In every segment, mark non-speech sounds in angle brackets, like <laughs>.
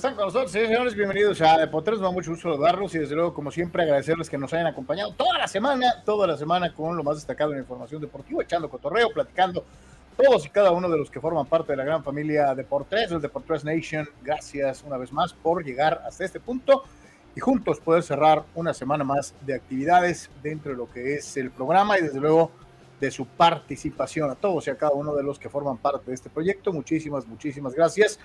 Están con nosotros, señores, bienvenidos a Deportes, me da mucho gusto saludarlos y desde luego, como siempre, agradecerles que nos hayan acompañado toda la semana, toda la semana con lo más destacado en información deportiva, echando cotorreo, platicando todos y cada uno de los que forman parte de la gran familia Deportes, el Deportes Nation. Gracias una vez más por llegar hasta este punto y juntos poder cerrar una semana más de actividades dentro de lo que es el programa y desde luego de su participación a todos y a cada uno de los que forman parte de este proyecto. Muchísimas, muchísimas gracias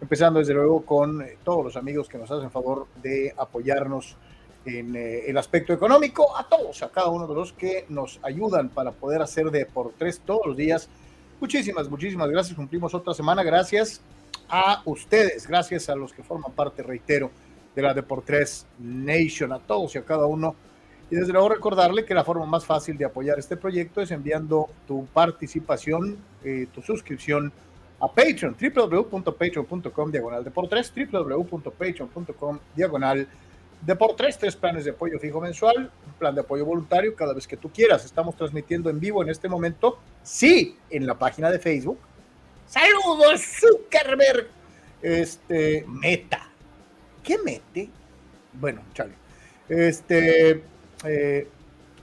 empezando desde luego con eh, todos los amigos que nos hacen favor de apoyarnos en eh, el aspecto económico, a todos, a cada uno de los que nos ayudan para poder hacer de por tres todos los días. Muchísimas, muchísimas gracias. Cumplimos otra semana. Gracias a ustedes, gracias a los que forman parte, reitero, de la Deportes Nation, a todos y a cada uno. Y desde luego recordarle que la forma más fácil de apoyar este proyecto es enviando tu participación, eh, tu suscripción a Patreon, www.patreon.com diagonal de por tres, www.patreon.com diagonal de por tres, tres planes de apoyo fijo mensual, un plan de apoyo voluntario cada vez que tú quieras. Estamos transmitiendo en vivo en este momento, sí, en la página de Facebook. Saludos, Zuckerberg. Este, meta. ¿Qué mete? Bueno, chale. Este, eh,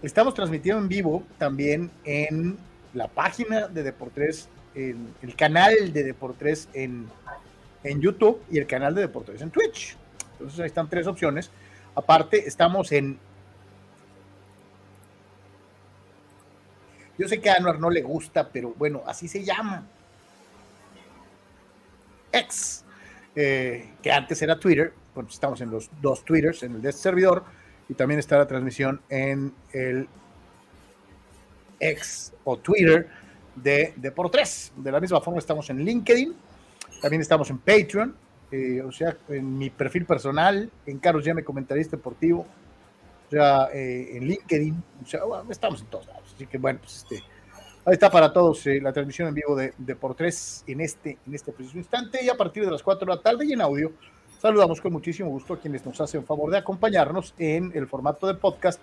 estamos transmitiendo en vivo también en la página de Deportes el, canal de Deportes en, en YouTube y el canal de Deportes en Twitch. Entonces ahí están tres opciones. Aparte, estamos en. Yo sé que a Anuar no le gusta, pero bueno, así se llama. X, eh, que antes era Twitter. Bueno, estamos en los dos Twitters, en el de este servidor, y también está la transmisión en el X o Twitter de, de por tres. De la misma forma estamos en LinkedIn, también estamos en Patreon, eh, o sea, en mi perfil personal, en Carlos Llame Comentarista Deportivo, o sea, eh, en LinkedIn, o sea, estamos en todos lados. Así que bueno, pues este, ahí está para todos eh, la transmisión en vivo de, de por en este, en este preciso instante y a partir de las 4 de la tarde y en audio. Saludamos con muchísimo gusto a quienes nos hacen favor de acompañarnos en el formato de podcast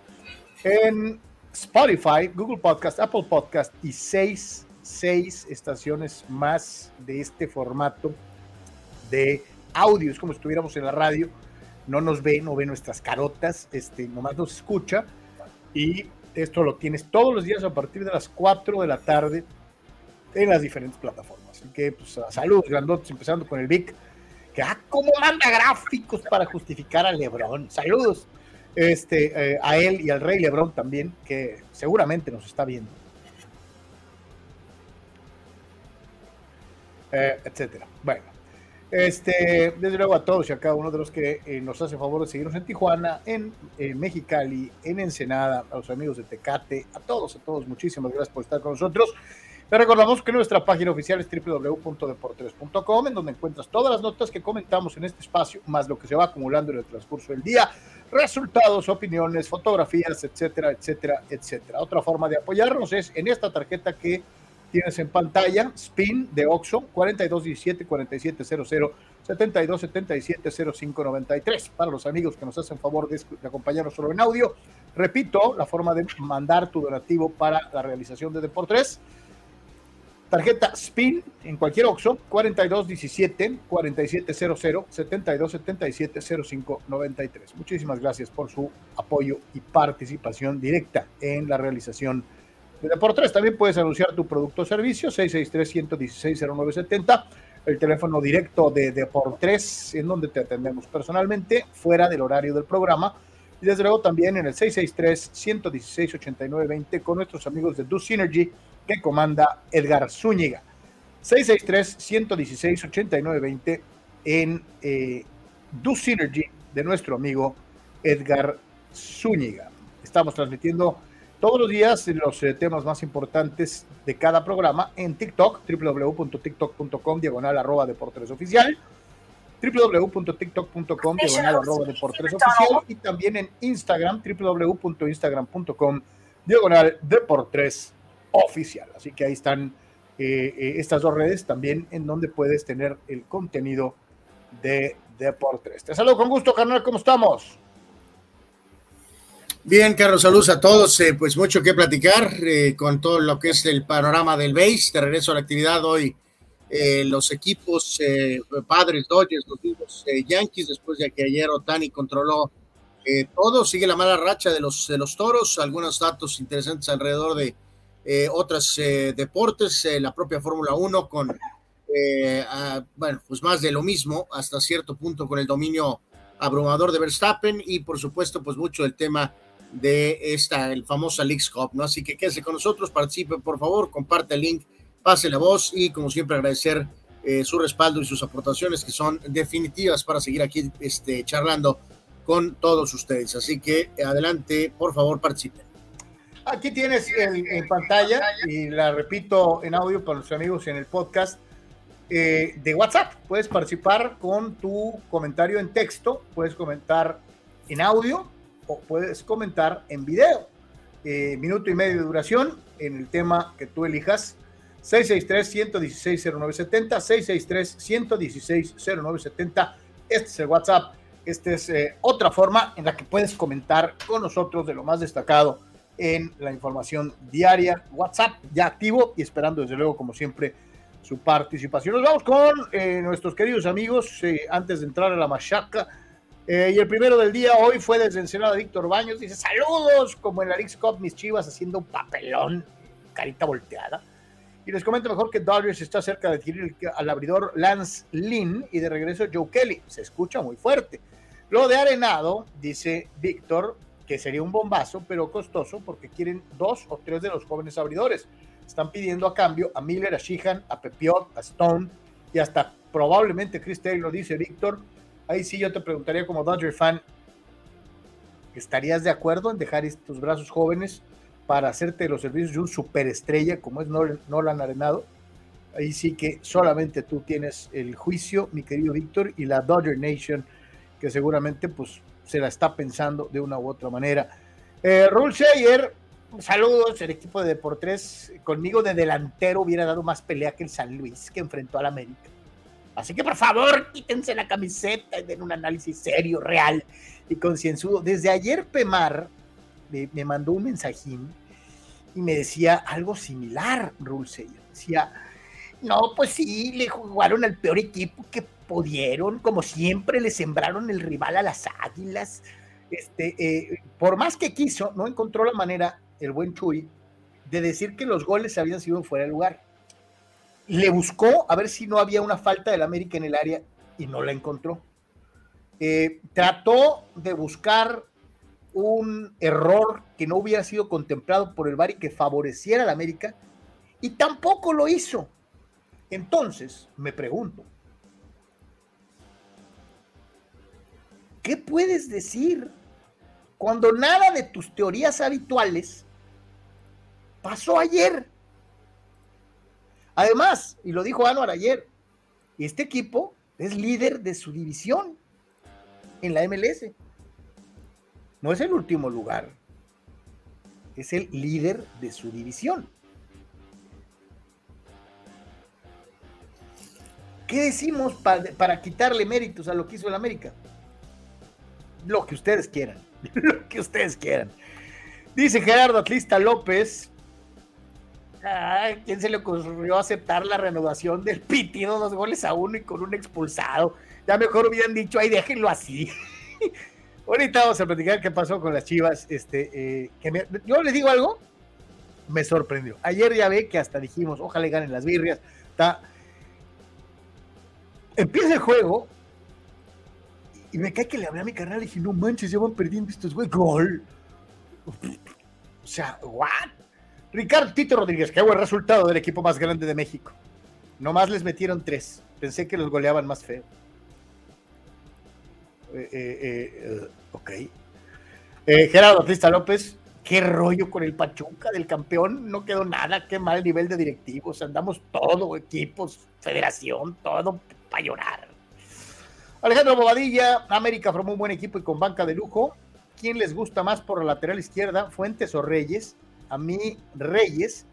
en Spotify, Google Podcast, Apple Podcast y seis, seis estaciones más de este formato de audio. Es como si estuviéramos en la radio. No nos ve, no ve nuestras carotas, este, nomás nos escucha. Y esto lo tienes todos los días a partir de las 4 de la tarde en las diferentes plataformas. Así que, pues, saludos grandotes, empezando con el Vic, que, ah, cómo manda gráficos para justificar a Lebron. Saludos este, eh, a él y al Rey Lebron también, que seguramente nos está viendo. Eh, etcétera. Bueno, Este, desde luego a todos y a cada uno de los que eh, nos hace favor de seguirnos en Tijuana, en Mexicali, en Ensenada, a los amigos de Tecate, a todos, a todos, muchísimas gracias por estar con nosotros. Te recordamos que nuestra página oficial es www.deportes.com, en donde encuentras todas las notas que comentamos en este espacio, más lo que se va acumulando en el transcurso del día, resultados, opiniones, fotografías, etcétera, etcétera, etcétera. Otra forma de apoyarnos es en esta tarjeta que tienes en pantalla, SPIN de OXO, 4217 4700 7277 0593. Para los amigos que nos hacen favor de, acompañarnos solo en audio, repito, la forma de mandar tu donativo para la realización de Deportes. Tarjeta SPIN en cualquier OXO, 4217 4700 7277 0593. Muchísimas gracias por su apoyo y participación directa en la realización de Deportes. También puedes anunciar tu producto o servicio, 663-116-0970, el teléfono directo de Deportes, en donde te atendemos personalmente, fuera del horario del programa. Y desde luego también en el 663-116-8920 con nuestros amigos de Do Synergy que comanda Edgar Zúñiga. 663-116-8920 en eh, Do Synergy de nuestro amigo Edgar Zúñiga. Estamos transmitiendo todos los días los eh, temas más importantes de cada programa en TikTok, www.tiktok.com, diagonal arroba deportes oficial, www.tiktok.com, diagonal arroba deportes oficial, y también en Instagram, www.instagram.com, diagonal deportes oficial. Así que ahí están eh, eh, estas dos redes también en donde puedes tener el contenido de Deportes. Te saludo con gusto, carnal, ¿cómo estamos? Bien, Carlos, saludos a todos. Eh, pues mucho que platicar con todo lo que es el panorama del base. De regreso a la actividad hoy, los equipos padres, Dodgers, los mismos Yankees, después de que ayer Otani controló todo. Sigue la mala racha de los, de los toros. Algunos datos interesantes alrededor de eh, otros eh, deportes, eh, la propia Fórmula 1 con, bueno, pues más de lo mismo hasta cierto punto con el dominio abrumador de Verstappen y por supuesto pues mucho el tema de esta, el famosa Leagues Cup, ¿no? Así que quédese con nosotros, participe por favor, comparte el link, pase la voz y como siempre agradecer su respaldo y sus aportaciones que son definitivas para seguir aquí este, charlando con todos ustedes. Así que adelante, por favor, participen. Aquí tienes en, pantalla, y la repito en audio para los amigos en el podcast, eh, de WhatsApp. Puedes participar con tu comentario en texto, puedes comentar en audio puedes comentar en video. Eh, minuto y medio de duración en el tema que tú elijas. 663-116-0970, 663-116-0970. Este es el WhatsApp. Esta es eh, otra forma en la que puedes comentar con nosotros de lo más destacado en la información diaria. WhatsApp ya activo y esperando desde luego, como siempre, su participación. Nos vamos con eh, nuestros queridos amigos eh, antes de entrar a la machaca. Eh, y el primero del día hoy fue desde Ensenada Víctor Baños. Dice: Saludos, como en la League Cup, mis chivas haciendo un papelón, carita volteada. Y les comento mejor que Dodgers está cerca de adquirir al abridor Lance Lynn y de regreso Joe Kelly. Se escucha muy fuerte. Lo de Arenado, dice Víctor, que sería un bombazo, pero costoso porque quieren dos o tres de los jóvenes abridores. Están pidiendo a cambio a Miller, a Sheehan, a Pepiot, a Stone y hasta probablemente Chris Taylor, dice Víctor. Ahí sí yo te preguntaría como Dodger fan, ¿estarías de acuerdo en dejar estos brazos jóvenes para hacerte los servicios de un superestrella como es Nolan Arenado? Ahí sí que solamente tú tienes el juicio, mi querido Víctor, y la Dodger Nation, que seguramente pues se la está pensando de una u otra manera. Eh, Rule saludos, el equipo de Deportes conmigo de delantero hubiera dado más pelea que el San Luis que enfrentó al América. Así que por favor, quítense la camiseta y den un análisis serio, real y concienzudo. Desde ayer Pemar me, mandó un mensajín y me decía algo similar, Rule Decía, no, pues sí, le jugaron al peor equipo que pudieron, como siempre, le sembraron el rival a las águilas. Este, eh, por más que quiso, no encontró la manera, el buen Chuy, de decir que los goles habían sido fuera de lugar. Le buscó a ver si no había una falta del América en el área y no la encontró. Eh, trató de buscar un error que no hubiera sido contemplado por el VAR y que favoreciera al América y tampoco lo hizo. Entonces, me pregunto, ¿qué puedes decir cuando nada de tus teorías habituales pasó ayer? Además, y lo dijo Anuar ayer, este equipo es líder de su división en la MLS. No es el último lugar, es el líder de su división. ¿Qué decimos para, quitarle méritos a lo que hizo el América? Lo que ustedes quieran, <laughs> lo que ustedes quieran. Dice Gerardo Atlista López, ¿quién se le ocurrió aceptar la renovación del pitido dos goles a uno y con un expulsado? Ya mejor hubieran dicho, ay, déjenlo así. <laughs> Ahorita vamos a platicar qué pasó con las chivas. Este, eh, yo les digo algo, me sorprendió. Ayer ya ve que hasta dijimos, ojalá ganen las birrias. Está... Empieza el juego y me cae que le hablé a mi carnal y dije, no manches, ya van perdiendo estos güey. Gol. O sea, ¿what? Ricardo Tito Rodríguez, qué buen resultado del equipo más grande de México. Nomás les metieron tres. Pensé que los goleaban más feo. Eh, eh, eh, ok. Gerardo Batista López, qué rollo con el Pachuca del campeón. No quedó nada, qué mal nivel de directivos. Andamos todo, equipos, federación, todo para llorar. Alejandro Bobadilla, América formó un buen equipo y con banca de lujo. ¿Quién les gusta más por la lateral izquierda? Fuentes o Reyes a mí Reyes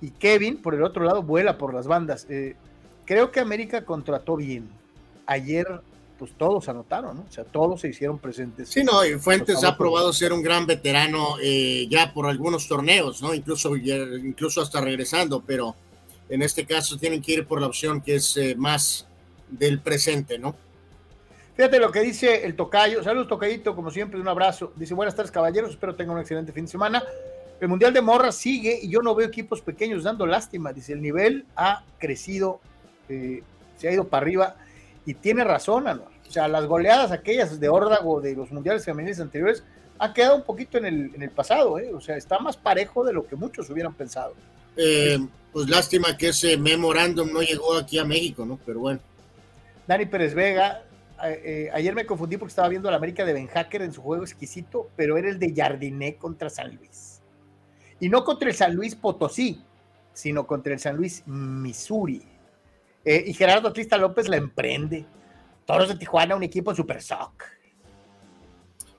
y Kevin, por el otro lado, vuela por las bandas. Eh, creo que América contrató bien. Ayer, pues todos anotaron, ¿no? O sea, todos se hicieron presentes. Sí, no, y Fuentes ha probado ser un gran veterano eh, ya por algunos torneos, ¿no? Incluso, incluso hasta regresando, pero en este caso tienen que ir por la opción que es eh, más del presente, ¿no? Fíjate lo que dice el tocayo. Saludos, tocayito, como siempre, un abrazo. Dice, buenas tardes, caballeros. Espero tengan un excelente fin de semana. El Mundial de Morra sigue y yo no veo equipos pequeños dando lástima. Dice, el nivel ha crecido, eh, se ha ido para arriba y tiene razón, Anuar. O sea, las goleadas aquellas de órdago de los mundiales femeniles anteriores han quedado un poquito en el, en el pasado, ¿eh? o sea, está más parejo de lo que muchos hubieran pensado. Eh, pues lástima que ese memorándum no llegó aquí a México, ¿no? Pero bueno. Dani Pérez Vega, eh, ayer me confundí porque estaba viendo la América de Ben Hacker en su juego exquisito, pero era el de Jardiné contra San Luis. Y no contra el San Luis Potosí, sino contra el San Luis Missouri. Eh, y Gerardo Atlista López la emprende. Toros de Tijuana, un equipo super sock.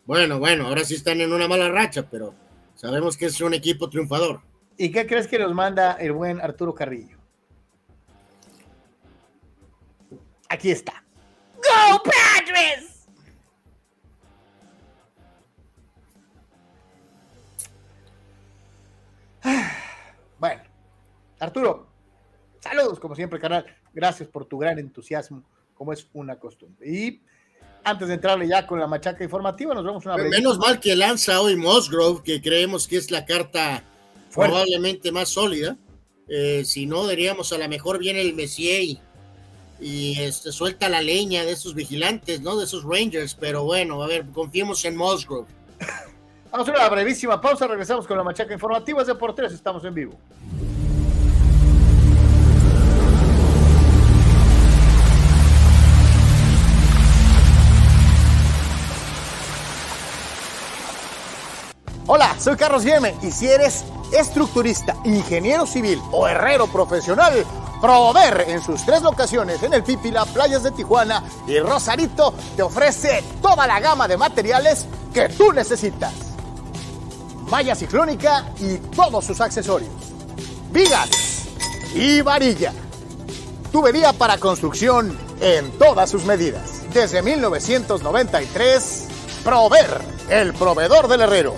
Bueno, bueno, ahora sí están en una mala racha, pero sabemos que es un equipo triunfador. ¿Y qué crees que nos manda el buen Arturo Carrillo? Aquí está. ¡Go Padres! <sighs> Bueno, Arturo, saludos como siempre, canal. Gracias por tu gran entusiasmo, como es una costumbre. Y antes de entrarle ya con la machaca informativa, nos vemos una vez. Menos mal que lanza hoy Mosgrove, que creemos que es la carta probablemente más sólida. Eh, si no, diríamos a lo mejor viene el Messier y, este, suelta la leña de esos vigilantes, ¿no? De esos Rangers, pero bueno, a ver, confiemos en Mosgrove. <laughs> Vamos a una brevísima pausa, regresamos con la machaca informativa de por tres, estamos en vivo. Hola, soy Carlos Yeme y si eres estructurista, ingeniero civil o herrero profesional, Prover en sus tres locaciones en el Pipila, Playas de Tijuana y Rosarito te ofrece toda la gama de materiales que tú necesitas malla ciclónica y todos sus accesorios. Vigas y varilla. Tubería para construcción en todas sus medidas. Desde 1993, Prover, el proveedor del herrero.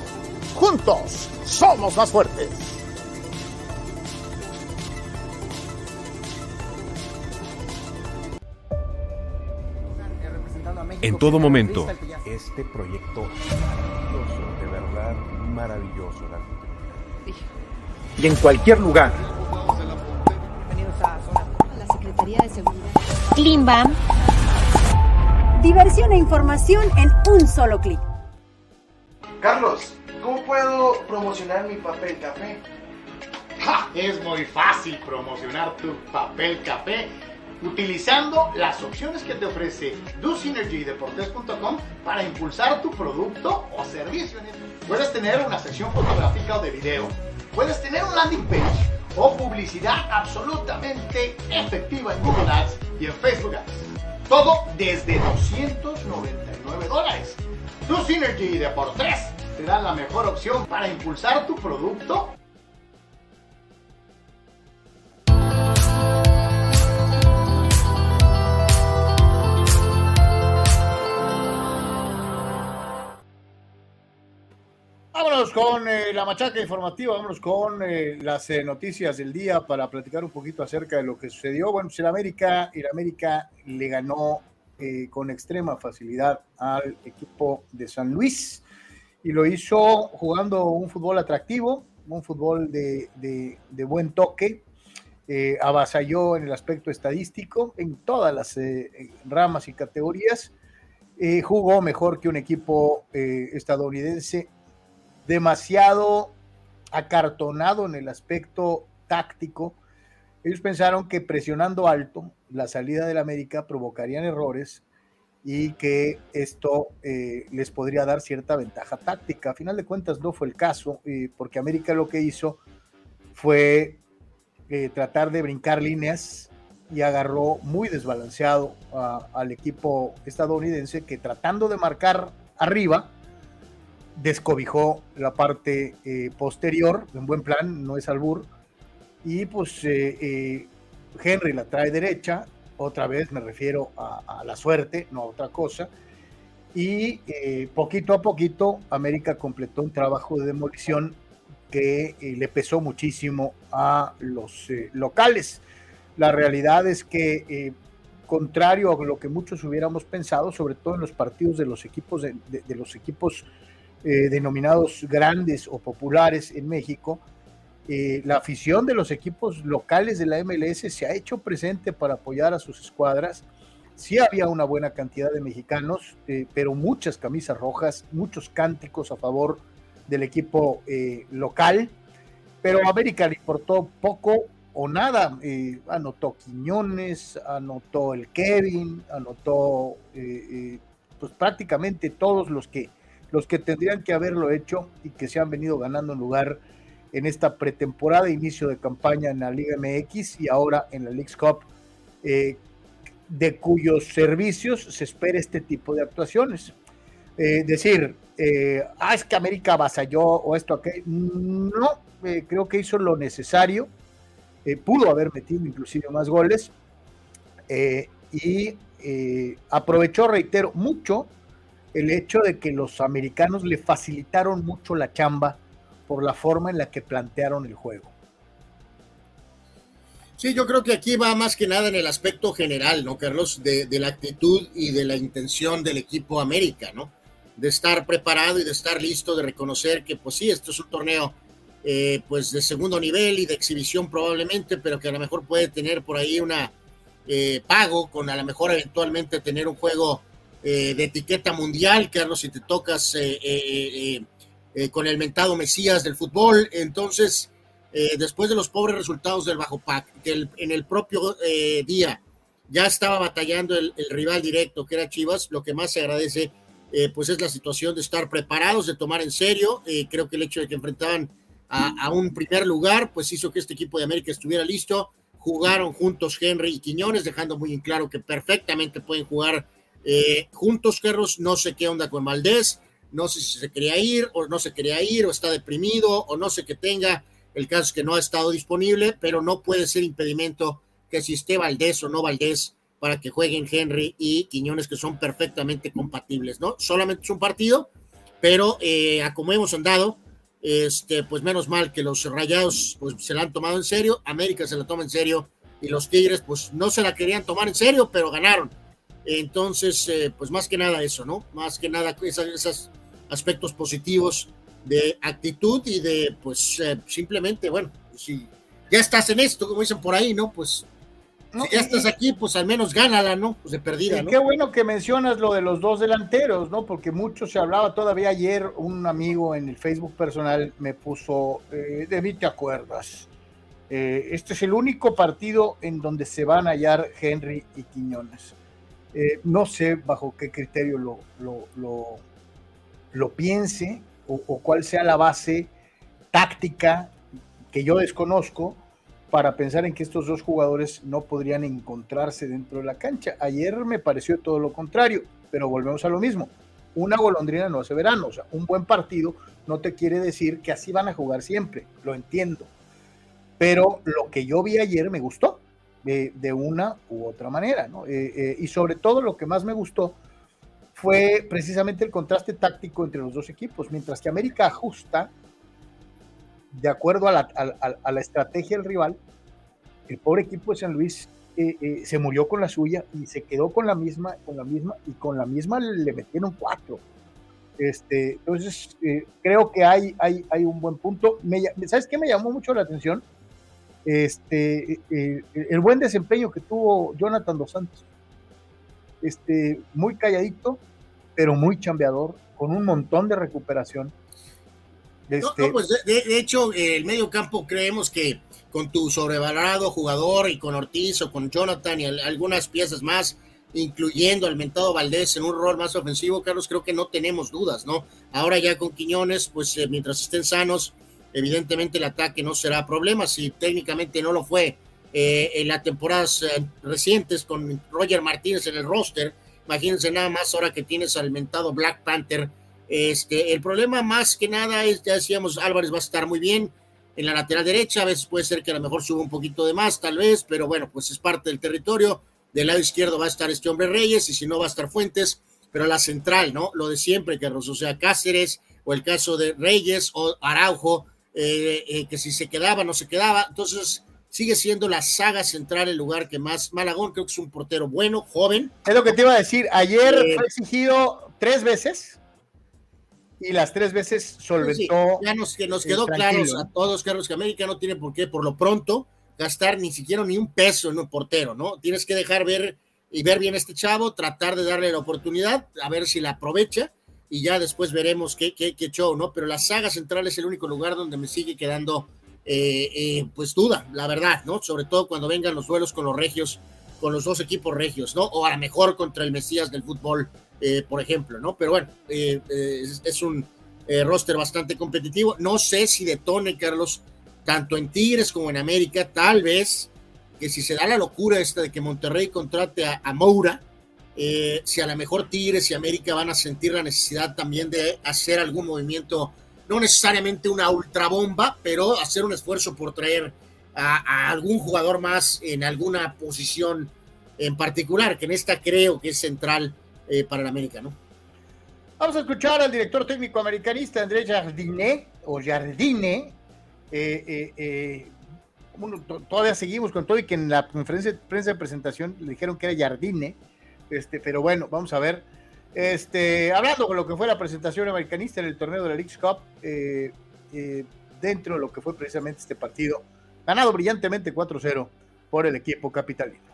Juntos somos más fuertes. En todo momento. Este proyecto maravilloso. Y en cualquier lugar. Bienvenidos a la Secretaría de Seguridad. Klimbam. Diversión e información en un solo clic. Carlos, ¿cómo puedo promocionar mi papel café? Es muy fácil promocionar tu papel café utilizando las opciones que te ofrece DoSynergyDeportes.com para impulsar tu producto o servicio. Puedes tener una sección fotográfica o de video, puedes tener un landing page o publicidad absolutamente efectiva en Google Ads y en Facebook Ads. Todo desde 299 dólares. DoSynergy Deportes te da la mejor opción para impulsar tu producto Con eh, la machaca informativa, vámonos con eh, las eh, noticias del día para platicar un poquito acerca de lo que sucedió. Bueno, pues el América, el América le ganó con extrema facilidad al equipo de San Luis y lo hizo jugando un fútbol atractivo, un fútbol de buen toque, avasalló en el aspecto estadístico en todas las ramas y categorías. jugó mejor que un equipo estadounidense demasiado acartonado en el aspecto táctico. Ellos pensaron que presionando alto la salida del América provocarían errores y que esto eh, les podría dar cierta ventaja táctica. A final de cuentas no fue el caso, eh, porque América lo que hizo fue eh, tratar de brincar líneas y agarró muy desbalanceado al equipo estadounidense que tratando de marcar arriba, descobijó la parte eh, posterior, en buen plan, no es albur, y pues eh, eh, Henry la trae derecha, otra vez me refiero a, la suerte, no a otra cosa, y poquito a poquito América completó un trabajo de demolición que le pesó muchísimo a los locales. La realidad es que contrario a lo que muchos hubiéramos pensado, sobre todo en los partidos de los equipos de los equipos eh, denominados grandes o populares en México, eh, la afición de los equipos locales de la MLS se ha hecho presente para apoyar a sus escuadras. Sí había una buena cantidad de mexicanos, eh, pero muchas camisas rojas, muchos cánticos a favor del equipo local. Pero América le importó poco o nada. anotó Quiñones, anotó el Kevin, anotó pues prácticamente todos los que los que tendrían que haberlo hecho y que se han venido ganando un lugar en esta pretemporada, inicio de campaña en la Liga MX y ahora en la League's Cup, eh, de cuyos servicios se espera este tipo de actuaciones. Eh, decir, eh, ah, es que América avasalló o esto, aquello, no, creo que hizo lo necesario, pudo haber metido inclusive más goles y aprovechó, reitero, mucho el hecho de que los americanos le facilitaron mucho la chamba por la forma en la que plantearon el juego. Sí, yo creo que aquí va más que nada en el aspecto general, ¿no, Carlos? De, la actitud y de la intención del equipo América, ¿no? De estar preparado y de estar listo, de reconocer que, pues sí, esto es un torneo, eh, pues de segundo nivel y de exhibición probablemente, pero que a lo mejor puede tener por ahí una eh, pago, con a lo mejor eventualmente tener un juego eh, de etiqueta mundial, Carlos, si te tocas eh, eh, con el mentado Mesías del fútbol. Entonces, después de los pobres resultados del Bajo Pac, que en el propio día ya estaba batallando el, rival directo, que era Chivas, lo que más se agradece, pues es la situación de estar preparados, de tomar en serio. creo que el hecho de que enfrentaban a, a un primer lugar, pues hizo que este equipo de América estuviera listo. Jugaron juntos Henry y Quiñones, dejando muy en claro que perfectamente pueden jugar eh, juntos, Carlos, no sé qué onda con Valdés, no sé si se quería ir o no se quería ir o está deprimido o no sé qué tenga. El caso es que no ha estado disponible, pero no puede ser impedimento que si esté Valdés o no Valdés para que jueguen Henry y Quiñones, que son perfectamente compatibles, ¿no? Solamente es un partido, pero eh, a como hemos andado, este, pues menos mal que los rayados pues, se la han tomado en serio, América se la toma en serio y los Tigres pues no se la querían tomar en serio, pero ganaron. Entonces, eh, pues más que nada eso, ¿no? Más que nada esos, aspectos positivos de actitud y de, pues, eh, simplemente, bueno, si ya estás en esto, como dicen por ahí, ¿no? Pues, si ya estás aquí, pues al menos gánala, ¿no? Pues de perdida, ¿no? Qué bueno que mencionas lo de los dos delanteros, ¿no? Porque mucho se hablaba, todavía ayer un amigo en el Facebook personal me puso, eh, de mí te acuerdas, Eh, este es el único partido en donde se van a hallar Henry y Quiñones. Eh, no sé bajo qué criterio lo, lo, lo, piense o, cuál sea la base táctica que yo desconozco para pensar en que estos dos jugadores no podrían encontrarse dentro de la cancha. Ayer me pareció todo lo contrario, pero volvemos a lo mismo. Una golondrina no hace verano, o sea, un buen partido no te quiere decir que así van a jugar siempre, lo entiendo. Pero lo que yo vi ayer me gustó, de, una u otra manera, ¿no? Eh, eh, y sobre todo lo que más me gustó fue precisamente el contraste táctico entre los dos equipos, mientras que América ajusta de acuerdo a la, estrategia del rival, el pobre equipo de San Luis eh, se murió con la suya y se quedó con la misma, con la misma, y con la misma le metieron cuatro. Este, entonces, creo que hay, hay, hay un buen punto. ¿Sabes qué me llamó mucho la atención? Este, eh, el buen desempeño que tuvo Jonathan Dos Santos. Este, muy calladito, pero muy chambeador, con un montón de recuperación. Este, pues de, hecho, el medio campo creemos que con tu sobrevalorado jugador y con Ortiz o con Jonathan y algunas piezas más, incluyendo al mentado Valdés en un rol más ofensivo, Carlos, creo que no tenemos dudas, ¿no? Ahora ya con Quiñones, pues eh, mientras estén sanos, evidentemente el ataque no será problema, si técnicamente no lo fue eh, en las temporadas eh, recientes con Roger Martínez en el roster, imagínense nada más ahora que tienes al mentado Black Panther, este, el problema más que nada es, ya decíamos, Álvarez va a estar muy bien en la lateral derecha, a veces puede ser que a lo mejor suba un poquito de más, tal vez, pero bueno, pues es parte del territorio, del lado izquierdo va a estar este hombre Reyes, y si no va a estar Fuentes, pero la central, ¿no? Lo de siempre, Carlos, o sea, Cáceres, o el caso de Reyes, o Araujo, eh, eh, que si se quedaba, no se quedaba. Entonces, sigue siendo la saga central el lugar que más. Malagón creo que es un portero bueno, joven. Es lo que te iba a decir. Ayer eh, fue exigido tres veces y las tres veces solventó. ya nos, que nos quedó claro a todos, Carlos, que América no tiene por qué, por lo pronto, gastar ni siquiera ni un peso en un portero, ¿no? Tienes que dejar ver y ver bien a este chavo, tratar de darle la oportunidad, a ver si la aprovecha y ya después veremos qué, qué, qué, show, ¿no? Pero la saga central es el único lugar donde me sigue quedando, eh, eh, pues duda, la verdad, ¿no? Sobre todo cuando vengan los duelos con los regios, con los dos equipos regios, ¿no? O a lo mejor contra el Mesías del fútbol, eh, por ejemplo, ¿no? Pero bueno, es, es, un roster bastante competitivo. No sé si detone, Carlos, tanto en Tigres como en América, tal vez que si se da la locura esta de que Monterrey contrate a Moura, eh, si a lo mejor Tigres y América van a sentir la necesidad también de hacer algún movimiento, no necesariamente una ultrabomba, pero hacer un esfuerzo por traer a, algún jugador más en alguna posición en particular, que en esta creo que es central eh, para el América, ¿no? Vamos a escuchar al director técnico americanista Andrés Jardine, o Jardine. Eh, todavía seguimos con todo y que en la conferencia de prensa de presentación le dijeron que era Jardine este, pero bueno, vamos a ver. Este, hablando con lo que fue la presentación americanista en el torneo de la League Cup, eh, eh, dentro de lo que fue precisamente este partido, ganado brillantemente 4-0 por el equipo capitalino.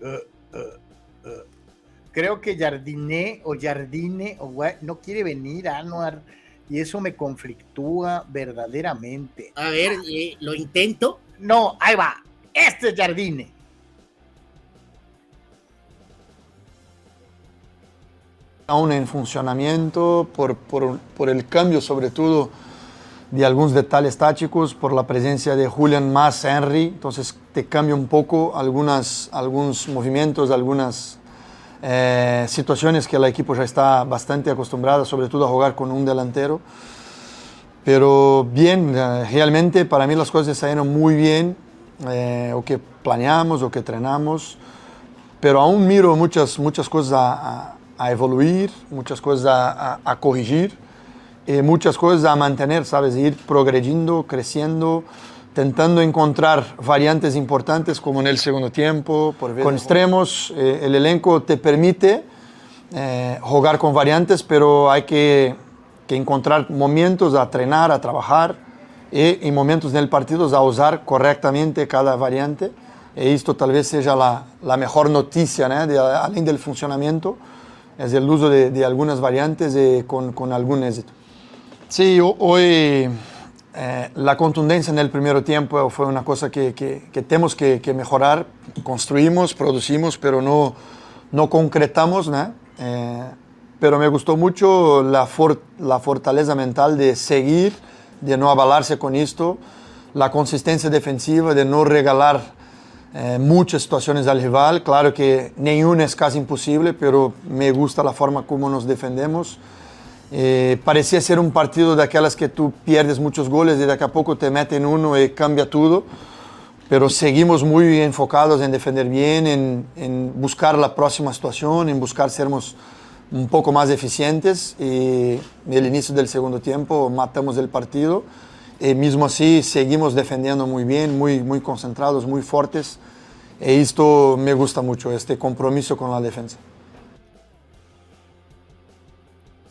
Uh, uh, uh. Creo que Jardine o Jardine no quiere venir, Anuar y eso me conflictúa verdaderamente. A ver, eh, lo intento. No, ahí va. Este es Jardine. Aún en funcionamiento, por, por, por, el cambio sobre todo de algunos detalles tácticos, por la presencia de Julian más Henry, entonces te cambia un poco algunas, algunos movimientos, algunas eh, situaciones que el equipo ya está bastante acostumbrado, sobre todo a jugar con un delantero. Pero bien, eh, realmente para mí las cosas salieron muy bien, eh, o que planeamos, o que entrenamos, pero aún miro muchas, muchas cosas a, a, evoluir, muchas cosas a, a, corregir, y muchas cosas a mantener, ¿sabes? Ir progrediendo, creciendo intentando encontrar variantes importantes como en el segundo tiempo, con extremos. Eh, el elenco te permite eh, jugar con variantes, pero hay que, que, encontrar momentos a entrenar, a trabajar y, y momentos en el partido a usar correctamente cada variante e esto tal vez sea la, la mejor noticia, ¿no? de, além del funcionamiento, es el uso de, de algunas variantes eh, con, con, algún éxito. Sí, hoy eh, la contundencia en el primer tiempo fue una cosa que, que, que tenemos que, que, mejorar. Construimos, producimos, pero no, no concretamos. ¿no? Eh, pero me gustó mucho la, for, la fortaleza mental de seguir, de no avalarse con esto, la consistencia defensiva, de no regalar eh, muchas situaciones al rival. Claro que ninguna es casi imposible, pero me gusta la forma como nos defendemos. Eh, parecía ser un partido de aquellas que tú pierdes muchos goles y de a poco te meten uno y cambia todo. Pero seguimos muy enfocados en defender bien, en, en buscar la próxima situación, en buscar sermos un poco más eficientes. Y el inicio del segundo tiempo matamos el partido. Y mismo así seguimos defendiendo muy bien, muy, muy concentrados, muy fuertes. Y esto me gusta mucho, este compromiso con la defensa.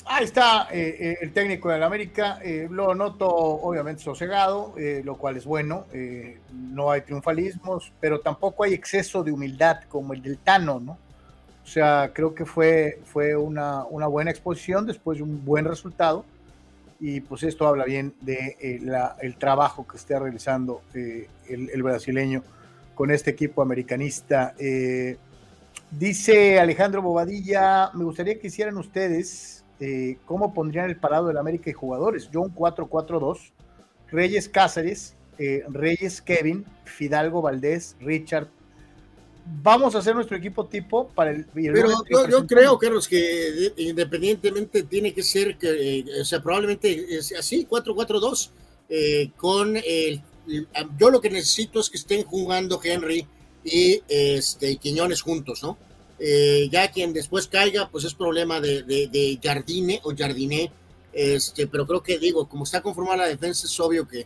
Ahí está eh, eh, el técnico del América. Eh, lo noto obviamente sosegado, lo cual es bueno. No hay triunfalismos, pero tampoco hay exceso de humildad como el del Tano, ¿no? O sea, creo que fue, fue una, una buena exposición después de un buen resultado y pues esto habla bien de la, trabajo que está realizando el, brasileño con este equipo americanista. Dice Alejandro Bobadilla, me gustaría que hicieran ustedes eh, cómo pondrían el parado del América y jugadores. Yo un 4-4-2, Reyes Cáceres, eh, Reyes Kevin, Fidalgo Valdés, Richard vamos a hacer nuestro equipo tipo para el. el Pero yo, yo, creo, Carlos, que independientemente tiene que ser, que, eh, o sea, probablemente es así, 4-4-2, eh, con el, Yo lo que necesito es que estén jugando Henry y este, Quiñones juntos, ¿no? Eh, ya quien después caiga, pues es problema de, de, de Jardine o Jardiné, este, pero creo que digo, como está conformada la defensa, es obvio que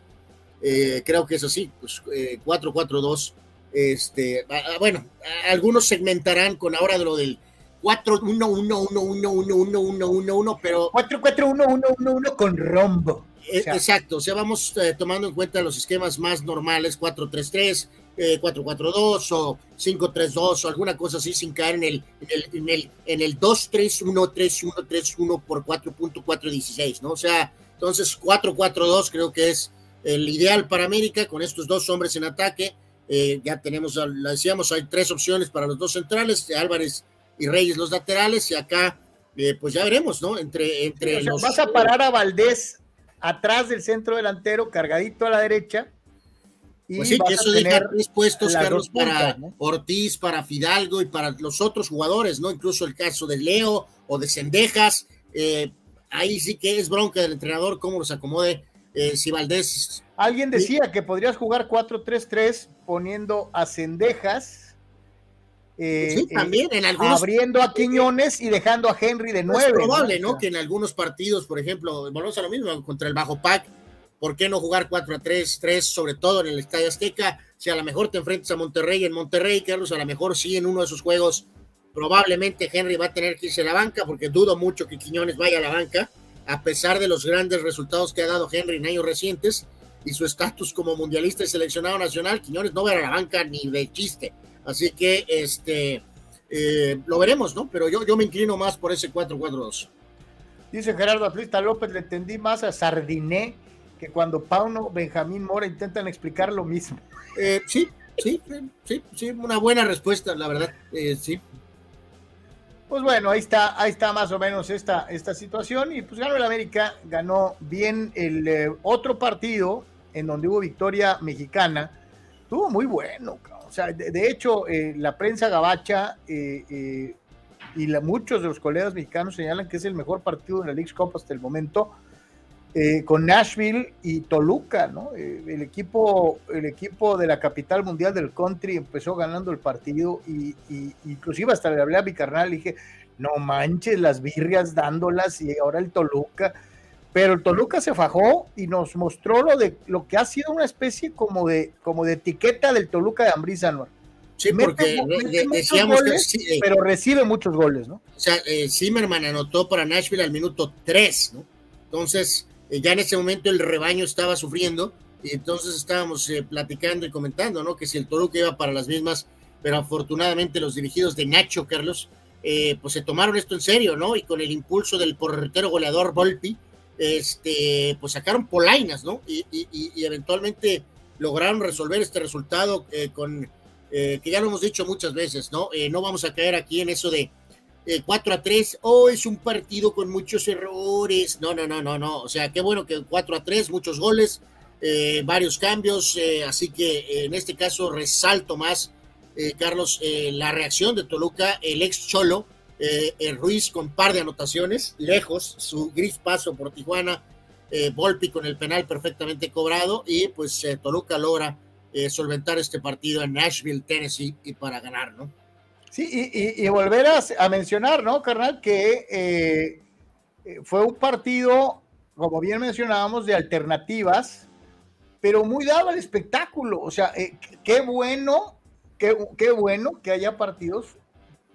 eh, creo que es así, pues 4-4-2. Este, bueno, algunos segmentarán con ahora de lo del 4-1-1-1-1-1-1-1-1, pero 4-4-1-1-1-1 con rombo. Eh, exacto, o sea, vamos eh, tomando en cuenta los esquemas más normales, 4-3-3, eh, 4-4-2 o 5-3-2 o alguna cosa así sin caer en el, en el, en el, en el 2-3-1-3-1-3-1 por 4.416, ¿no? O sea, entonces 4-4-2 creo que es el ideal para América con estos dos hombres en ataque eh, ya tenemos, la decíamos, hay tres opciones para los dos centrales, Álvarez y Reyes los laterales, y acá, eh, pues ya veremos, ¿no? Entre, entre o sea, los. Vas a parar a Valdés atrás del centro delantero, cargadito a la derecha. Y pues sí, que eso deja tres puestos, Carlos, puntas, para ¿no? Ortiz, para Fidalgo y para los otros jugadores, ¿no? Incluso el caso de Leo o de Cendejas. Eh, ahí sí que es bronca del entrenador cómo los acomode. Eh, si Valdés Alguien decía que podrías jugar 4-3-3 poniendo a Cendejas. Eh, sí, también en algunos. Abriendo a Quiñones y dejando a Henry de 9. Es probable, ¿no? ¿no? Que en algunos partidos, por ejemplo, volvemos a lo mismo, contra el Bajo Pac, ¿por qué no jugar 4-3-3, sobre todo en el Estadio Azteca? Si a lo mejor te enfrentas a Monterrey en Monterrey, Carlos, a lo mejor sí en uno de esos juegos, probablemente Henry va a tener que irse a la banca, porque dudo mucho que Quiñones vaya a la banca, a pesar de los grandes resultados que ha dado Henry en años recientes y su estatus como mundialista y seleccionado nacional, Quiñones no va a la banca ni de chiste. Así que este eh, lo veremos, ¿no? Pero yo, yo me inclino más por ese 4-4-2. Dice Gerardo Aflista López, le entendí más a Sardiné que cuando Pauno, Benjamín Mora intentan explicar lo mismo. Eh, sí, sí, sí, sí, una buena respuesta, la verdad, eh, sí. Pues bueno, ahí está, ahí está más o menos esta, esta situación. Y pues ganó el América, ganó bien el eh, otro partido en donde hubo victoria mexicana. Estuvo muy bueno, o sea, de, de hecho, eh, la prensa gabacha eh, eh, y la, muchos de los colegas mexicanos señalan que es el mejor partido en la League Cup hasta el momento. Eh, con Nashville y Toluca, ¿no? Eh, el, equipo, el equipo de la capital mundial del country empezó ganando el partido y, y inclusive hasta le hablé a mi carnal y dije, no manches las birrias dándolas y ahora el Toluca, pero el Toluca se fajó y nos mostró lo de lo que ha sido una especie como de como de etiqueta del Toluca de Ambrisa. Sí, porque mete, mete decíamos goles, que, sí, eh, pero recibe muchos goles, ¿no? O sea, eh, Zimmerman anotó para Nashville al minuto 3, ¿no? Entonces, eh, ya en ese momento el rebaño estaba sufriendo y entonces estábamos eh, platicando y comentando, ¿no? Que si el Toluca iba para las mismas, pero afortunadamente los dirigidos de Nacho Carlos, eh, pues se tomaron esto en serio, ¿no? Y con el impulso del porretero goleador Volpi, este, pues sacaron polainas, ¿no? Y, eventualmente lograron resolver este resultado eh, con, que ya lo hemos dicho muchas veces, ¿no? no vamos a caer aquí en eso de 4 a 3, oh, es un partido con muchos errores, no, no, no, no, no, o sea, qué bueno que 4 a 3, muchos goles, eh, varios cambios, eh, así que eh, en este caso resalto más, Carlos, la reacción de Toluca, el ex Cholo, Ruiz con par de anotaciones, lejos, su gris paso por Tijuana, Volpi con el penal perfectamente cobrado y pues Toluca logra solventar este partido en Nashville, Tennessee y para ganar, ¿no? Sí, y, volver a, mencionar, ¿no, carnal? Que fue un partido, como bien mencionábamos, de alternativas pero muy dado al espectáculo. O sea, eh, qué bueno, qué, qué, bueno que haya partidos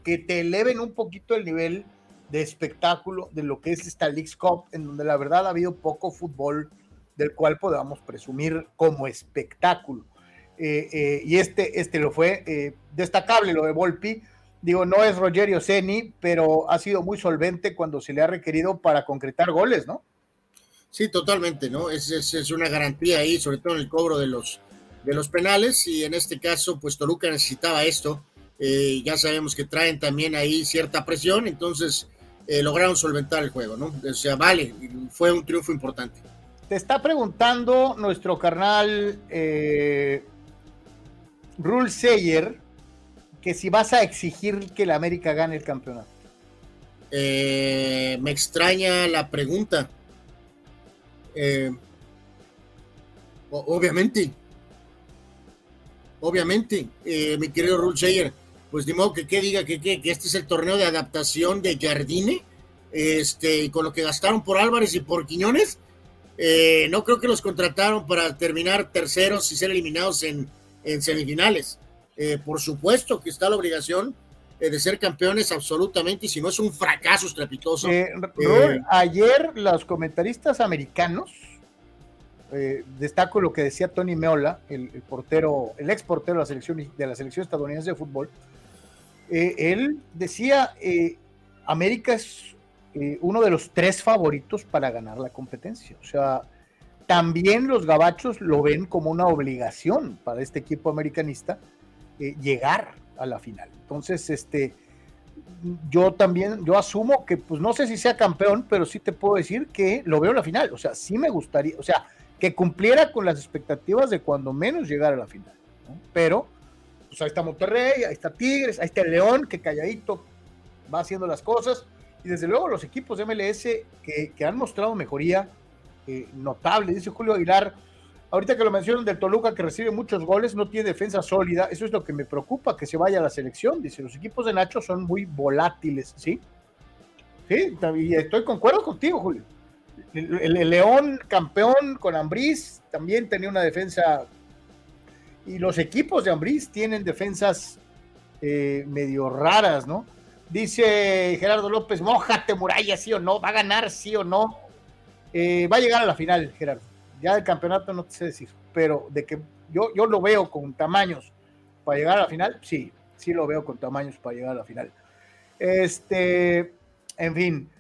que te eleven un poquito el nivel de espectáculo de lo que es esta League's Cup, en donde la verdad ha habido poco fútbol del cual podamos presumir como espectáculo. Eh, eh, y este, este lo fue destacable, lo de Volpi. Digo, no es Rogerio Ceni, pero ha sido muy solvente cuando se le ha requerido para concretar goles, ¿no? Sí, totalmente, ¿no? Es, es, una garantía ahí, sobre todo en el cobro de los, de los penales, y en este caso, pues Toluca necesitaba esto. Eh, ya sabemos que traen también ahí cierta presión, entonces eh, lograron solventar el juego, ¿no? O sea, vale, fue un triunfo importante. Te está preguntando nuestro carnal eh, Rule Sayer que si vas a exigir que la América gane el campeonato. me extraña la pregunta. Eh, obviamente, obviamente, eh, mi querido Rulseyer, pues de modo que, que diga que, que, este es el torneo de adaptación de Jardine, este, con lo que gastaron por Álvarez y por Quiñones, eh, no creo que los contrataron para terminar terceros y ser eliminados en, en semifinales. por supuesto que está la obligación de ser campeones absolutamente, y si no es un fracaso estrepitoso. Eh, eh, ayer los comentaristas americanos, eh, destaco lo que decía Tony Meola, el, portero, el ex portero de la selección, de la selección estadounidense de fútbol, él decía, América es uno de los tres favoritos para ganar la competencia. O sea, también los gabachos lo ven como una obligación para este equipo americanista llegar a la final. Entonces, este, yo también, yo asumo que, pues no sé si sea campeón, pero sí te puedo decir que lo veo en la final. O sea, sí me gustaría, o sea, que cumpliera con las expectativas de cuando menos llegara a la final. Pero, pues ahí está Monterrey, ahí está Tigres, ahí está el León, que calladito va haciendo las cosas. Y desde luego los equipos de MLS que han mostrado mejoría eh, notable. Dice Julio Aguilar, Ahorita que lo mencionan del Toluca que recibe muchos goles, no tiene defensa sólida. Eso es lo que me preocupa, que se vaya a la selección. Dice, los equipos de Nacho son muy volátiles, ¿sí? Sí, y estoy concuerdo contigo, Julio. El, León campeón con Ambriz también tenía una defensa. Y los equipos de Ambriz tienen defensas eh, medio raras, ¿no? Dice Gerardo López, mojate muralla, sí o no, va a ganar, sí o no. Eh, va a llegar a la final, Gerardo ya del campeonato no sé decir, pero de que yo, yo lo veo con tamaños para llegar a la final, sí, sí lo veo con tamaños para llegar a la final. Este, en fin.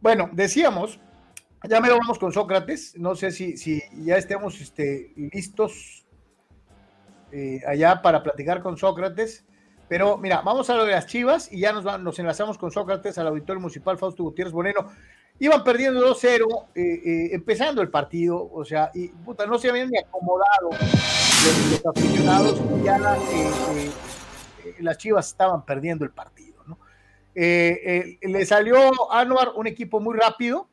Bueno, decíamos, ya me lo vamos con Sócrates, no sé si, si ya estemos este, listos eh, allá para platicar con Sócrates. Pero mira, vamos a lo de las chivas y ya nos, nos enlazamos con Sócrates al auditorio municipal Fausto Gutiérrez Boneno. Iban perdiendo 2-0, eh, eh, empezando el partido, o sea, y puta, no se habían ni acomodado los, aficionados, ya eh, las chivas estaban perdiendo el partido, le salió Anuar un equipo muy rápido,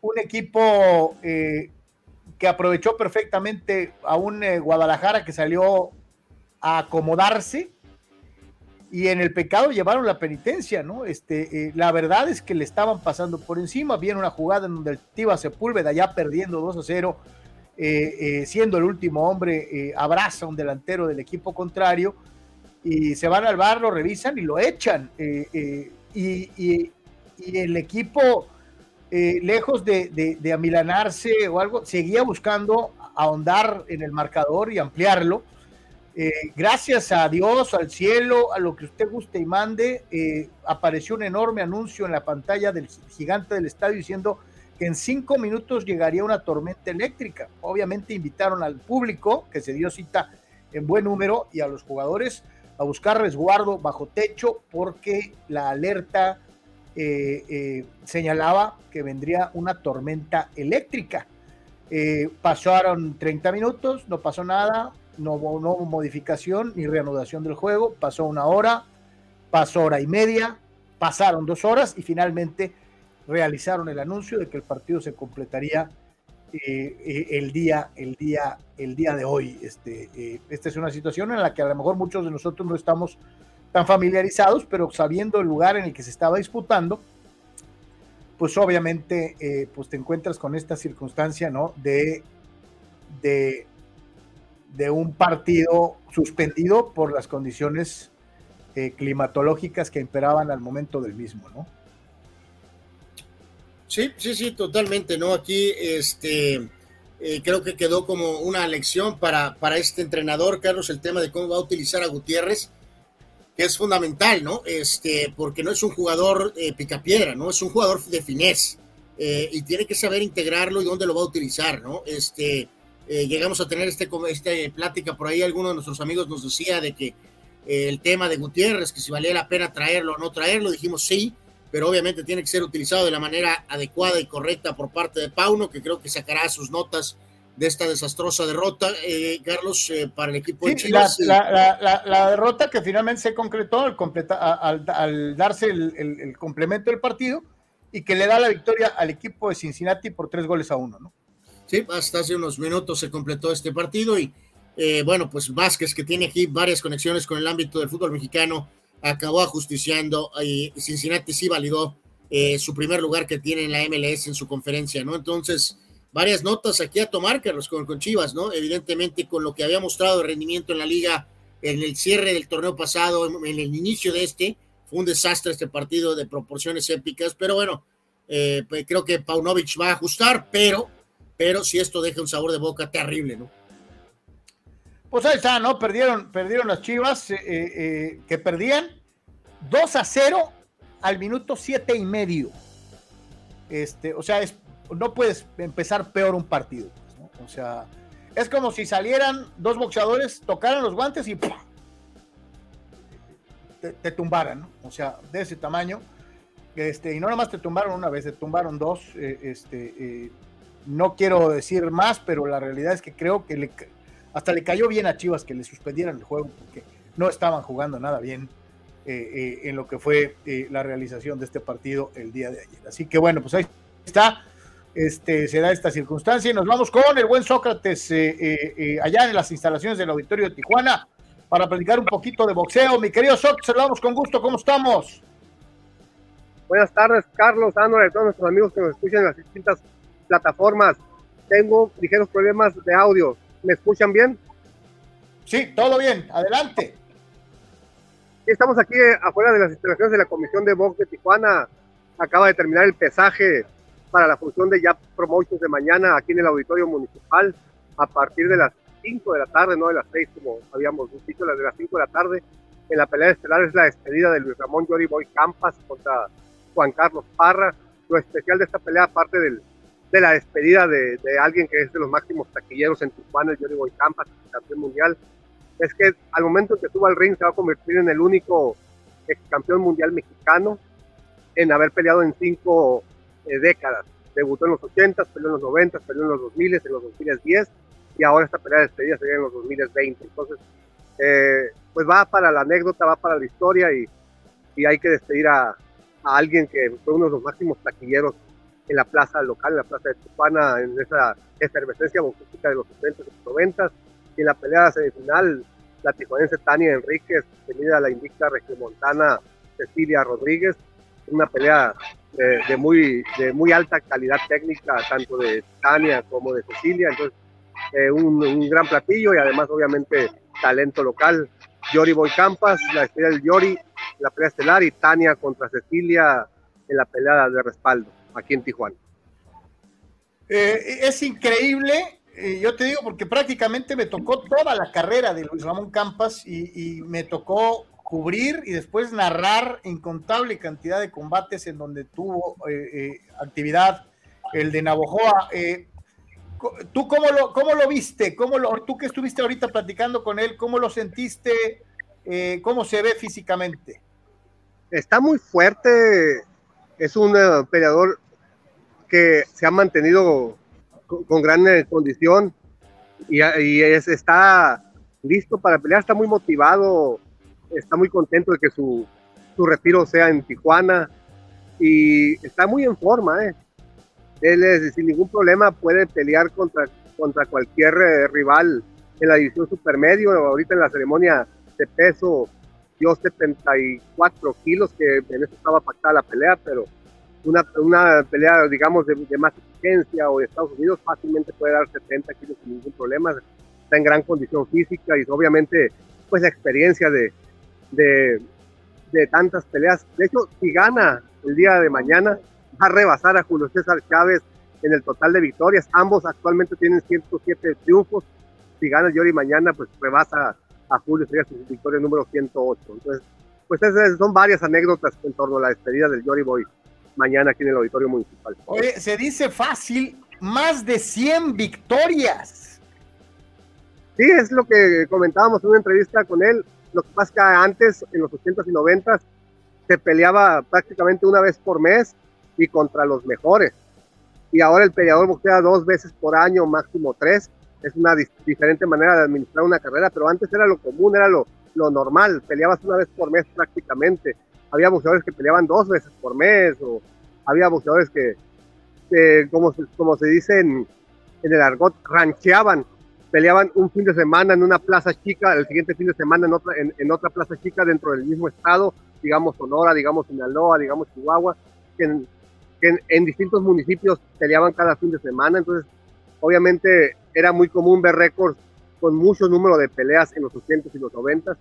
un equipo que aprovechó perfectamente a un Guadalajara que salió a acomodarse, y en el pecado llevaron la penitencia, ¿no? Este, eh, la verdad es que le estaban pasando por encima, viene una jugada en donde el Tiva Sepúlveda ya perdiendo 2 a 0, eh, eh, siendo el último hombre, abraza a un delantero del equipo contrario y se van al bar, lo revisan y lo echan. Y, el equipo lejos de, amilanarse o algo, seguía buscando ahondar en el marcador y ampliarlo. Eh, gracias a Dios, al cielo, a lo que usted guste y mande, eh, apareció un enorme anuncio en la pantalla del gigante del estadio diciendo que en cinco minutos llegaría una tormenta eléctrica. Obviamente invitaron al público, que se dio cita en buen número, y a los jugadores a buscar resguardo bajo techo porque la alerta eh, señalaba que vendría una tormenta eléctrica. Pasaron 30 minutos, no pasó nada, no hubo, no modificación ni reanudación del juego, pasó una hora, pasó hora y media, pasaron dos horas y finalmente realizaron el anuncio de que el partido se completaría el día, el día, el día de hoy. Este, esta es una situación en la que a lo mejor muchos de nosotros no estamos tan familiarizados, pero sabiendo el lugar en el que se estaba disputando, pues obviamente eh, pues te encuentras con esta circunstancia, ¿no? De, de, de un partido suspendido por las condiciones eh, climatológicas que imperaban al momento del mismo, ¿no? Sí, sí, sí, totalmente, ¿no? Aquí, este, eh, creo que quedó como una lección para, para este entrenador, Carlos, el tema de cómo va a utilizar a Gutiérrez es fundamental, ¿no? Este, porque no es un jugador eh, picapiedra, ¿no? Es un jugador de finés eh, y tiene que saber integrarlo y dónde lo va a utilizar, ¿no? Este, eh, llegamos a tener este, este plática por ahí, alguno de nuestros amigos nos decía de que el tema de Gutiérrez, que si valía la pena traerlo o no traerlo, dijimos sí, pero obviamente tiene que ser utilizado de la manera adecuada y correcta por parte de Pauno, que creo que sacará sus notas de esta desastrosa derrota, eh, Carlos, eh, para el equipo de Chivas. La, derrota que finalmente se concretó al, al, darse el, complemento del partido y que le da la victoria al equipo de Cincinnati por tres goles a uno, ¿no? Sí, hasta hace unos minutos se completó este partido y eh, bueno, pues Vázquez, que tiene aquí varias conexiones con el ámbito del fútbol mexicano, acabó ajusticiando y Cincinnati sí validó su primer lugar que tiene en la MLS en su conferencia, ¿no? Entonces, varias notas aquí a tomar, Carlos, con, con Chivas, ¿no? Evidentemente, con lo que había mostrado de rendimiento en la liga en el cierre del torneo pasado, en, el inicio de este, fue un desastre este partido de proporciones épicas, pero bueno, eh, pues creo que Paunovic va a ajustar, pero, pero si esto deja un sabor de boca terrible, ¿no? Pues ahí está, ¿no? Perdieron, perdieron las Chivas, eh, eh, que perdían 2 a 0 al minuto siete y medio. Este, o sea, es no puedes empezar peor un partido. O sea, es como si salieran dos boxeadores, tocaran los guantes y te, tumbaran, ¿no? O sea, de ese tamaño. Este, y no nomás te tumbaron una vez, te tumbaron dos. Eh, este, eh, no quiero decir más, pero la realidad es que creo que le, hasta le cayó bien a Chivas que le suspendieran el juego porque no estaban jugando nada bien eh, en lo que fue la realización de este partido el día de ayer. Así que bueno, pues ahí está este, se da esta circunstancia y nos vamos con el buen Sócrates eh, eh, eh, allá en las instalaciones del Auditorio de Tijuana para platicar un poquito de boxeo. Mi querido Sócrates, saludamos con gusto, ¿cómo estamos? Buenas tardes, Carlos, Ana, y todos nuestros amigos que nos escuchan en las distintas plataformas. Tengo ligeros problemas de audio. ¿Me escuchan bien? Sí, todo bien, adelante. Estamos aquí afuera de las instalaciones de la Comisión de Box de Tijuana. Acaba de terminar el pesaje para la función de ya Promotions de mañana aquí en el Auditorio Municipal a partir de las 5 de la tarde, no de las 6 como habíamos dicho, las de las 5 de la tarde. En la pelea estelar es la despedida de Luis Ramón Yori Boy Campas contra Juan Carlos Parra. Lo especial de esta pelea, aparte del, de la despedida de, alguien que es de los máximos taquilleros en Tijuana, el Yori Boy Campas, campeón mundial, es que al momento en que suba al ring se va a convertir en el único ex campeón mundial mexicano en haber peleado en cinco eh, décadas. Debutó en los 80, peleó en los 90, peleó en los 2000, en los 2010 y ahora esta pelea de despedida sería en los 2020. Entonces, eh, pues va para la anécdota, va para la historia y, hay que despedir a, alguien que fue uno de los máximos taquilleros en la plaza local, en la plaza de Tijuana, en esa efervescencia boxística de los 70 y los 90 y en la pelea semifinal, la tijuanense Tania Enríquez, tenida a la invicta regiomontana Cecilia Rodríguez, una pelea de, muy, de muy alta calidad técnica, tanto de Tania como de Cecilia. Entonces, eh, un, gran platillo y además, obviamente, talento local. Yori Boy Campas, la estrella del Yori, la pelea estelar y Tania contra Cecilia en la pelea de respaldo. Aquí en Tijuana. Eh, es increíble, eh, yo te digo, porque prácticamente me tocó toda la carrera de Luis Ramón Campas y, me tocó cubrir y después narrar incontable cantidad de combates en donde tuvo eh, actividad el de Navojoa. ¿Tú cómo lo, cómo lo viste? ¿Cómo lo, tú que estuviste ahorita platicando con él, ¿cómo lo sentiste? ¿Cómo se ve físicamente? Está muy fuerte, es un peleador que se ha mantenido con, gran eh, condición y, está listo para pelear, está muy motivado, está muy contento de que su, retiro sea en Tijuana y está muy en forma. Eh. Él sin ningún problema puede pelear contra, contra cualquier eh, rival en la división supermedio. Ahorita en la ceremonia de peso dio 74 kilos, que en eso estaba pactada la pelea, pero una, una pelea, digamos, de, más exigencia o de Estados Unidos, fácilmente puede dar 70 kilos sin ningún problema. Está en gran condición física y obviamente, pues la experiencia de, de, de tantas peleas. De hecho, si gana el día de mañana, va a rebasar a Julio César Chávez en el total de victorias. Ambos actualmente tienen 107 triunfos. Si gana Yori mañana, pues rebasa a Julio, sería su victoria número 108. Entonces, pues esas son varias anécdotas en torno a la despedida del Yori Boy mañana aquí en el Auditorio Municipal. Oye, se dice fácil, más de 100 victorias. Sí, es lo que comentábamos en una entrevista con él. Lo que pasa es que antes, en los 80s y 90s, se peleaba prácticamente una vez por mes y contra los mejores. Y ahora el peleador boxea dos veces por año, máximo tres. Es una diferente manera de administrar una carrera, pero antes era lo común, era lo, lo normal. Peleabas una vez por mes prácticamente había boxeadores que peleaban dos veces por mes, o había boxeadores que, como, como se dice en, el argot, rancheaban, peleaban un fin de semana en una plaza chica, el siguiente fin de semana en otra, en, otra plaza chica dentro del mismo estado, digamos Sonora, digamos Sinaloa, digamos Chihuahua, que, en, en, distintos municipios peleaban cada fin de semana, entonces obviamente era muy común ver récords con mucho número de peleas en los 80 y los 90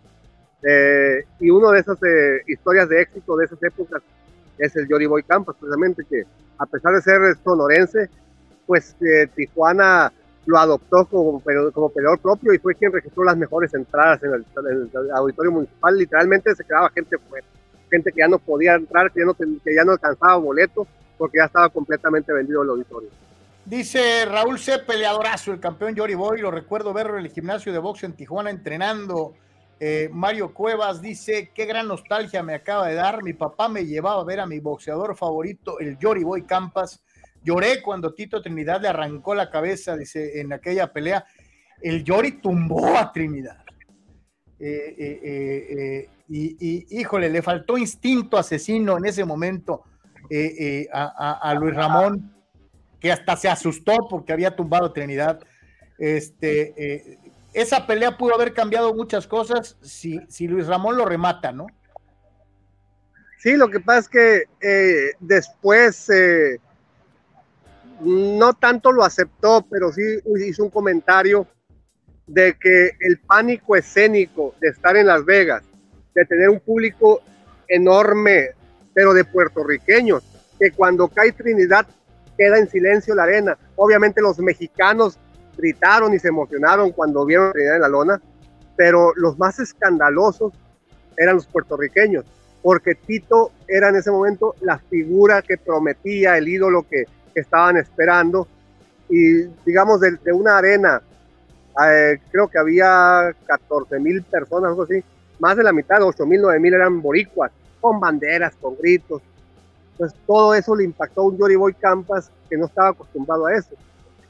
eh, y una de esas eh, historias de éxito de esas épocas es el Jory Boy Campas, precisamente que a pesar de ser sonorense, pues eh, Tijuana lo adoptó como, como peleador propio y fue quien registró las mejores entradas en el, auditorio municipal. Literalmente se quedaba gente fuera, gente que ya no podía entrar, que ya no, que ya no alcanzaba boleto porque ya estaba completamente vendido el auditorio. Dice Raúl C. Peleadorazo, el campeón Jory Boy. Lo recuerdo verlo en el gimnasio de box en Tijuana entrenando eh, Mario Cuevas dice, qué gran nostalgia me acaba de dar. Mi papá me llevaba a ver a mi boxeador favorito, el Yori Boy Campas. Lloré cuando Tito Trinidad le arrancó la cabeza, dice, en aquella pelea. El Yori tumbó a Trinidad. Eh, eh, y, híjole, le faltó instinto asesino en ese momento a, Luis Ramón, que hasta se asustó porque había tumbado Trinidad. Este, esa pelea pudo haber cambiado muchas cosas si, si Luis Ramón lo remata, ¿no? Sí, lo que pasa es que eh, después eh, no tanto lo aceptó, pero sí hizo un comentario de que el pánico escénico de estar en Las Vegas, de tener un público enorme, pero de puertorriqueños, que cuando cae Trinidad queda en silencio la arena. Obviamente los mexicanos gritaron y se emocionaron cuando vieron Trinidad en la lona, pero los más escandalosos eran los puertorriqueños, porque Tito era en ese momento la figura que prometía, el ídolo que, estaban esperando, y digamos de, una arena, eh, creo que había 14 mil personas, algo así, más de la mitad, 8 mil, 9 mil eran boricuas, con banderas, con gritos. Pues todo eso le impactó a un Jory Boy Campas que no estaba acostumbrado a eso.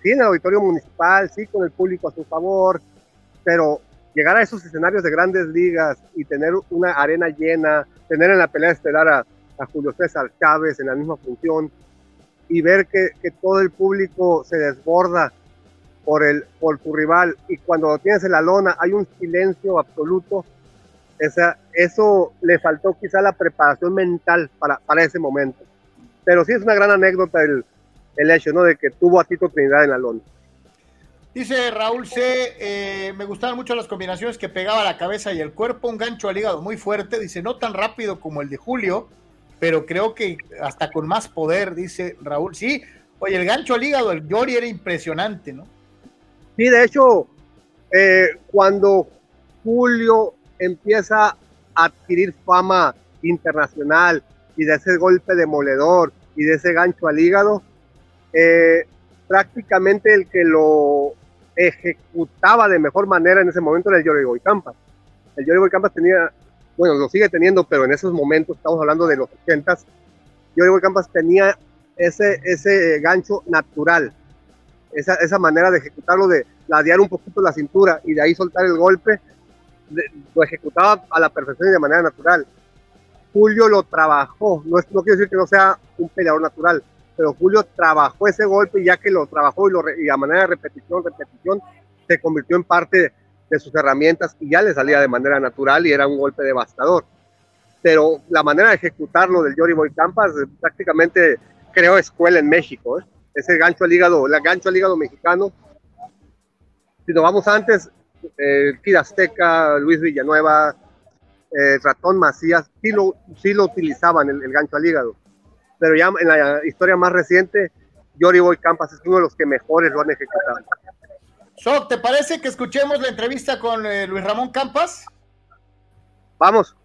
Sí en el auditorio municipal, sí con el público a su favor, pero llegar a esos escenarios de grandes ligas y tener una arena llena, tener en la pelea estelar a, Julio César Chávez en la misma función y ver que, todo el público se desborda por, el, por tu rival y cuando tienes en la lona hay un silencio absoluto, esa, eso le faltó quizá la preparación mental para, para ese momento. Pero sí es una gran anécdota el, el hecho, ¿no? De que tuvo a Tito Trinidad en la lona. Dice Raúl C. Eh, me gustaban mucho las combinaciones que pegaba la cabeza y el cuerpo, un gancho al hígado muy fuerte. Dice, no tan rápido como el de Julio, pero creo que hasta con más poder, dice Raúl. Sí, oye, el gancho al hígado del Yori era impresionante, ¿no? Sí, de hecho, eh, cuando Julio empieza a adquirir fama internacional y de ese golpe demoledor y de ese gancho al hígado, eh, prácticamente el que lo ejecutaba de mejor manera en ese momento era el Yorigoy Campas. El Yorigoy Campas tenía, bueno, lo sigue teniendo, pero en esos momentos, estamos hablando de los 80s, Yorigoy Campas tenía ese, ese gancho natural, esa, esa manera de ejecutarlo, de ladear un poquito la cintura y de ahí soltar el golpe, lo ejecutaba a la perfección y de manera natural. Julio lo trabajó, no, no quiero decir que no sea un peleador natural, pero Julio trabajó ese golpe y ya que lo trabajó y, lo, y a manera de repetición, repetición, se convirtió en parte de sus herramientas y ya le salía de manera natural y era un golpe devastador. Pero la manera de ejecutarlo del Yori Boy Campas eh, prácticamente creó escuela en México. ¿eh? Ese gancho al hígado, el gancho al hígado mexicano. Si nos vamos antes, eh, Kid Azteca, Luis Villanueva, eh, Ratón Macías, sí lo, sí lo utilizaban el, el, gancho al hígado. Pero ya en la historia más reciente, Yori Boy Campas es uno de los que mejores lo han ejecutado. ¿te parece que escuchemos la entrevista con eh, Luis Ramón Campas? Vamos.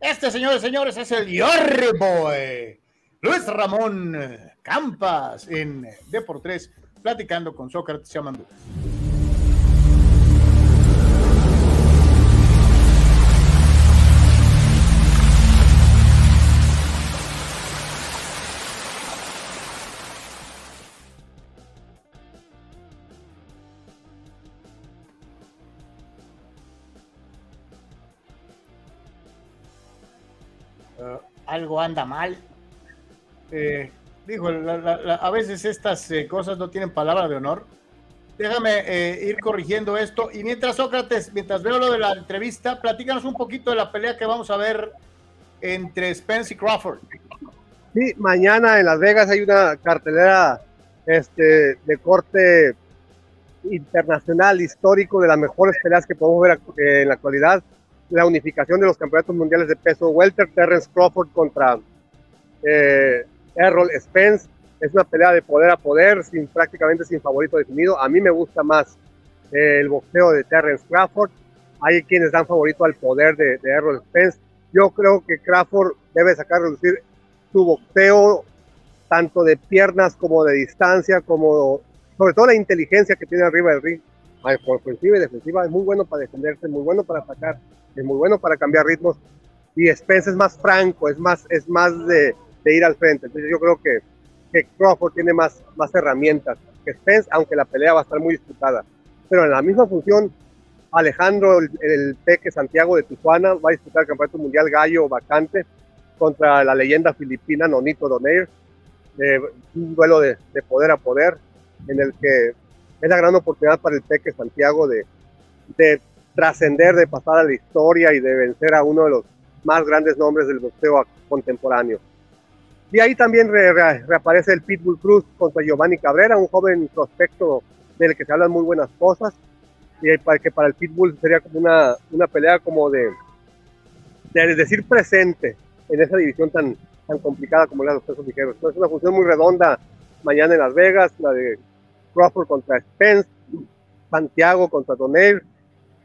Este, señores, señores, es el Yori Boy. Luis Ramón Campas en Deport3, platicando con Sócrates Yamandú. Algo anda mal. Eh, dijo, la, la, la, a veces estas eh, cosas no tienen palabra de honor. Déjame eh, ir corrigiendo esto. Y mientras Sócrates, mientras veo lo de la entrevista, platícanos un poquito de la pelea que vamos a ver entre Spence y Crawford. Sí, mañana en Las Vegas hay una cartelera este, de corte internacional, histórico, de las mejores peleas que podemos ver eh, en la actualidad. La unificación de los campeonatos mundiales de peso welter, Terrence Crawford contra eh, Errol Spence. Es una pelea de poder a poder, sin, prácticamente sin favorito definido. A mí me gusta más eh, el boxeo de Terrence Crawford. Hay quienes dan favorito al poder de, Errol Spence. Yo creo que Crawford debe sacar reducir su boxeo tanto de piernas como de distancia, como sobre todo la inteligencia que tiene arriba del ring, ofensiva y defensiva, es muy bueno para defenderse, muy bueno para atacar, es muy bueno para cambiar ritmos. Y Spence es más franco, es más, es más de, ir al frente. Entonces yo creo que, que Crawford tiene más, más herramientas que Spence, aunque la pelea va a estar muy disputada. Pero en la misma función, Alejandro, el, el Peque Santiago de Tijuana, va a disputar el Campeonato Mundial Gallo vacante contra la leyenda filipina Nonito Donaire. Eh, un duelo de, poder a poder en el que es la gran oportunidad para el Peque Santiago de, de trascender, de pasar a la historia y de vencer a uno de los más grandes nombres del boxeo contemporáneo. Y ahí también re, re, reaparece el Pitbull Cruz contra Giovanni Cabrera, un joven prospecto del que se hablan muy buenas cosas, y para que para el Pitbull sería como una, una pelea como de, de decir presente en esa división tan, tan complicada como la de los pesos ligeros. Entonces es una función muy redonda mañana en Las Vegas, la de Crawford contra Spence, Santiago contra Donaire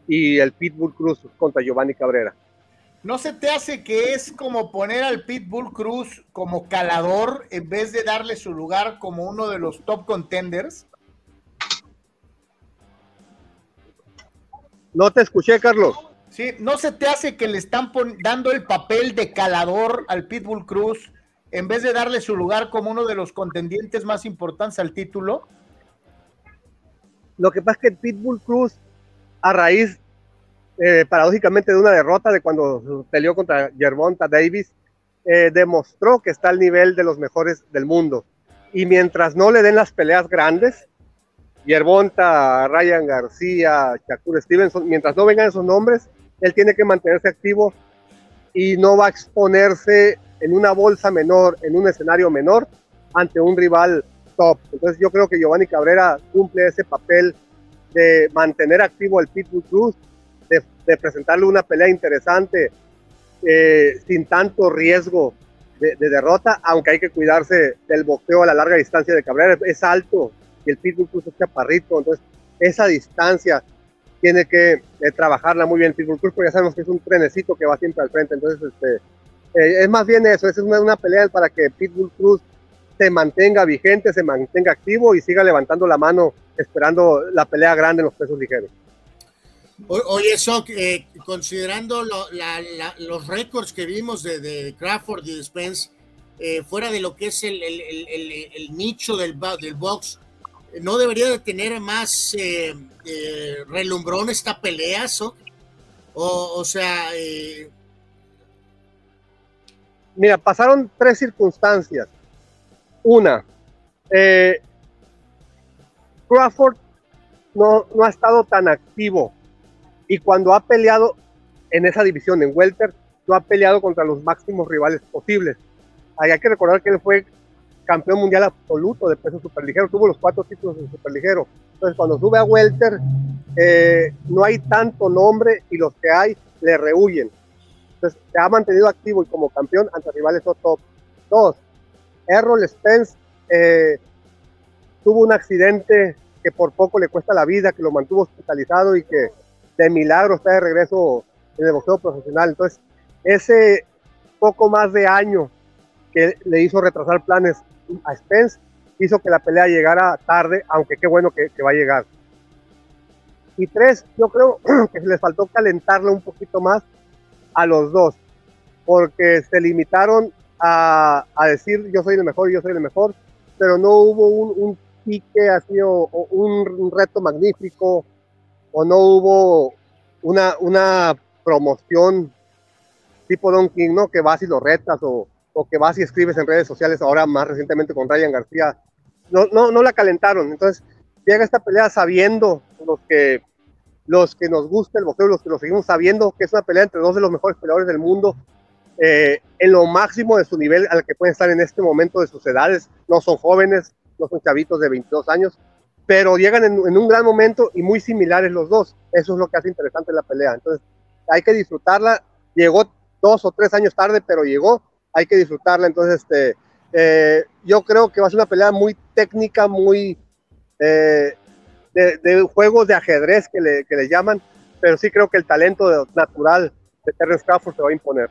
y el Pitbull Cruz contra Giovanni Cabrera. ¿No se te hace que es como poner al Pitbull Cruz como calador en vez de darle su lugar como uno de los top contenders? No te escuché, Carlos. Sí, ¿no se te hace que le están dando el papel de calador al Pitbull Cruz en vez de darle su lugar como uno de los contendientes más importantes al título? Lo que pasa es que Pitbull Cruz, a raíz eh, paradójicamente de una derrota de cuando peleó contra Gervonta Davis, eh, demostró que está al nivel de los mejores del mundo. Y mientras no le den las peleas grandes, Gervonta, Ryan García, Shakur Stevenson, mientras no vengan esos nombres, él tiene que mantenerse activo y no va a exponerse en una bolsa menor, en un escenario menor, ante un rival top. Entonces yo creo que Giovanni Cabrera cumple ese papel de mantener activo al Pitbull Cruz, de, de presentarle una pelea interesante eh, sin tanto riesgo de, derrota, aunque hay que cuidarse del boxeo a la larga distancia de Cabrera. Es alto y el Pitbull Cruz es chaparrito, entonces esa distancia tiene que eh, trabajarla muy bien el Pitbull Cruz, porque ya sabemos que es un trenecito que va siempre al frente. Entonces, este, eh, es más bien eso, es una, una pelea para que Pitbull Cruz se mantenga vigente, se mantenga activo y siga levantando la mano esperando la pelea grande en los pesos ligeros. Oye, eso, eh, considerando los récords que vimos de, Crawford y Spence, eh, fuera de lo que es el, nicho del, del, box, ¿no debería de tener más eh, relumbrón esta pelea, Sok? O, o sea... Mira, pasaron tres circunstancias. Una, Crawford no, no ha estado tan activo y cuando ha peleado en esa división, en Welter, no ha peleado contra los máximos rivales posibles. hay que recordar que él fue campeón mundial absoluto de peso superligero, tuvo los cuatro títulos de superligero. Entonces, cuando sube a Welter, eh, no hay tanto nombre y los que hay le rehuyen. Entonces, se ha mantenido activo y como campeón ante rivales top. Dos, Errol Spence eh, tuvo un accidente que por poco le cuesta la vida, que lo mantuvo hospitalizado y que de milagro está de regreso en el boxeo profesional. Entonces, ese poco más de año que le hizo retrasar planes a Spence hizo que la pelea llegara tarde, aunque qué bueno que, va a llegar. Y tres, yo creo <clears throat> que les faltó calentarle un poquito más a los dos, porque se limitaron a, decir yo soy el mejor, yo soy el mejor, pero no hubo un, un pique así o un reto magnífico o no hubo una, una promoción tipo Don King, ¿no? Que vas y lo retas o, o, que vas y escribes en redes sociales, ahora más recientemente con Ryan García. No, no, no la calentaron. Entonces llega esta pelea sabiendo los que, los que nos gusta el boxeo, los que lo seguimos sabiendo que es una pelea entre dos de los mejores peleadores del mundo, eh, en lo máximo de su nivel al que pueden estar en este momento de sus edades. No son jóvenes, no son chavitos de 22 años, pero llegan en, un gran momento y muy similares los dos. Eso es lo que hace interesante la pelea. Entonces, hay que disfrutarla. Llegó dos o tres años tarde, pero llegó. Hay que disfrutarla. Entonces, este, eh, yo creo que va a ser una pelea muy técnica, muy eh, de, juegos de ajedrez que le, que le llaman, pero sí creo que el talento natural de Terrence Crawford se va a imponer.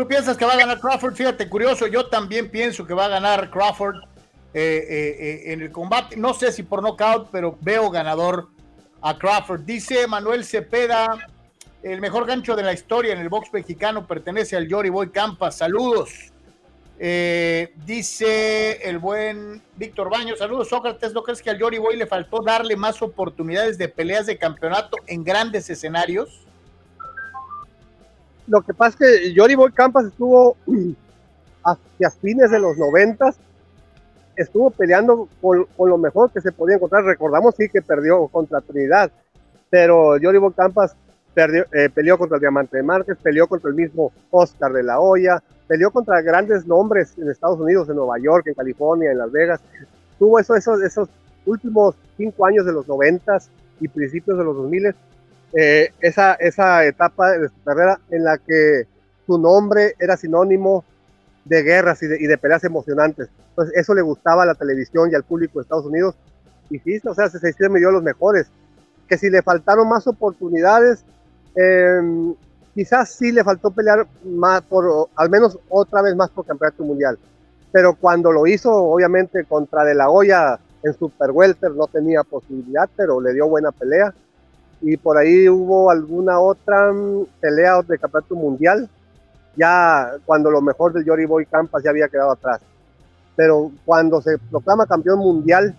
¿Tú piensas que va a ganar Crawford? Fíjate, curioso, yo también pienso que va a ganar Crawford. Eh, eh, eh, en el combate. No sé si por knockout, pero veo ganador a Crawford. Dice Manuel Cepeda, el mejor gancho de la historia en el box mexicano pertenece al Yori Boy Campa. Saludos. dice el buen Víctor Baño, saludos Sócrates, ¿no crees que al Yori Boy le faltó darle más oportunidades de peleas de campeonato en grandes escenarios? Lo que pasa es que Yori Boy Campas estuvo <clears throat> hacia fines de los noventas estuvo peleando con, lo mejor que se podía encontrar. Recordamos sí que perdió contra Trinidad, pero Yoribol Campas perdió, eh, peleó contra el Diamante Márquez, peleó contra el mismo Oscar de la Hoya, peleó contra grandes nombres en Estados Unidos, en Nueva York, en California, en Las Vegas. Tuvo eso, esos, esos últimos cinco años de los noventas y principios de los 2000 eh, esa, esa etapa de su carrera en la que su nombre era sinónimo de guerras y de, peleas emocionantes. Entonces, eso le gustaba a la televisión y al público de Estados Unidos. Y sí, o sea, se, se dio los mejores. Que si le faltaron más oportunidades, em, quizás sí le faltó pelear más por, al menos otra vez más por campeonato mundial. Pero cuando lo hizo, obviamente, contra De La Hoya en Super Welter no tenía posibilidad, pero le dio buena pelea. Y por ahí hubo alguna otra mm, pelea de campeonato mundial ya cuando lo mejor del Yori Boy Campas ya había quedado atrás. Pero cuando se proclama campeón mundial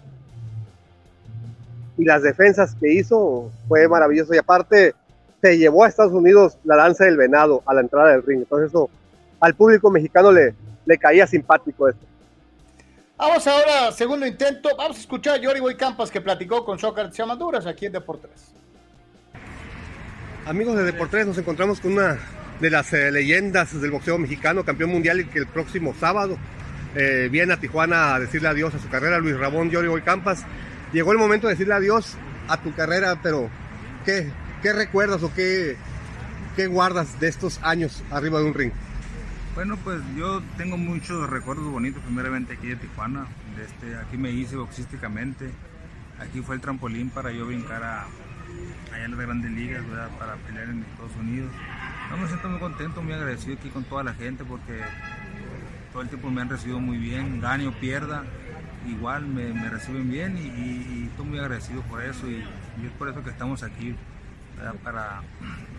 y las defensas que hizo fue maravilloso. Y aparte se llevó a Estados Unidos la danza del venado a la entrada del ring. Entonces eso al público mexicano le, le caía simpático esto. Vamos ahora, segundo intento. Vamos a escuchar a Yori Boy Campas que platicó con Sócrates Amaduras aquí en Deportes. Amigos de Deportes, nos encontramos con una de las eh, leyendas del boxeo mexicano, campeón mundial y que el próximo sábado eh, viene a Tijuana a decirle adiós a su carrera, Luis Ramón Boy Campas. Llegó el momento de decirle adiós a tu carrera, pero ¿qué, recuerdas o qué, guardas de estos años arriba de un ring? Bueno, pues yo tengo muchos recuerdos bonitos, primeramente aquí de Tijuana. Este, aquí me hice boxísticamente. Aquí fue el trampolín para yo brincar a, allá en las grandes ligas, para pelear en Estados Unidos. No, me siento muy contento, muy agradecido aquí con toda la gente porque todo el tiempo me han recibido muy bien, gane o pierda, igual me, reciben bien y, estoy muy agradecido por eso y, es por eso que estamos aquí para,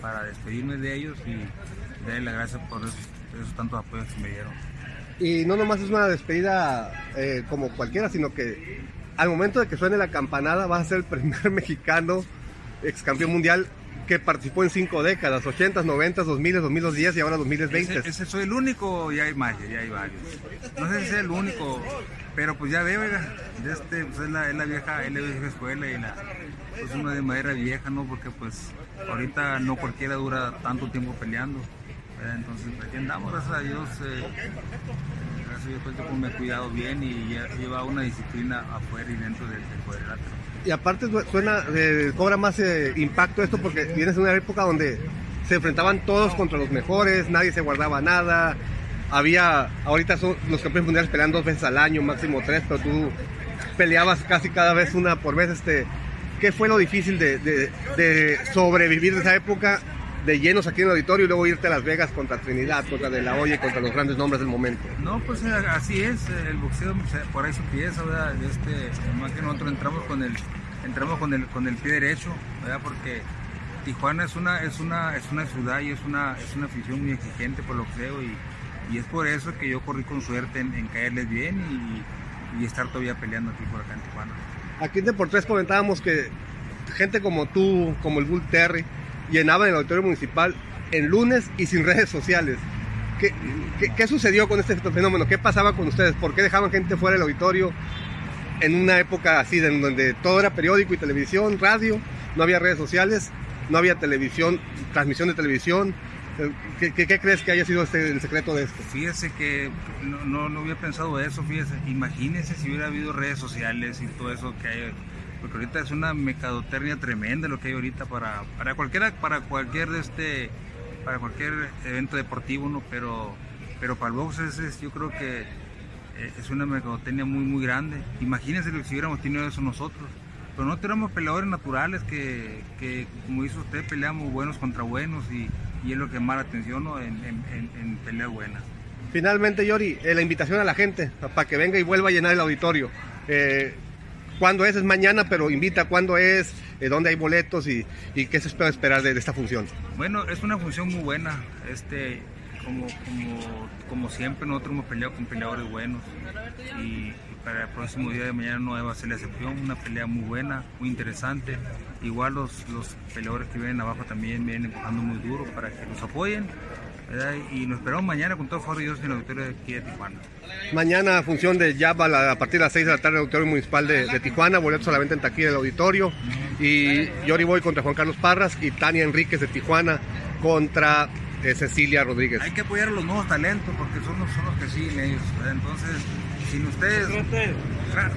para despedirme de ellos y darles las gracias por esos, tantos apoyos que me dieron. Y no nomás es una despedida eh, como cualquiera, sino que al momento de que suene la campanada vas a ser el primer <laughs> mexicano ex campeón mundial que participó en cinco décadas, 80, 90, 2000, 2010 y ahora 2020. Ese, ese soy el único, ya hay más, ya hay varios. No sé si es el único, pero pues ya veo, este, pues es la, es la vieja, es la vieja escuela y la, pues una de madera vieja, ¿no? Porque pues ahorita no cualquiera dura tanto tiempo peleando. Entonces aquí andamos, gracias a Dios. Eh, gracias a Dios tiempo me he cuidado bien y lleva una disciplina afuera y dentro del, del cuadrilátero y aparte suena, eh, cobra más eh, impacto esto porque vienes de una época donde se enfrentaban todos contra los mejores, nadie se guardaba nada, había, ahorita los campeones mundiales pelean dos veces al año, máximo tres, pero tú peleabas casi cada vez una por vez, este, ¿qué fue lo difícil de, sobrevivir de esa época de llenos aquí en el auditorio y luego irte a Las Vegas contra Trinidad, contra De La Hoya y contra los grandes nombres del momento. No, pues eh, así es, el boxeo por ahí su pieza, ¿verdad? Este, más que nosotros entramos con el entramos con el con el pie derecho, ¿verdad? Porque Tijuana es una es una es una ciudad y es una es una afición muy exigente por lo que creo y, y es por eso que yo corrí con suerte en, caerles bien y, y, estar todavía peleando aquí por acá en Tijuana. Aquí en Deportes comentábamos que gente como tú, como el Bull Terry, llenaban el auditorio municipal en lunes y sin redes sociales. ¿Qué, qué, sucedió con este fenómeno? ¿Qué pasaba con ustedes? ¿Por qué dejaban gente fuera del auditorio en una época así, en donde todo era periódico y televisión, radio, no había redes sociales, no había televisión, transmisión de televisión? ¿Qué, qué, crees que haya sido este, el secreto de esto? Fíjese que no, no, no, había pensado eso, fíjese. Imagínese si hubiera habido redes sociales y todo eso que hay porque ahorita es una mecadoternia tremenda lo que hay ahorita para, para cualquiera, para cualquier este, para cualquier evento deportivo, ¿no? Pero, pero para el box yo creo que eh, es una mercadotecnia muy muy grande. Imagínense lo que si hubiéramos tenido eso nosotros. Pero no tenemos peleadores naturales que, que, como dice usted, peleamos buenos contra buenos y, y es lo que más la atención ¿no? en, en, en, peleas buenas. Finalmente, Yori, eh, la invitación a la gente para que venga y vuelva a llenar el auditorio. Eh, cuándo es, es mañana, pero invita cuándo es, eh, dónde hay boletos y, qué se espera esperar de, esta función. Bueno, es una función muy buena. Este, como, como, como siempre, nosotros hemos peleado con peleadores buenos y, para el próximo día de mañana no va a ser la excepción. Una pelea muy buena, muy interesante. Igual los, los peleadores que vienen abajo también vienen empujando muy duro para que los apoyen y nos esperamos mañana con todo el favor de Dios en el auditorio de aquí de Tijuana. Mañana función de Jab a, partir de las 6 de la tarde el auditorio municipal de, Tijuana, boletos solamente en taquilla del auditorio. Y Yori Boy contra Juan Carlos Parras y Tania Enríquez de Tijuana contra eh, Cecilia Rodríguez. Hay que apoyar a los nuevos talentos porque son los, son los que siguen ellos. Entonces, sin ustedes,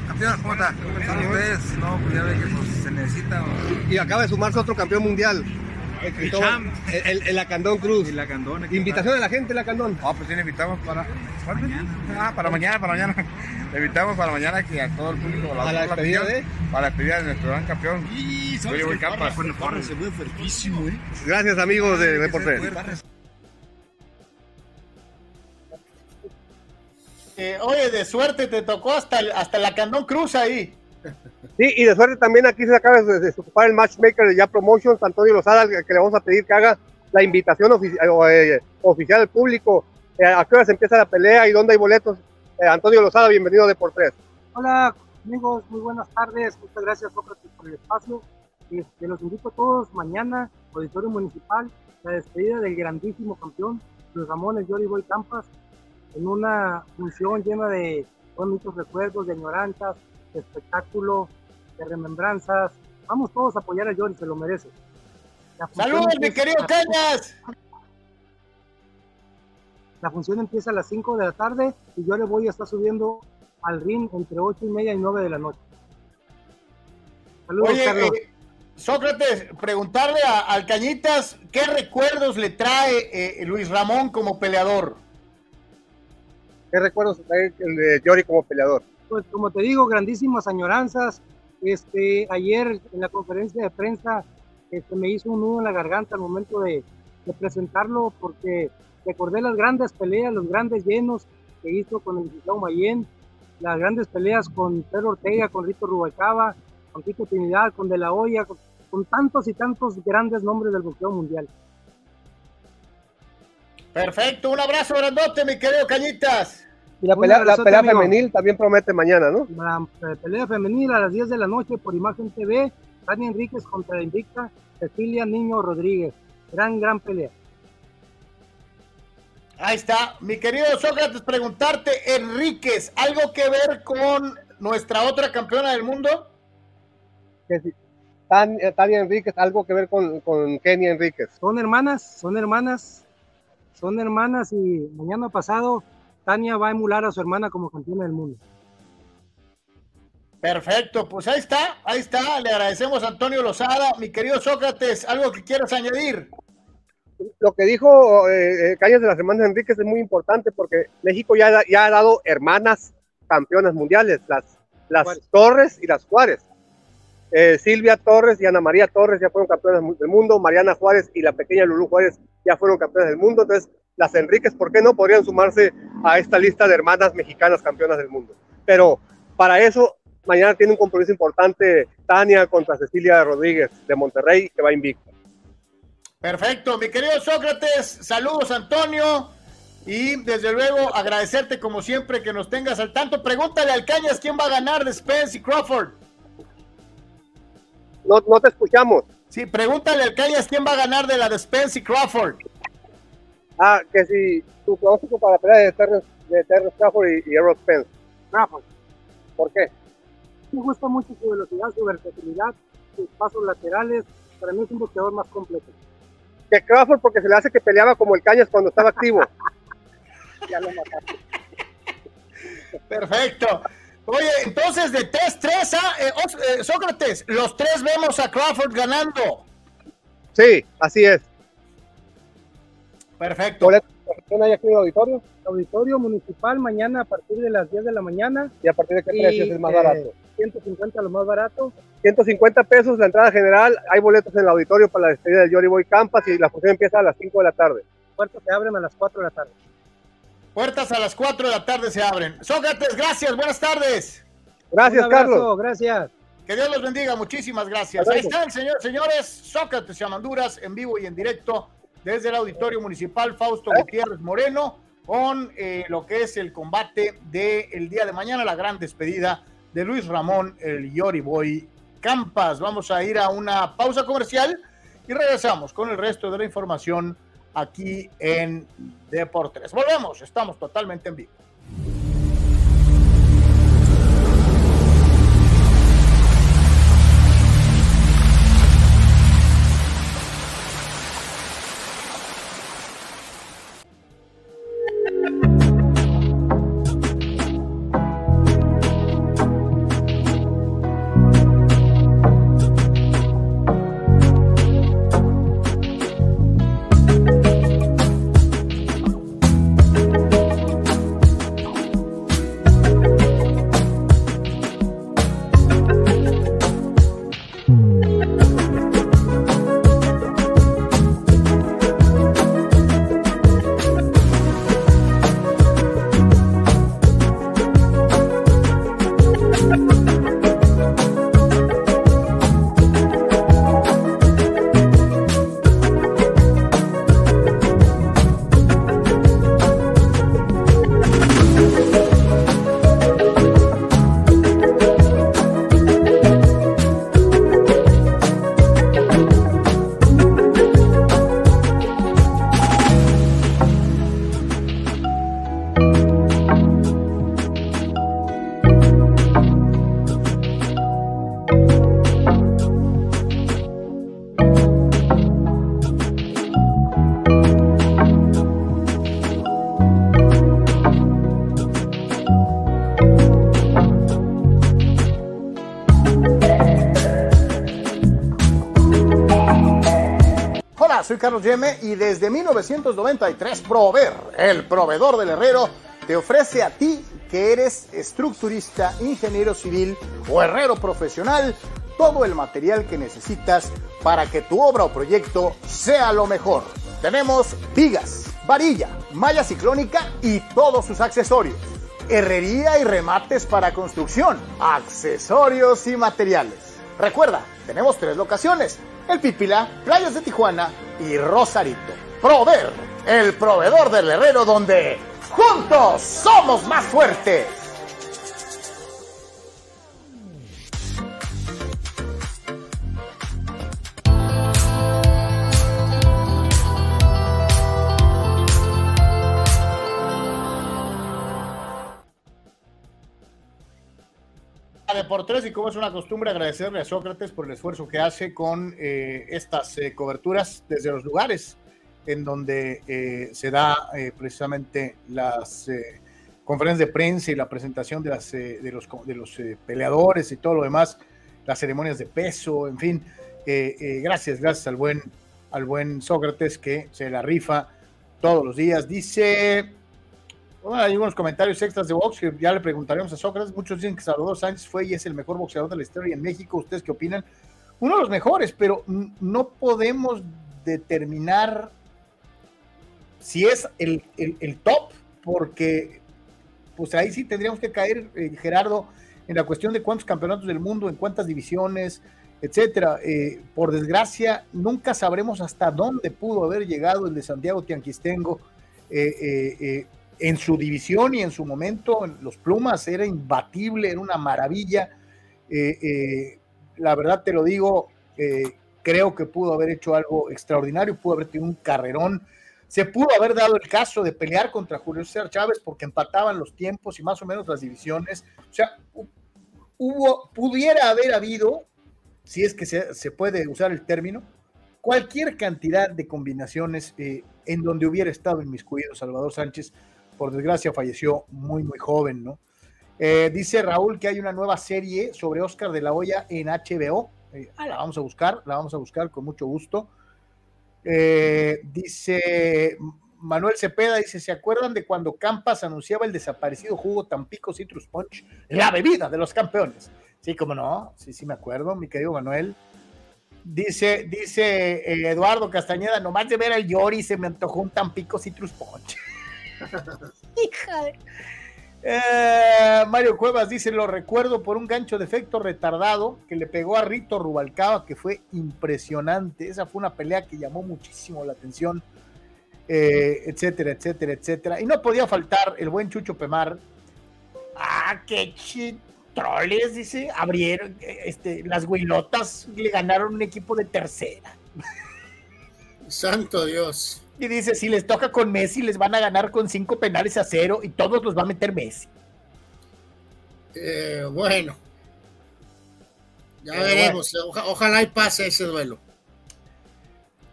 campeón, ¿cómo está? Sin ustedes, no, pues ya ve que pues, se necesita. Y acaba de sumarse otro campeón mundial, el, el, Acandón Cruz. Invitación a la gente, el Acandón. Ah, pues sí, le invitamos para mañana. Ah, para mañana, para mañana. <laughs> Le invitamos para mañana que a todo el público. La, ¿A la despedida de? Para la despedida de nuestro gran campeón. Y se ve fuertísimo, ¿eh? Gracias, amigos de Deportes. Eh, oye, de suerte te tocó hasta el, hasta el Acandón Cruz ahí. Sí, y de suerte también aquí se acaba de desocupar el matchmaker de Ya Promotions, Antonio Lozada, que le vamos a pedir que haga la invitación eh, oficial al público. Eh, ¿A qué hora se empieza la pelea y dónde hay boletos? Eh, Antonio Lozada, bienvenido de por tres. Hola amigos, muy buenas tardes. Muchas gracias por el espacio. Este, los invito a todos mañana, Auditorio Municipal, la despedida del grandísimo campeón, Luis Ramón Yori Boy Campas, en una función llena de bonitos recuerdos, de añoranzas, espectáculo, de remembranzas. Vamos todos a apoyar a Jory, se lo merece. ¡Saludos, mi querido Cañas! La función empieza a las 5 de la tarde y yo le voy a estar subiendo al ring entre 8 y media y 9 de la noche. Saludos, Carlos. Eh, Sócrates, preguntarle a, al Cañitas qué recuerdos le trae eh, Luis Ramón como peleador. ¿Qué recuerdos trae el de Yori como peleador? Pues como te digo, grandísimas añoranzas. Este, ayer en la conferencia de prensa este, me hizo un nudo en la garganta al momento de, presentarlo porque recordé las grandes peleas, los grandes llenos que hizo con el Gislau Mayen, las grandes peleas con Pedro Ortega, con Rito Rubalcaba, con Tito Trinidad, con De La Hoya, con, con tantos y tantos grandes nombres del boxeo mundial. Perfecto, un abrazo grandote, mi querido Cañitas. Y la pelea, la pelea femenil también promete mañana, ¿no? La pelea femenil a las 10 de la noche por Imagen TV, Tania Enríquez contra Invicta, Cecilia Niño Rodríguez. Gran, gran pelea. Ahí está, mi querido Sócrates, preguntarte, Enríquez, ¿algo que ver con nuestra otra campeona del mundo? Que si- Tan- eh, Tania Enríquez, algo que ver con, con Kenia Enríquez. Son hermanas, son hermanas, son hermanas y mañana pasado Tania va a emular a su hermana como campeona del mundo. Perfecto, pues ahí está, ahí está, le agradecemos a Antonio Lozada, mi querido Sócrates, ¿algo que quieras añadir? Lo que dijo eh, eh, Cañas de las Hermanas Enríquez es muy importante porque México ya, ya ha dado hermanas campeonas mundiales, las, las Torres y las Juárez. Eh, Silvia Torres y Ana María Torres ya fueron campeonas del mundo, Mariana Juárez y la pequeña Lulú Juárez ya fueron campeonas del mundo, entonces las Enríquez, ¿por qué no podrían sumarse a esta lista de hermanas mexicanas campeonas del mundo? Pero para eso, mañana tiene un compromiso importante Tania contra Cecilia Rodríguez de Monterrey, que va invicta. Perfecto, mi querido Sócrates, saludos Antonio y desde luego agradecerte como siempre que nos tengas al tanto. Pregúntale al Cañas quién va a ganar de Spence y Crawford. No, no te escuchamos. Sí, pregúntale al Cañas quién va a ganar de la de Spence y Crawford. Ah, que si tu pronóstico para la pelea de Terrence, de Terrence Crawford y, y Errol Spence. Crawford. ¿Por qué? Me gusta mucho su velocidad, su versatilidad, sus pasos laterales. Para mí es un boxeador más completo. Que Crawford porque se le hace que peleaba como el Cañas cuando estaba activo. <laughs> Ya lo mataste. Perfecto. Oye, entonces de 3-3 a eh, Os- eh, Sócrates, los tres vemos a Crawford ganando. Sí, así es. Perfecto. ¿Boletos hay aquí en el auditorio? Auditorio Municipal mañana a partir de las 10 de la mañana. ¿Y a partir de qué Y, precio es el más eh, barato? 150 lo más barato. 150 pesos la entrada general. Hay boletos en el auditorio para la despedida del Yori Boy Campas y la función empieza a las 5 de la tarde. Puertas se abren a las 4 de la tarde. Puertas a las 4 de la tarde se abren. Sócrates, gracias, buenas tardes. Gracias, Un abrazo, Carlos. Gracias. Que Dios los bendiga, muchísimas gracias. Ahí están, señor, señores, Sócrates Chamanduras en vivo y en directo desde el Auditorio Municipal Fausto Gutiérrez Moreno con eh, lo que es el combate del día de mañana, la gran despedida de Luis Ramón, el Yori Boy Campas. Vamos a ir a una pausa comercial y regresamos con el resto de la información aquí en Deportes. Volvemos, estamos totalmente en vivo. Soy Carlos Yeme y desde 1993 Prover, el proveedor del herrero, te ofrece a ti que eres estructurista, ingeniero civil o herrero profesional todo el material que necesitas para que tu obra o proyecto sea lo mejor. Tenemos vigas, varilla, malla ciclónica y todos sus accesorios. Herrería y remates para construcción, accesorios y materiales. Recuerda, tenemos tres locaciones, el Pípila, Playas de Tijuana y Rosarito. Prover, el proveedor del herrero donde juntos somos más fuertes. Por tres y como es una costumbre agradecerle a Sócrates por el esfuerzo que hace con eh, estas eh, coberturas desde los lugares en donde eh, se da precisamente las conferencias de prensa y la presentación de, las, de los, de los peleadores y todo lo demás, las ceremonias de peso, en fin. gracias, gracias al buen, al buen Sócrates que se la rifa todos los días. Dice hay unos comentarios extras de box que ya le preguntaremos a Sócrates. Muchos dicen que Salvador Sánchez fue y es el mejor boxeador de la historia en México. ¿Ustedes qué opinan? Uno de los mejores, pero no podemos determinar si es el, top, porque pues ahí sí tendríamos que caer, eh, Gerardo, en la cuestión de cuántos campeonatos del mundo, en cuántas divisiones, etcétera. Eh, por desgracia, nunca sabremos hasta dónde pudo haber llegado el de Santiago Tianquistengo. Eh, en su división y en su momento, los Plumas era imbatible, era una maravilla. Eh, eh, la verdad te lo digo, eh, creo que pudo haber hecho algo extraordinario, pudo haber tenido un carrerón. Se pudo haber dado el caso de pelear contra Julio César Chávez porque empataban los tiempos y más o menos las divisiones. O sea, hubo, pudiera haber habido, si es que se, se puede usar el término, cualquier cantidad de combinaciones en donde hubiera estado inmiscuido Salvador Sánchez por desgracia falleció muy, muy joven, ¿no? Eh, dice Raúl que hay una nueva serie sobre Oscar de la Hoya en HBO. Eh, la vamos a buscar, la vamos a buscar con mucho gusto. Eh, dice Manuel Cepeda, dice, ¿se acuerdan de cuando Campas anunciaba el desaparecido jugo Tampico Citrus Punch? La bebida de los campeones. Sí, como no, sí, sí me acuerdo, mi querido Manuel. Dice, dice Eduardo Castañeda, nomás de ver al Yori se me antojó un Tampico Citrus Punch. <laughs> <laughs> Hija eh, Mario Cuevas dice, lo recuerdo por un gancho de efecto retardado que le pegó a Rito Rubalcaba, que fue impresionante. Esa fue una pelea que llamó muchísimo la atención, eh, etcétera, etcétera, etcétera. Y no podía faltar el buen Chucho Pemar. Ah, qué chitroles, dice. Abrieron, este, las huilotas le ganaron un equipo de tercera. Santo Dios. Y dice, si les toca con Messi, les van a ganar con cinco penales a cero y todos los va a meter Messi. Eh, bueno. Ya veremos. ojalá y pase ese duelo.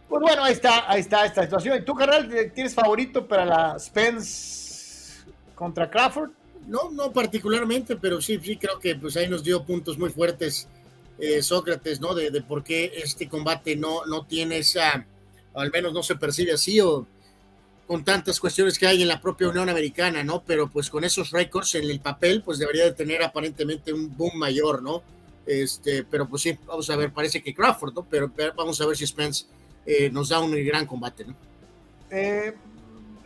Pues bueno, ahí está, ahí está esta situación. ¿Y tú, carnal, tienes favorito para la Spence contra Crawford? No, no particularmente, pero sí, sí creo que pues ahí nos dio puntos muy fuertes eh, Sócrates, ¿no? De, de, por qué este combate no, no tiene esa al menos no se percibe así, o con tantas cuestiones que hay en la propia Unión Americana, ¿no? Pero pues con esos récords en el papel, pues debería de tener aparentemente un boom mayor, ¿no? Este, pero pues sí, vamos a ver, parece que Crawford, ¿no? Pero, vamos a ver si Spence eh, nos da un gran combate, ¿no? Eh,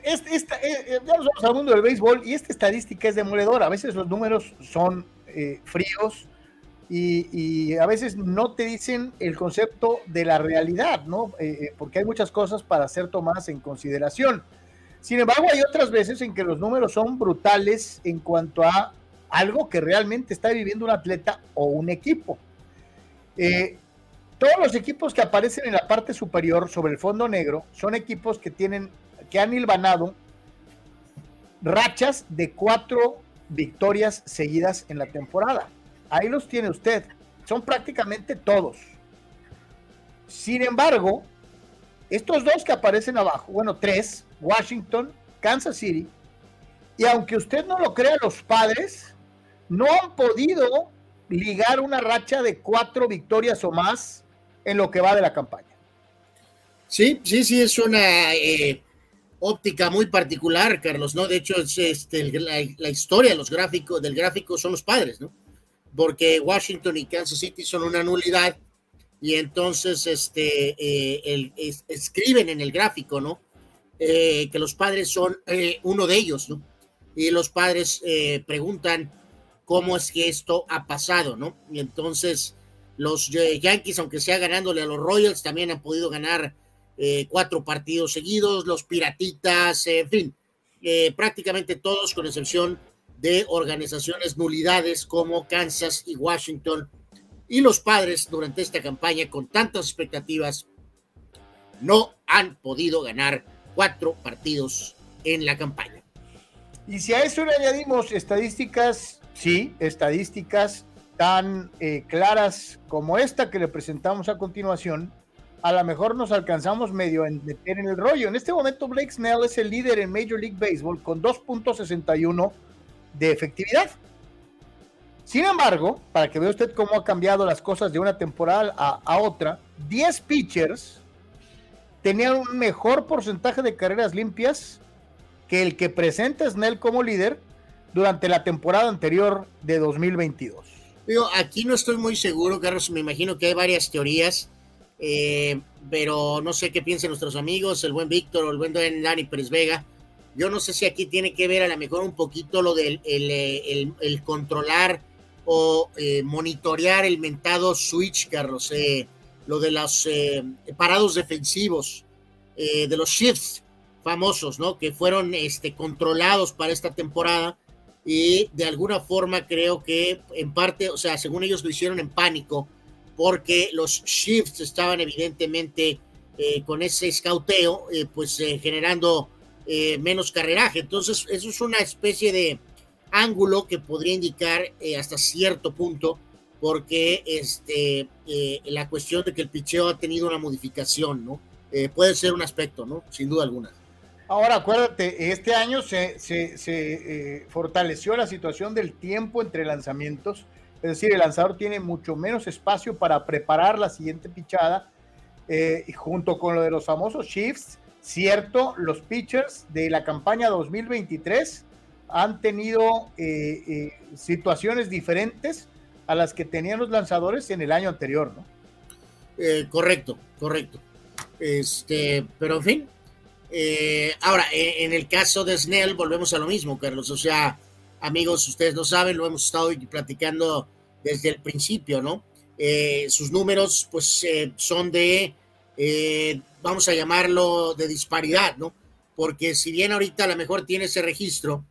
esta, eh, ya nos vamos al mundo del béisbol y esta estadística es demoledora. A veces los números son fríos, y, a veces no te dicen el concepto de la realidad, ¿no? Eh, eh, porque hay muchas cosas para ser tomadas en consideración. Sin embargo, hay otras veces en que los números son brutales en cuanto a algo que realmente está viviendo un atleta o un equipo. Eh, todos los equipos que aparecen en la parte superior sobre el fondo negro son equipos que tienen, que han hilvanado rachas de cuatro victorias seguidas en la temporada. Ahí los tiene usted. Son prácticamente todos. Sin embargo, estos dos que aparecen abajo, bueno, tres, Washington, Kansas City, y aunque usted no lo crea, los padres no han podido ligar una racha de cuatro victorias o más en lo que va de la campaña. Sí, sí, sí, es una... Eh, óptica muy particular, Carlos, ¿no? De hecho, es este, la, historia de los gráficos, del gráfico son los padres, ¿no? Porque Washington y Kansas City son una nulidad y entonces este, eh, escriben en el gráfico, ¿no? Eh, que los padres son eh, uno de ellos, ¿no? Y los padres preguntan cómo es que esto ha pasado, ¿no? Y entonces los Yankees, aunque sea ganándole a los Royals, también han podido ganar cuatro partidos seguidos, los Piratitas, en fin, prácticamente todos, con excepción de organizaciones nulidades como Kansas y Washington, y los padres durante esta campaña con tantas expectativas no han podido ganar cuatro partidos en la campaña. Y si a eso le añadimos estadísticas, sí, estadísticas tan eh, claras como esta que le presentamos a continuación, a lo mejor nos alcanzamos medio a meter en el rollo. En este momento Blake Snell es el líder en Major League Baseball con 2.61 de efectividad. Sin embargo, para que vea usted cómo ha cambiado las cosas de una temporada a, otra, 10 pitchers tenían un mejor porcentaje de carreras limpias que el que presenta Snell como líder durante la temporada anterior de 2022. Digo, aquí no estoy muy seguro, Carlos, me imagino que hay varias teorías, eh, pero no sé qué piensan nuestros amigos, el buen Víctor o el buen Dani Pérez Vega. Yo no sé si aquí tiene que ver a lo mejor un poquito lo del el, el controlar o eh, monitorear el mentado switch, Carlos, eh, lo de los eh, parados defensivos, de los shifts famosos, ¿no? Que fueron este, controlados para esta temporada y de alguna forma creo que en parte, o sea, según ellos lo hicieron en pánico, porque los shifts estaban evidentemente con ese escauteo, pues generando menos carreraje. Entonces, eso es una especie de ángulo que podría indicar eh, hasta cierto punto, porque este, eh, la cuestión de que el picheo ha tenido una modificación, ¿no? Eh, puede ser un aspecto, ¿no? Sin duda alguna. Ahora, acuérdate, este año se, se, fortaleció la situación del tiempo entre lanzamientos, es decir, el lanzador tiene mucho menos espacio para preparar la siguiente pichada, junto con lo de los famosos shifts, cierto, los pitchers de la campaña 2023 han tenido eh, eh, situaciones diferentes a las que tenían los lanzadores en el año anterior, ¿no? Eh, correcto, correcto. Este, pero en fin. ahora, en el caso de Snell, volvemos a lo mismo, Carlos. O sea, amigos, ustedes no saben, lo hemos estado platicando desde el principio, ¿no? sus números, pues, son de, vamos a llamarlo, de disparidad, ¿no? Porque si bien ahorita a lo mejor tiene ese registro,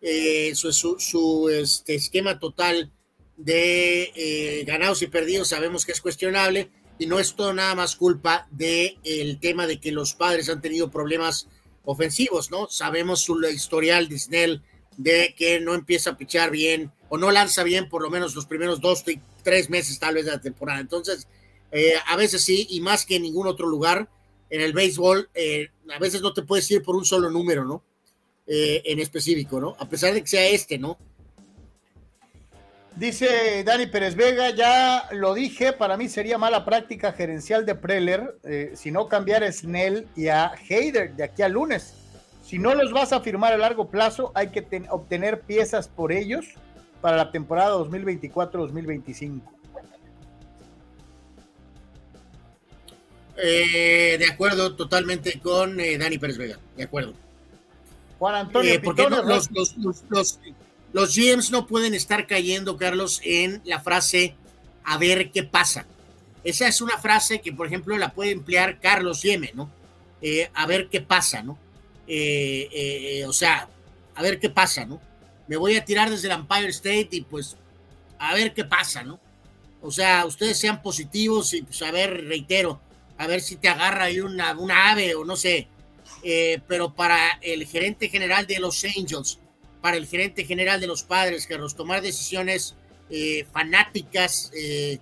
eh, su, este, esquema total de eh, ganados y perdidos sabemos que es cuestionable y no es todo nada más culpa del el tema de que los padres han tenido problemas ofensivos, ¿no? Sabemos su historial de Snell de que no empieza a pichar bien o no lanza bien por lo menos los primeros dos, tres meses tal vez de la temporada. Entonces, eh, a veces sí, y más que en ningún otro lugar, en el béisbol, a veces no te puedes ir por un solo número, ¿no? Eh, en específico, ¿no? A pesar de que sea este, ¿no? Dice Dani Pérez Vega, ya lo dije, para mí sería mala práctica gerencial de Preller eh, si no cambiar a Snell y a Heider de aquí al lunes. Si no los vas a firmar a largo plazo, hay que obtener piezas por ellos para la temporada 2024-2025. Eh, de acuerdo totalmente con Dani Pérez Vega, de acuerdo. Juan Antonio. Eh, porque los, los, los, GMs no pueden estar cayendo, Carlos, en la frase a ver qué pasa. Esa es una frase que, por ejemplo, la puede emplear Carlos Yeme, ¿no? Eh, a ver qué pasa, ¿no? Eh, o sea, a ver qué pasa, ¿no? Me voy a tirar desde el Empire State y pues a ver qué pasa, ¿no? O sea, ustedes sean positivos y pues a ver, reitero, a ver si te agarra ahí una, una ave o no sé, eh, pero para el gerente general de los Angels, para el gerente general de los padres, que los tomar decisiones eh, fanáticas eh,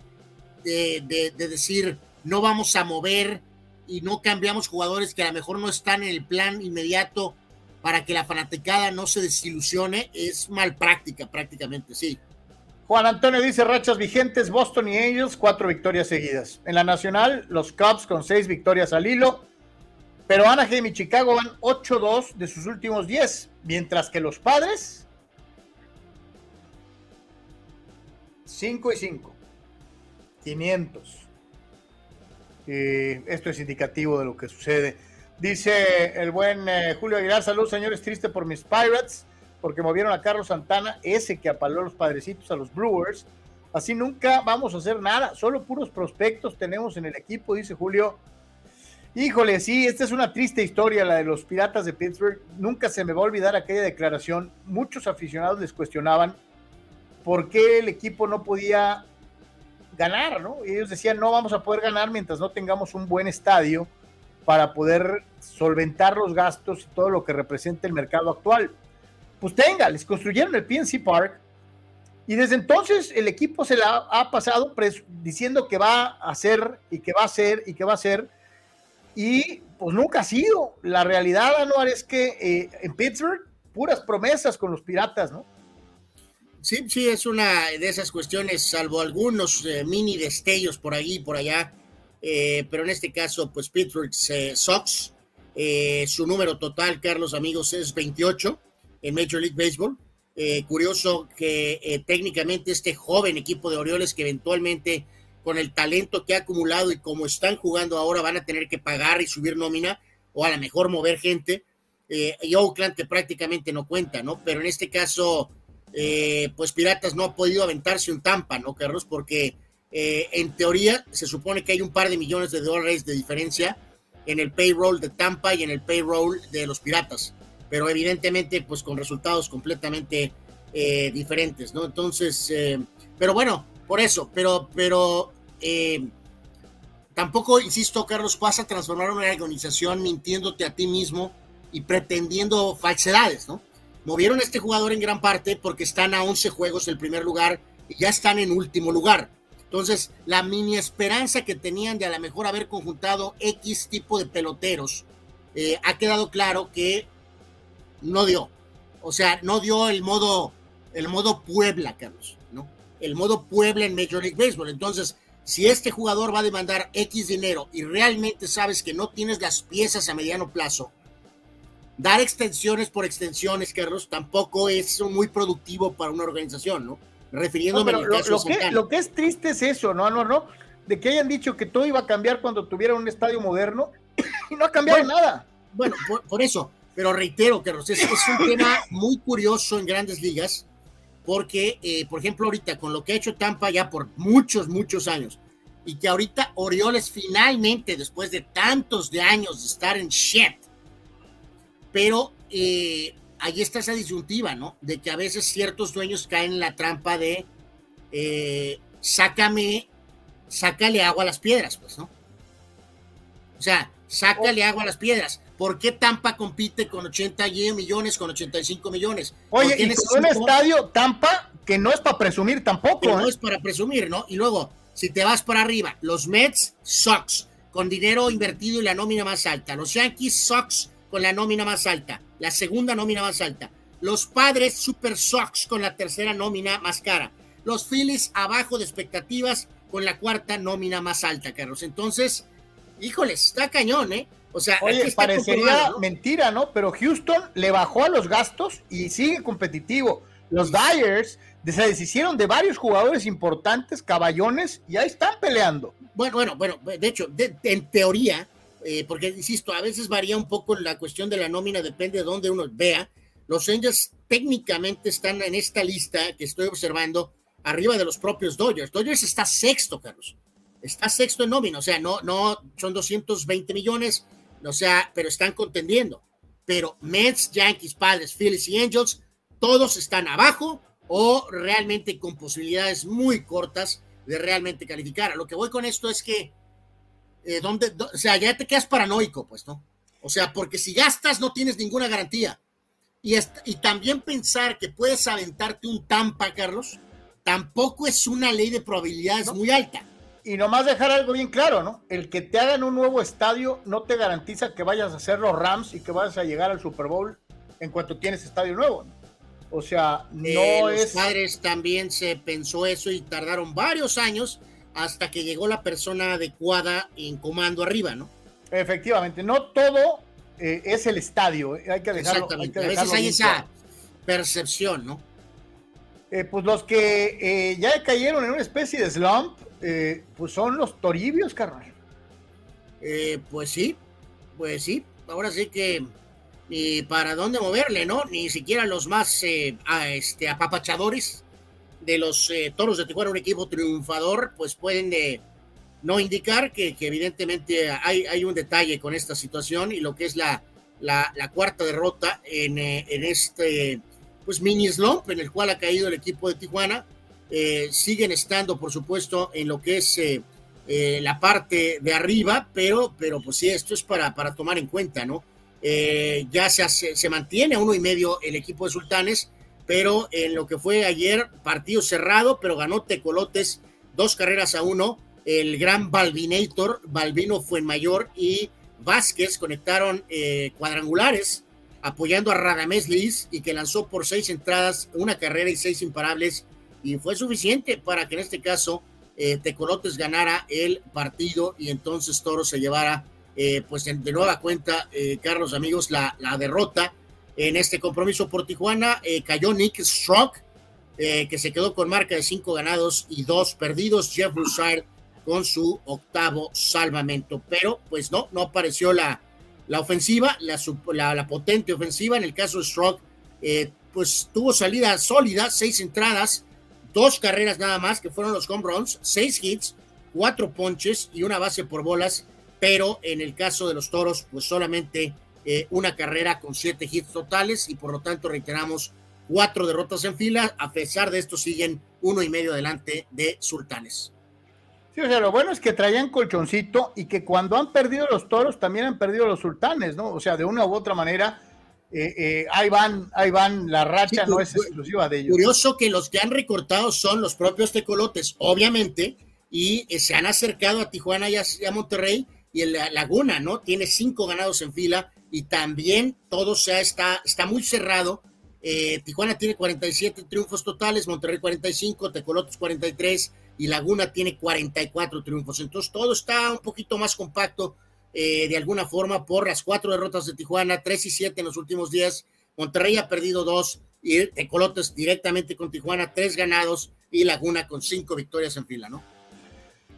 de, decir no vamos a mover y no cambiamos jugadores que a lo mejor no están en el plan inmediato para que la fanaticada no se desilusione, es mal práctica prácticamente, sí. Juan Antonio dice rachas vigentes, Boston y Angels, cuatro victorias seguidas. En la nacional, los Cubs con seis victorias al hilo, Pero Anaheim y Chicago van 8-2 de sus últimos 10, mientras que los padres 5 y 5. 500. esto es indicativo de lo que sucede. Dice el buen eh, Julio Aguilar, salud señores, triste por mis Pirates, porque movieron a Carlos Santana, ese que apaló a los padrecitos a los Brewers. Así nunca vamos a hacer nada, solo puros prospectos tenemos en el equipo, dice Julio. Híjole, sí, esta es una triste historia, la de los Piratas de Pittsburgh. Nunca se me va a olvidar aquella declaración. Muchos aficionados les cuestionaban por qué el equipo no podía ganar, ¿no? ellos decían, no vamos a poder ganar mientras no tengamos un buen estadio para poder solventar los gastos y todo lo que representa el mercado actual. Pues tenga, les construyeron el PNC Park y desde entonces el equipo se la ha pasado diciendo que va a hacer y que va a hacer y que va a hacer y pues nunca ha sido. La realidad, Anuar, es que eh, en Pittsburgh puras promesas con los piratas, ¿no? Sí, sí, es una de esas cuestiones, salvo algunos eh, mini destellos por allí y por allá, eh, pero en este caso, pues Pittsburgh Sox, su número total, Carlos amigos, es 28 en Major League Baseball. curioso que técnicamente este joven equipo de Orioles que eventualmente con el talento que ha acumulado y como están jugando ahora van a tener que pagar y subir nómina o a lo mejor mover gente. Eh, y Oakland que prácticamente no cuenta, ¿no? Pero en este caso, eh, pues Piratas no ha podido aventarse un Tampa, ¿no, Carlos? Porque eh, en teoría se supone que hay un par de millones de dólares de diferencia en el payroll de Tampa y en el payroll de los Piratas, pero evidentemente pues con resultados completamente diferentes, ¿no? Entonces, pero bueno, por eso, pero, pero eh, tampoco, insisto, Carlos, vas a transformar una organización mintiéndote a ti mismo y pretendiendo falsedades, ¿no? Movieron a este jugador en gran parte porque están a 11 juegos del primer lugar y ya están en último lugar. Entonces, la mini esperanza que tenían de a lo mejor haber conjuntado X tipo de peloteros, eh, ha quedado claro que no dio. O sea, no dio el modo, el modo Puebla, Carlos, ¿no? El modo Puebla en Major League Baseball. Entonces, si este jugador va a demandar X dinero y realmente sabes que no tienes las piezas a mediano plazo, dar extensiones por extensiones, Carlos, tampoco es muy productivo para una organización, ¿no? Refiriéndome lo, que, lo que es triste es eso, ¿no, no, no? De que hayan dicho que todo iba a cambiar cuando tuviera un estadio moderno <coughs> y no ha cambiado nada. Bueno, por, eso, pero reitero, Carlos, es, es un tema muy curioso en grandes ligas porque, eh, por ejemplo, ahorita con lo que ha hecho Tampa ya por muchos, muchos años, y que ahorita Orioles finalmente, después de tantos de años de estar en shit, pero eh, ahí está esa disyuntiva, ¿no? De que a veces ciertos dueños caen en la trampa de eh, sácame, sácale agua a las piedras, pues, ¿no? O sea, sácale agua a las piedras. ¿Por qué Tampa compite con 80 millones, con 85 millones? Oye, y con un estadio Tampa que no es para presumir tampoco. No ¿eh? es para presumir, ¿no? Y luego, si te vas para arriba, los Mets, Sox, con dinero invertido y la nómina más alta. Los Yankees, Sox, con la nómina más alta, la segunda nómina más alta. Los Padres, Super Sox, con la tercera nómina más cara. Los Phillies, abajo de expectativas, con la cuarta nómina más alta, Carlos. Entonces, híjoles, está cañón, ¿eh? O sea, Oye, parecería mentira, ¿no? Pero Houston le bajó a los gastos y sigue competitivo. Los Dyers se deshicieron de varios jugadores importantes, caballones, y ahí están peleando. Bueno, bueno, bueno, de hecho, en teoría, eh, porque insisto, a veces varía un poco la cuestión de la nómina, depende de dónde uno vea. Los Angels técnicamente están en esta lista que estoy observando arriba de los propios Dodgers. Dodgers está sexto, Carlos. Está sexto en nómina, o sea, no, no, son 220 millones, o sea, pero están contendiendo. Pero Mets, Yankees, Padres, Phillies y Angels, todos están abajo o realmente con posibilidades muy cortas de realmente calificar. A lo que voy con esto es que, eh, donde, o sea, ya te quedas paranoico, pues, ¿no? O sea, porque si gastas no tienes ninguna garantía. Y, y también pensar que puedes aventarte un Tampa, Carlos, tampoco es una ley de probabilidades muy alta y nomás dejar algo bien claro, ¿no? El que te hagan un nuevo estadio no te garantiza que vayas a hacer los Rams y que vayas a llegar al Super Bowl en cuanto tienes estadio nuevo. ¿no? O sea, no eh, es. Los padres también se pensó eso y tardaron varios años hasta que llegó la persona adecuada en comando arriba, ¿no? Efectivamente, no todo eh, es el estadio, hay que dejarlo. Hay que a veces hay esa percepción, ¿no? Eh, pues los que eh, ya cayeron en una especie de slump, pues son los toribios, carnal. pues sí, pues sí, ahora sí que ni para dónde moverle, ¿no? Ni siquiera los más este, apapachadores de los toros de Tijuana, un equipo triunfador, pues pueden de no indicar que, evidentemente hay, hay, un detalle con esta situación y lo que es la, la, cuarta derrota en, eh, en, este pues mini slump en el cual ha caído el equipo de Tijuana. Eh, siguen estando, por supuesto, en lo que es eh, la parte de arriba, pero, pero pues sí, esto es para, para tomar en cuenta, ¿no? ya se, se mantiene a uno y medio el equipo de Sultanes, pero en lo que fue ayer, partido cerrado, pero ganó Tecolotes dos carreras a uno el gran Balvinator, Balvino mayor y Vázquez conectaron eh, cuadrangulares apoyando a Radamés Liz y que lanzó por seis entradas, una carrera y seis imparables y fue suficiente para que en este caso eh, Tecolotes ganara el partido y entonces Toro se llevara eh, pues de nueva cuenta, Carlos amigos, la, la, derrota en este compromiso por Tijuana. cayó Nick Strock, que se quedó con marca de cinco ganados y dos perdidos. Jeff Broussard con su octavo salvamento, pero pues no, no apareció la, la ofensiva, la, la, potente ofensiva. En el caso de Stroke, eh, pues tuvo salida sólida, seis entradas, dos carreras nada más, que fueron los home runs, seis hits, cuatro ponches y una base por bolas, pero en el caso de los toros, pues solamente eh, una carrera con siete hits totales y por lo tanto reiteramos cuatro derrotas en fila. A pesar de esto, siguen uno y medio adelante de Sultanes. Sí, o sea, lo bueno es que traían colchoncito y que cuando han perdido los toros también han perdido los sultanes, ¿no? O sea, de una u otra manera, eh, eh, ahí van, ahí van, la racha no es exclusiva de ellos. Curioso que los que han recortado son los propios tecolotes, obviamente, y eh, se han acercado a Tijuana y a, Monterrey, y el Laguna, ¿no? Tiene cinco ganados en fila y también todo se está, está muy cerrado. Tijuana tiene 47 triunfos totales, Monterrey 45, Tecolotes 43 y Laguna tiene 44 triunfos. Entonces todo está un poquito más compacto eh, de alguna forma por las cuatro derrotas de Tijuana, tres y siete en los últimos días. Monterrey ha perdido dos y Tecolotes directamente con Tijuana, tres ganados y Laguna con cinco victorias en fila, ¿no?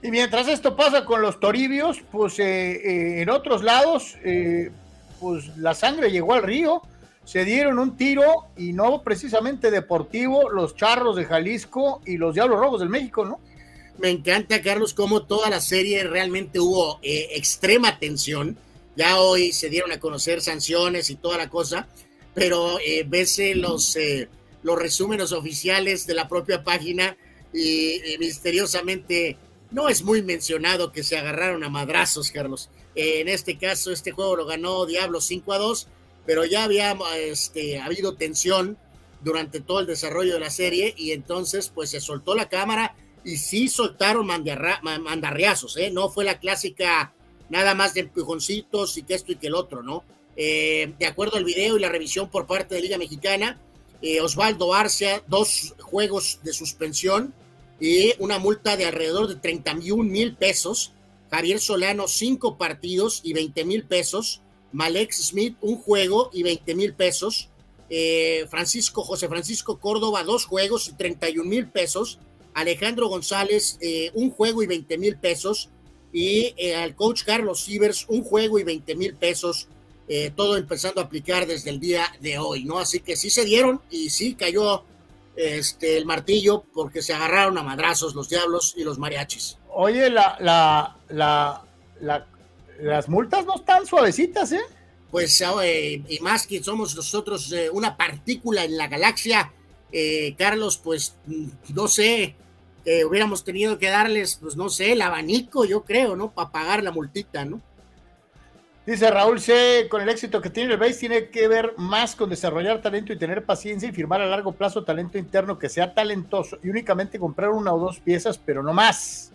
Y mientras esto pasa con los Toribios, pues eh, eh, en otros lados, pues la sangre llegó al río se dieron un tiro y no precisamente deportivo los Charros de Jalisco y los Diablos Rojos del México, ¿no? Me encanta, Carlos, cómo toda la serie realmente hubo eh, extrema tensión. Ya hoy se dieron a conocer sanciones y toda la cosa, pero eh, ves los, eh, los resúmenes oficiales de la propia página y misteriosamente no es muy mencionado que se agarraron a madrazos, Carlos. en este caso, este juego lo ganó Diablos 5 a 2 pero ya había este, habido tensión durante todo el desarrollo de la serie y entonces pues se soltó la cámara y sí soltaron mandarriazos, ¿eh? no fue la clásica nada más de empujoncitos y que esto y que el otro, ¿no? Eh, de acuerdo al video y la revisión por parte de Liga Mexicana, eh, Osvaldo Arcia, dos juegos de suspensión y una multa de alrededor de 31 mil pesos. Javier Solano, cinco partidos y 20 mil pesos. Malex Smith un juego y 20 mil pesos. Eh, Francisco, José Francisco Córdoba, dos juegos y 31 mil pesos. Alejandro González, eh, un juego y 20 mil pesos. Y eh, al coach Carlos Sivers, un juego y 20 mil pesos. todo empezando a aplicar desde el día de hoy, ¿no? Así que sí se dieron y sí cayó este, el martillo porque se agarraron a madrazos los diablos y los mariachis. Oye, la, la, la, la las multas no están suavecitas, ¿eh? Pues, eh, y más que somos nosotros eh, una partícula en la galaxia, eh, Carlos, pues mm, no sé, hubiéramos tenido que darles, pues no sé, el abanico, yo creo, ¿no? Para pagar la multita, ¿no? Dice Raúl C, con el éxito que tiene el base tiene que ver más con desarrollar talento y tener paciencia y firmar a largo plazo talento interno que sea talentoso y únicamente comprar una o dos piezas, pero no más.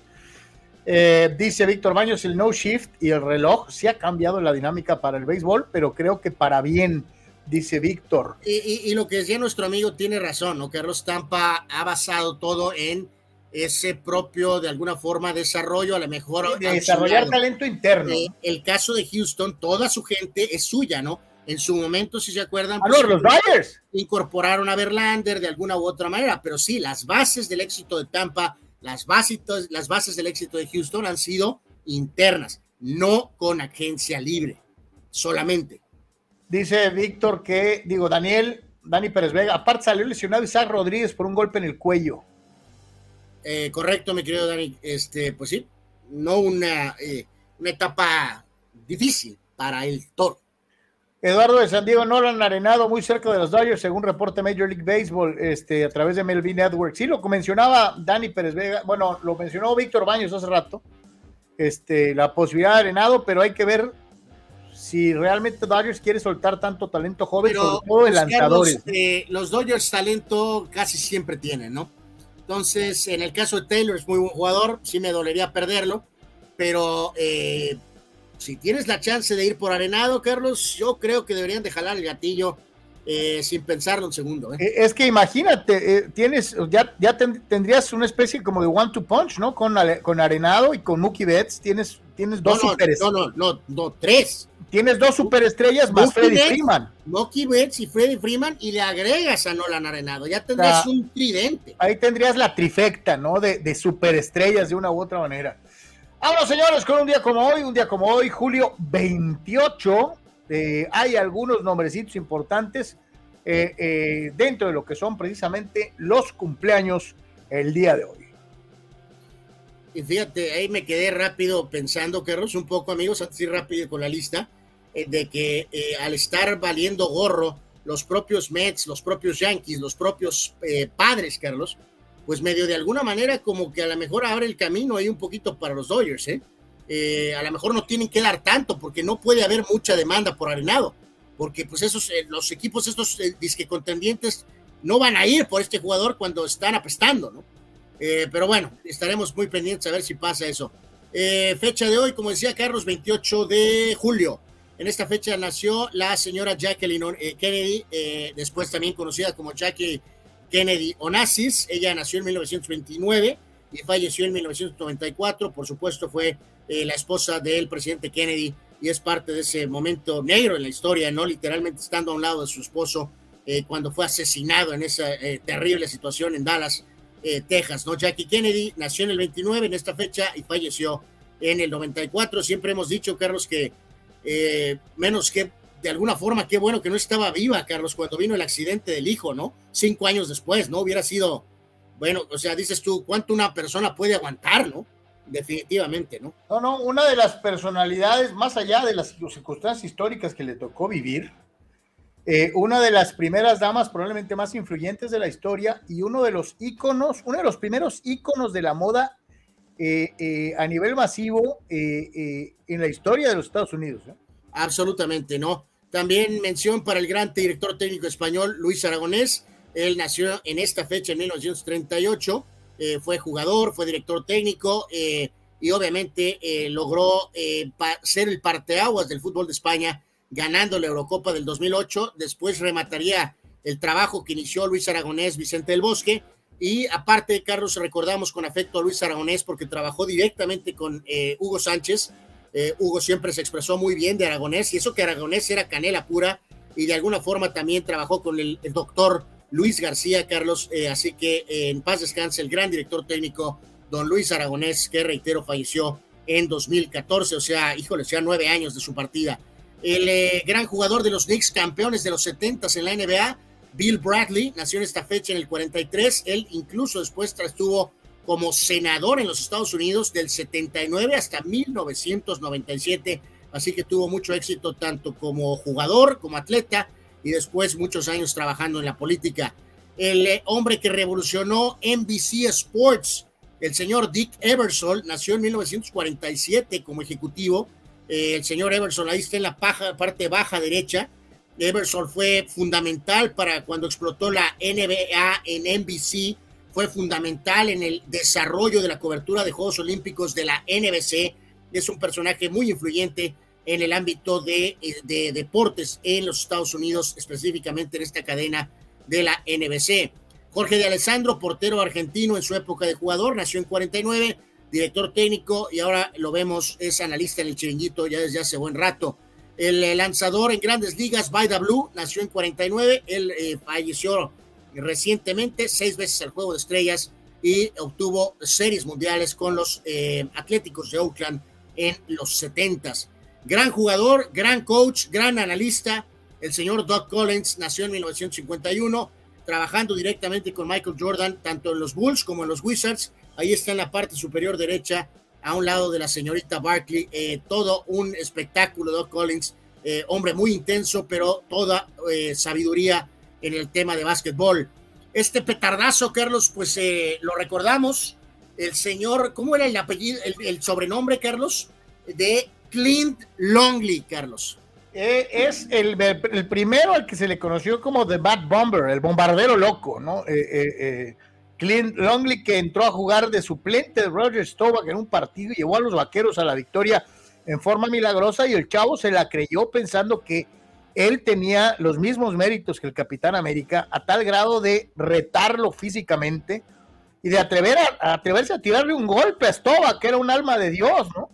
Eh, dice Víctor Baños, el no shift y el reloj sí ha cambiado la dinámica para el béisbol, pero creo que para bien, dice Víctor. Y, lo que decía nuestro amigo tiene razón, ¿no? Carlos Tampa ha basado todo en ese propio, de alguna forma, desarrollo, a lo mejor. De desarrollar talento interno. Eh, el caso de Houston, toda su gente es suya, ¿no? En su momento, si se acuerdan, pues, los Dyers incorporaron a Verlander de alguna u otra manera, pero sí, las bases del éxito de Tampa, las bases, las bases del éxito de Houston han sido internas, no con agencia libre, solamente. Dice Víctor que, digo, Daniel, Dani Pérez Vega, aparte salió lesionado Isaac Rodríguez por un golpe en el cuello. Eh, correcto, mi querido Dani. Este, pues sí, no una, eh, una etapa difícil para el Toro. Eduardo de San Diego no lo han arenado muy cerca de los Dodgers, según reporte Major League Baseball, este, a través de Melvin Network. Sí, lo mencionaba Dani Pérez Vega, bueno, lo mencionó Víctor Baños hace rato, este, la posibilidad de arenado, pero hay que ver si realmente Dodgers quiere soltar tanto talento joven, sobre todo en lanzadores. Eh, los Dodgers talento casi siempre tienen, ¿no? Entonces, en el caso de Taylor es muy buen jugador, sí me dolería perderlo, pero eh, si tienes la chance de ir por Arenado, Carlos, yo creo que deberían de jalar el gatillo eh, sin pensarlo un segundo. ¿eh? Es que imagínate, tienes, ya, ya tendrías una especie como de one to punch, ¿no? Con, con Arenado y con Mookie Betts, tienes, tienes dos no, no, no, no, no, tres. Tienes dos superestrellas más Freddy Freeman. Mookie Betts y Freddy Freeman y le agregas a Nolan Arenado. Ya tendrías un tridente. Ahí tendrías la trifecta, ¿no? De, de superestrellas de una u otra manera. Vámonos, señores, con un día como hoy, un día como hoy, julio 28. Eh, hay algunos nombrecitos importantes eh, eh, dentro de lo que son precisamente los cumpleaños el día de hoy. Y fíjate, ahí me quedé rápido pensando, Carlos, un poco, amigos, ir rápido con la lista. Eh, de que eh, al estar valiendo gorro los propios Mets, los propios Yankees, los propios eh, padres, Carlos, pues medio de alguna manera como que a lo mejor abre el camino ahí un poquito para los Dodgers, ¿eh? a lo mejor no tienen que dar tanto porque no puede haber mucha demanda por arenado, porque pues esos, los equipos estos disque contendientes no van a ir por este jugador cuando están apestando, ¿no? pero bueno, estaremos muy pendientes a ver si pasa eso. fecha de hoy, como decía Carlos, 28 de julio. En esta fecha nació la señora Jacqueline eh, Kennedy, eh, después también conocida como Jackie Kennedy Onassis. Ella nació en 1929 y falleció en 1994. Por supuesto, fue eh, la esposa del presidente Kennedy y es parte de ese momento negro en la historia, ¿no? Literalmente estando a un lado de su esposo cuando fue asesinado en esa terrible situación en Dallas, Texas, ¿no? Jackie Kennedy nació en el 29 en esta fecha y falleció en el 94. Siempre hemos dicho, Carlos, que eh, menos que de alguna forma, qué bueno que no estaba viva, Carlos, cuando vino el accidente del hijo, ¿no? Cinco años después, ¿no? Hubiera sido, bueno, o sea, dices tú, ¿cuánto una persona puede aguantar, ¿no? Definitivamente, ¿no? No, no, una de las personalidades, más allá de las circunstancias históricas que le tocó vivir, eh, una de las primeras damas probablemente más influyentes de la historia y uno de los íconos, uno de los primeros íconos de la moda eh, eh, a nivel masivo eh, en la historia de los Estados Unidos. Absolutamente, ¿no? También mención para el gran director técnico español Luis Aragonés. Él nació en esta fecha, en 1938. fue jugador, fue director técnico y obviamente logró ser el parteaguas del fútbol de España, ganando la Eurocopa del 2008. Después remataría el trabajo que inició Luis Aragonés, Vicente del Bosque, y aparte, Carlos, recordamos con afecto a Luis Aragonés porque trabajó directamente con eh, Hugo Sánchez. Eh, Hugo siempre se expresó muy bien de Aragonés y eso que Aragonés era canela pura y de alguna forma también trabajó con el, doctor Luis García, Carlos. Eh, así que en paz descanse el gran director técnico, don Luis Aragonés, que reitero, falleció en 2014, o sea, híjole, ya nueve años de su partida. El gran jugador de los Knicks, campeones de los 70 en la NBA, Bill Bradley nació en esta fecha en el 43. Él incluso después estuvo como senador en los Estados Unidos del 79 hasta 1997. Así que tuvo mucho éxito tanto como jugador, como atleta y después muchos años trabajando en la política. El eh, hombre que revolucionó NBC Sports, el señor Dick Eversole, nació en 1947 como ejecutivo. Eh, el señor Eversole ahí está en la parte baja derecha Everson fue fundamental para cuando explotó la NBA en NBC, fue fundamental en el desarrollo de la cobertura de Juegos Olímpicos de la NBC. Es un personaje muy influyente en el ámbito de, de deportes en los Estados Unidos, específicamente en esta cadena de la NBC. Jorge de Alessandro, portero argentino en su época de jugador, nació en 49, director técnico y ahora lo vemos, es analista en el chiringuito ya desde hace buen rato. El lanzador en grandes ligas, Baida Blue, nació en 49, él eh, falleció recientemente, seis veces al Juego de Estrellas y obtuvo series mundiales con los eh, Atléticos de Oakland en los 70 Gran jugador, gran coach, gran analista. El señor Doug Collins nació en 1951, trabajando directamente con Michael Jordan, tanto en los Bulls como en los Wizards. Ahí está en la parte superior derecha, a un lado de la señorita Barkley. Eh, todo un espectáculo, Doug Collins. Eh, hombre muy intenso, pero toda sabiduría en el tema de básquetbol. Este petardazo, Carlos, pues eh, lo recordamos. El señor, ¿cómo era el apellido, el, sobrenombre, Carlos? De Clint Longley, Carlos. Eh, es el, el, primero al que se le conoció como The Bad Bomber, el bombardero loco, ¿no? Eh, Clint Longley que entró a jugar de suplente de Roger Staubach en un partido y llevó a los vaqueros a la victoria en forma milagrosa y el chavo se la creyó pensando que él tenía los mismos méritos que el Capitán América, a tal grado de retarlo físicamente y de atrever a, atreverse a tirarle un golpe a Stoba, que era un alma de Dios, ¿no?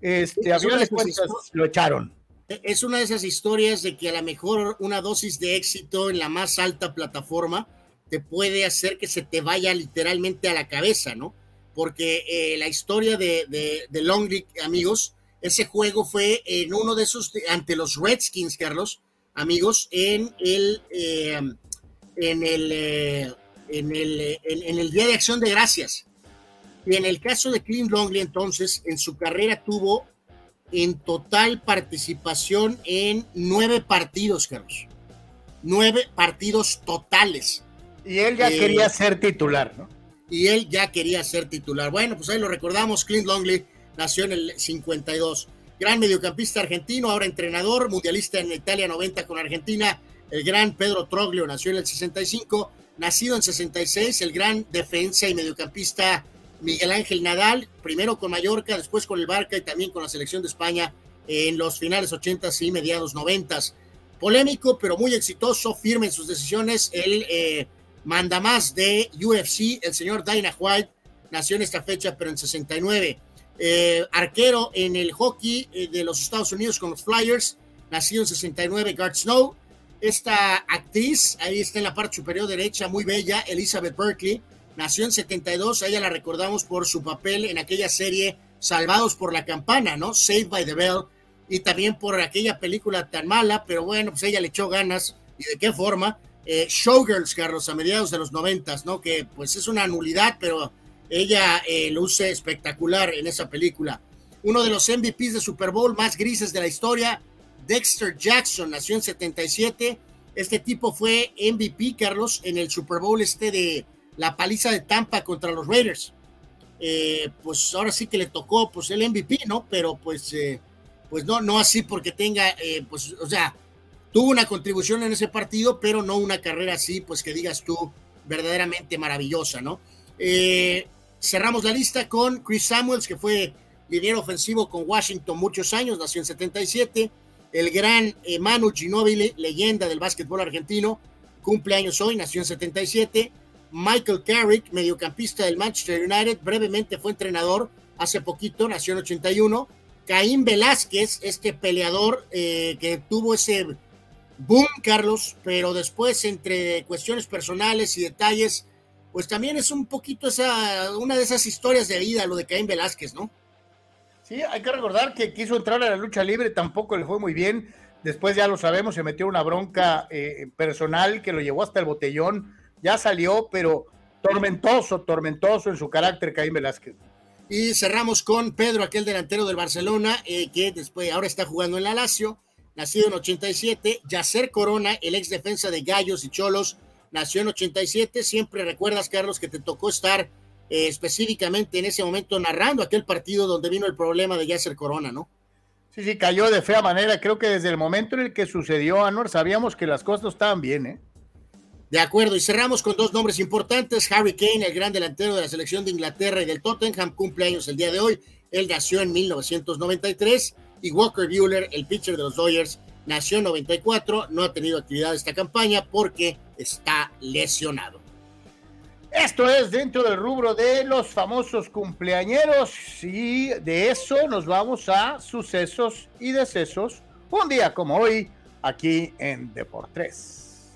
Este, a de cuentas lo echaron. E, es una de esas historias de que a lo mejor una dosis de éxito en la más alta plataforma puede hacer que se te vaya literalmente a la cabeza, ¿no? Porque eh, la historia de, de, amigos, ese juego fue en uno de esos, ante los Redskins, Carlos, amigos, en el, eh, en, el, eh, en, el, en, el Día de Acción de Gracias. Y en el caso de Clint Longley, entonces, en su carrera tuvo en total participación en nueve partidos, Carlos. Nueve partidos totales. Y él ya quería ser titular, ¿no? Y él ya quería ser titular. Bueno, pues ahí lo recordamos, Clint Longley nació en el 52. Gran mediocampista argentino, ahora entrenador, mundialista en Italia 90 con Argentina. El gran Pedro Troglio nació en el 65, nacido en 66, el gran defensa y mediocampista Miguel Ángel Nadal, primero con Mallorca, después con el Barca y también con la selección de España en los finales 80 y mediados 90. Polémico, pero muy exitoso, firme en sus decisiones, el eh, manda más de UFC, el señor Dana White, nació en esta fecha, pero en 69. Eh, arquero en el hockey eh, de los Estados Unidos con los Flyers, nacido en 69, Gart Snow. Esta actriz, ahí está en la parte superior derecha, muy bella, Elizabeth Berkeley, nació en 72, a ella la recordamos por su papel en aquella serie Salvados por la Campana, ¿no? Saved by the Bell, y también por aquella película tan mala, pero bueno, pues ella le echó ganas, y de qué forma. Eh, Showgirls, Carlos, a mediados de los noventas, ¿no? Que pues es una nulidad, pero ella eh, luce espectacular en esa película. Uno de los MVPs de Super Bowl más grises de la historia, Dexter Jackson, nació en 77. Este tipo fue MVP, Carlos, en el Super Bowl este de la paliza de Tampa contra los Raiders. Eh, pues ahora sí que le tocó pues el MVP, ¿no? Pero pues, eh, pues no, no así porque tenga, eh, pues, o sea, tuvo una contribución en ese partido, pero no una carrera así, pues que digas tú, verdaderamente maravillosa, ¿no? Eh, cerramos la lista con Chris Samuels, que fue liniero ofensivo con Washington muchos años, nació en 77. El gran eh, Manu Ginóbili, leyenda del básquetbol argentino, cumple años hoy, nació en 77. Michael Carrick, mediocampista del Manchester United, brevemente fue entrenador hace poquito, nació en 81. Caín Velázquez, este peleador eh, que tuvo ese boom, Carlos, pero después entre cuestiones personales y detalles pues también es un poquito esa, una de esas historias de vida, lo de Caín Velázquez, ¿no? Sí, hay que recordar que quiso entrar a la lucha libre, tampoco le fue muy bien. Después ya lo sabemos, se metió una bronca eh, personal que lo llevó hasta el botellón. Ya salió, pero tormentoso, tormentoso en su carácter, Caín Velázquez. Y cerramos con Pedro, aquel delantero del Barcelona, eh, que después ahora está jugando en la Lazio, nacido en 87. Yacer Corona, el ex defensa de Gallos y Cholos, nació en 87. Siempre recuerdas, Carlos, que te tocó estar eh, específicamente en ese momento narrando aquel partido donde vino el problema de Yasser Corona, ¿no? Sí, sí, cayó de fea manera. Creo que desde el momento en el que sucedió, Anuar, sabíamos que las cosas no estaban bien, ¿eh? De acuerdo, y cerramos con dos nombres importantes. Harry Kane, el gran delantero de la selección de Inglaterra y del Tottenham, cumpleaños el día de hoy. Él nació en 1993. Y Walker Buehler, el pitcher de los Dodgers, nació en 94, no ha tenido actividad esta campaña porque está lesionado. Esto es dentro del rubro de los famosos cumpleañeros y de eso nos vamos a sucesos y decesos un día como hoy aquí en Deportes.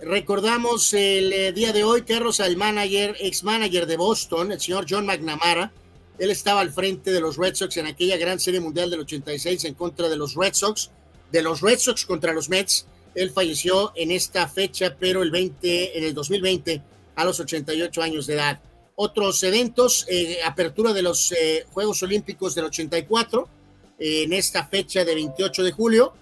Recordamos el eh, día de hoy, Carlos, al manager, ex manager de Boston, el señor John McNamara. Él estaba al frente de los Red Sox en aquella gran serie mundial del 86 en contra de los Red Sox, de los Red Sox contra los Mets. Él falleció en esta fecha, pero el 20, en el 2020 a los 88 años de edad. Otros eventos, eh, apertura de los eh, Juegos Olímpicos del 84, eh, en esta fecha de 28 de julio,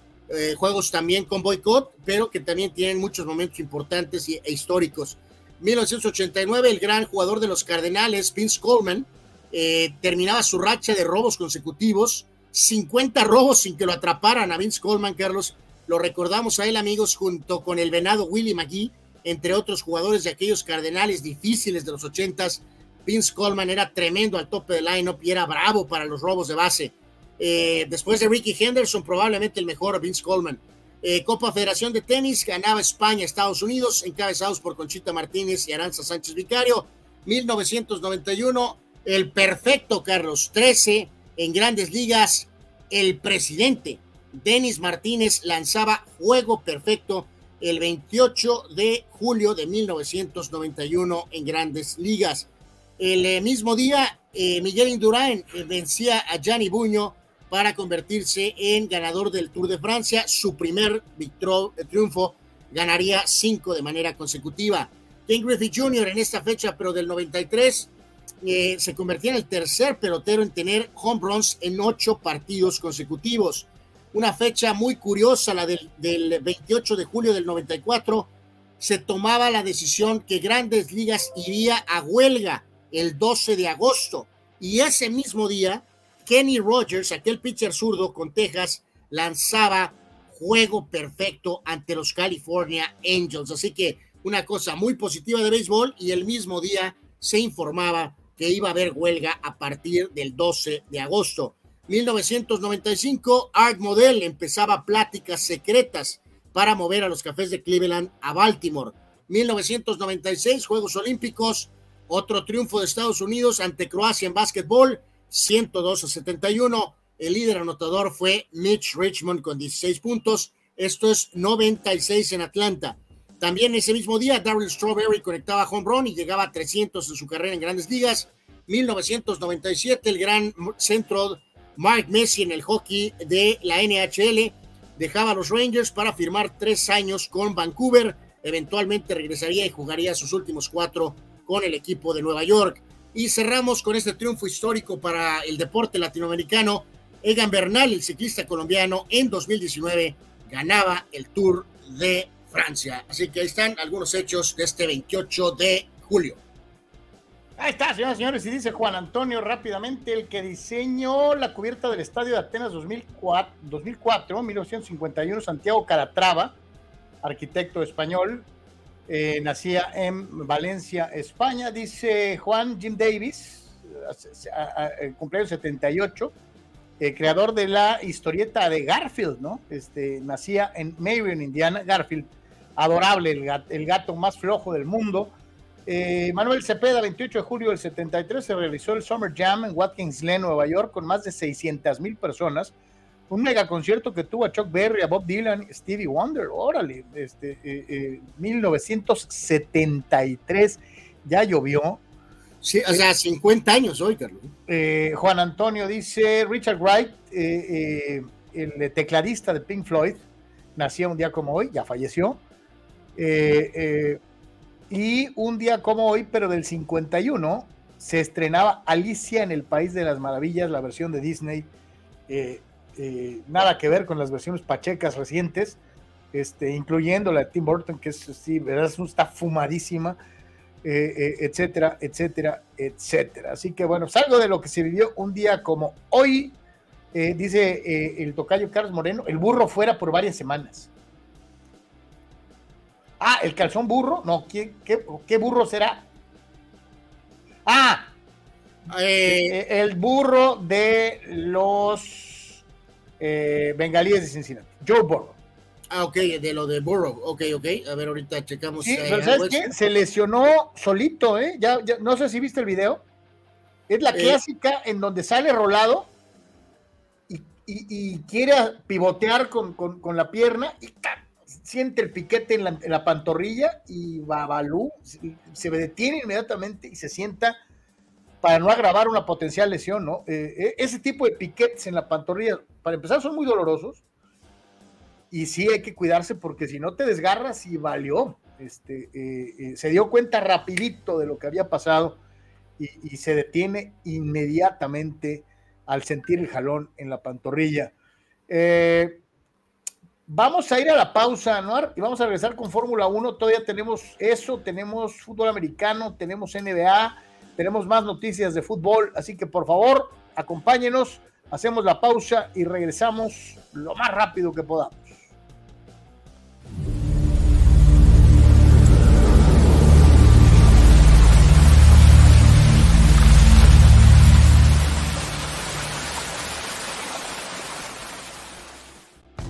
juegos también con boicot, pero que también tienen muchos momentos importantes e históricos. 1989, el gran jugador de los Cardenales, Vince Coleman, terminaba su racha de robos consecutivos, 50 robos sin que lo atraparan a Vince Coleman, Carlos. Lo recordamos a él, amigos, junto con el venado Willie McGee, entre otros jugadores de aquellos cardenales difíciles de los ochentas. Vince Coleman era tremendo al tope del lineup y era bravo para los robos de base. Eh, después de Ricky Henderson, probablemente el mejor Vince Coleman. Eh, Copa Federación de Tenis, ganaba España, Estados Unidos, encabezados por Conchita Martínez y Aranza Sánchez Vicario. 1991, el perfecto Carlos 13 en grandes ligas, el presidente Denis Martínez lanzaba juego perfecto el 28 de julio de 1991 en grandes ligas. El eh, mismo día, eh, Miguel Indurain eh, vencía a Gianni Buño para convertirse en ganador del Tour de Francia. Su primer triunfo ganaría cinco de manera consecutiva. Ken Griffey Jr. en esta fecha, pero del 93, se convertía en el tercer pelotero en tener home runs en ocho partidos consecutivos una fecha muy curiosa, la del, 28 de julio del 94, se tomaba la decisión que Grandes Ligas iría a huelga el 12 de agosto. Y ese mismo día, Kenny Rogers, aquel pitcher zurdo con Texas, lanzaba juego perfecto ante los California Angels. Así que una cosa muy positiva de béisbol y el mismo día se informaba que iba a haber huelga a partir del 12 de agosto. 1995, Art Model empezaba pláticas secretas para mover a los cafés de Cleveland a Baltimore. 1996, Juegos Olímpicos, otro triunfo de Estados Unidos ante Croacia en básquetbol, 102 a 71. El líder anotador fue Mitch Richmond con 16 puntos. Esto es 96 en Atlanta. También ese mismo día, Darryl Strawberry conectaba home run y llegaba a 300 en su carrera en grandes ligas. 1997, el gran centro Mark Messi en el hockey de la NHL. Dejaba a los Rangers para firmar tres años con Vancouver. Eventualmente regresaría y jugaría sus últimos cuatro con el equipo de Nueva York. Y cerramos con este triunfo histórico para el deporte latinoamericano. Egan Bernal, el ciclista colombiano, en 2019 ganaba el Tour de Francia. Así que ahí están algunos hechos de este 28 de julio. Ahí está, señoras y señores, y dice Juan Antonio rápidamente, el que diseñó la cubierta del Estadio de Atenas 2004, 2004 1951, Santiago Caratrava, arquitecto español, eh, nacía en Valencia, España, dice Juan Jim Davis, cumpleaños 78, eh, creador de la historieta de Garfield, ¿no? Este, nacía en Marion, Indiana, Garfield, adorable, el gato más flojo del mundo, eh, Manuel Cepeda, 28 de julio del 73, se realizó el Summer Jam en Watkins Glen, Nueva York, con más de 600 mil personas. Un mega concierto que tuvo a Chuck Berry, a Bob Dylan, Stevie Wonder, órale, este, 1973, eh, eh, ya llovió. Sí, o sea, 50 años hoy, Carlos. Juan Antonio dice, Richard Wright, el tecladista de Pink Floyd, nació un día como hoy, ya falleció. Eh, y un día como hoy, pero del 51, se estrenaba Alicia en el País de las Maravillas, la versión de Disney. Eh, eh, nada que ver con las versiones pachecas recientes, este, incluyendo la de Tim Burton, que es, sí, verdad, está fumadísima, eh, etcétera, etcétera, etcétera. Así que bueno, salgo de lo que se vivió un día como hoy, dice el tocayo Carlos Moreno, el burro fuera por varias semanas. Ah, el calzón burro. No, ¿qué, qué, burro será? Ah, eh, el burro de los eh, bengalíes de Cincinnati, Joe Burrow. Ah, ok, de lo de Burrow. Ok, ok. A ver, ahorita checamos. Sí, pero ¿sabes qué? Se lesionó solito, ¿eh? Ya, ya, no sé si viste el video. Es la clásica en donde sale rolado y, y, quiere pivotear con, con, con la pierna y siente el piquete en la, pantorrilla y Babalú se, detiene inmediatamente y se sienta para no agravar una potencial lesión, ¿no? Eh, eh, ese tipo de piquetes en la pantorrilla, para empezar, son muy dolorosos y sí hay que cuidarse porque si no te desgarras y valió. Este, eh, se dio cuenta rapidito de lo que había pasado y, y, se detiene inmediatamente al sentir el jalón en la pantorrilla. Eh, Vamos a ir a la pausa, Anuar, y vamos a regresar con Fórmula 1. Todavía tenemos eso, tenemos fútbol americano, tenemos NBA, tenemos más noticias de fútbol, así que por favor, acompáñenos, hacemos la pausa y regresamos lo más rápido que podamos.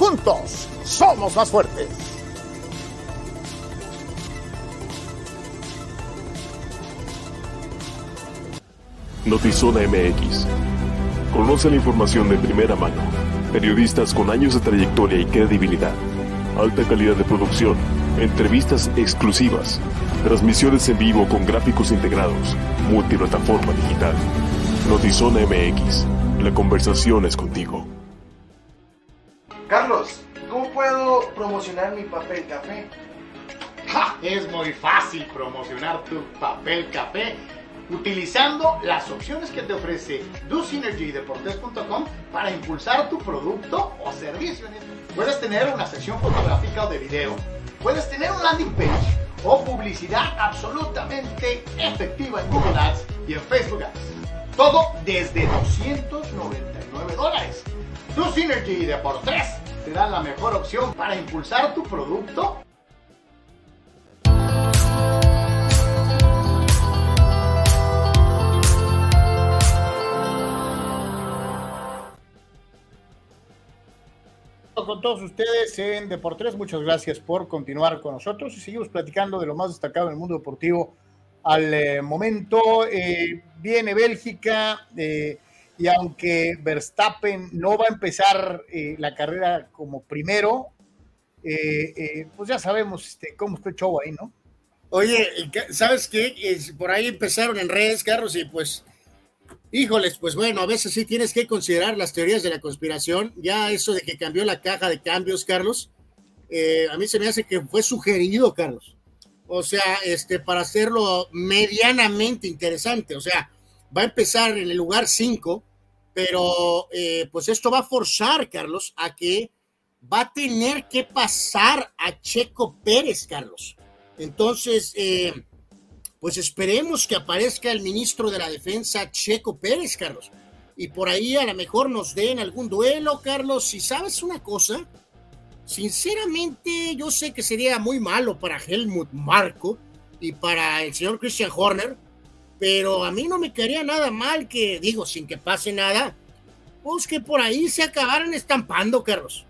Juntos somos más fuertes. Notizona MX. Conoce la información de primera mano. Periodistas con años de trayectoria y credibilidad. Alta calidad de producción. Entrevistas exclusivas. Transmisiones en vivo con gráficos integrados. Multiplataforma digital. Notizona MX. La conversación es contigo. Carlos, ¿cómo puedo promocionar mi papel café? Es muy fácil promocionar tu papel café utilizando las opciones que te ofrece DoSynergyDeportes.com para impulsar tu producto o servicio. Puedes tener una sección fotográfica o de video, puedes tener un landing page o publicidad absolutamente efectiva en Google Ads y en Facebook Ads. Todo desde 299 dólares. Tu Synergy de por tres te da la mejor opción para impulsar tu producto. Con todos ustedes en Deportes, muchas gracias por continuar con nosotros y seguimos platicando de lo más destacado en el mundo deportivo al eh, momento. Eh, viene Bélgica, eh, y aunque Verstappen no va a empezar eh, la carrera como primero, eh, eh, pues ya sabemos este, cómo está el show ahí, ¿no? Oye, ¿sabes qué? por ahí empezaron en redes, Carlos, y pues, híjoles, pues bueno, a veces sí tienes que considerar las teorías de la conspiración. Ya eso de que cambió la caja de cambios, Carlos, a mí se me hace que fue sugerido, Carlos. O sea, este, para hacerlo medianamente interesante. O sea, va a empezar en el lugar 5 pero eh, pues esto va a forzar, Carlos, a que va a tener que pasar a Checo Pérez, Carlos. Entonces, eh, pues esperemos que aparezca el ministro de la Defensa, Checo Pérez, Carlos. Y por ahí a lo mejor nos den algún duelo, Carlos. Si sabes una cosa, sinceramente yo sé que sería muy malo para Helmut Marco y para el señor Christian Horner, pero a mí no me quedaría nada mal que, digo, sin que pase nada, pues que por ahí se acabaran estampando, Carlos.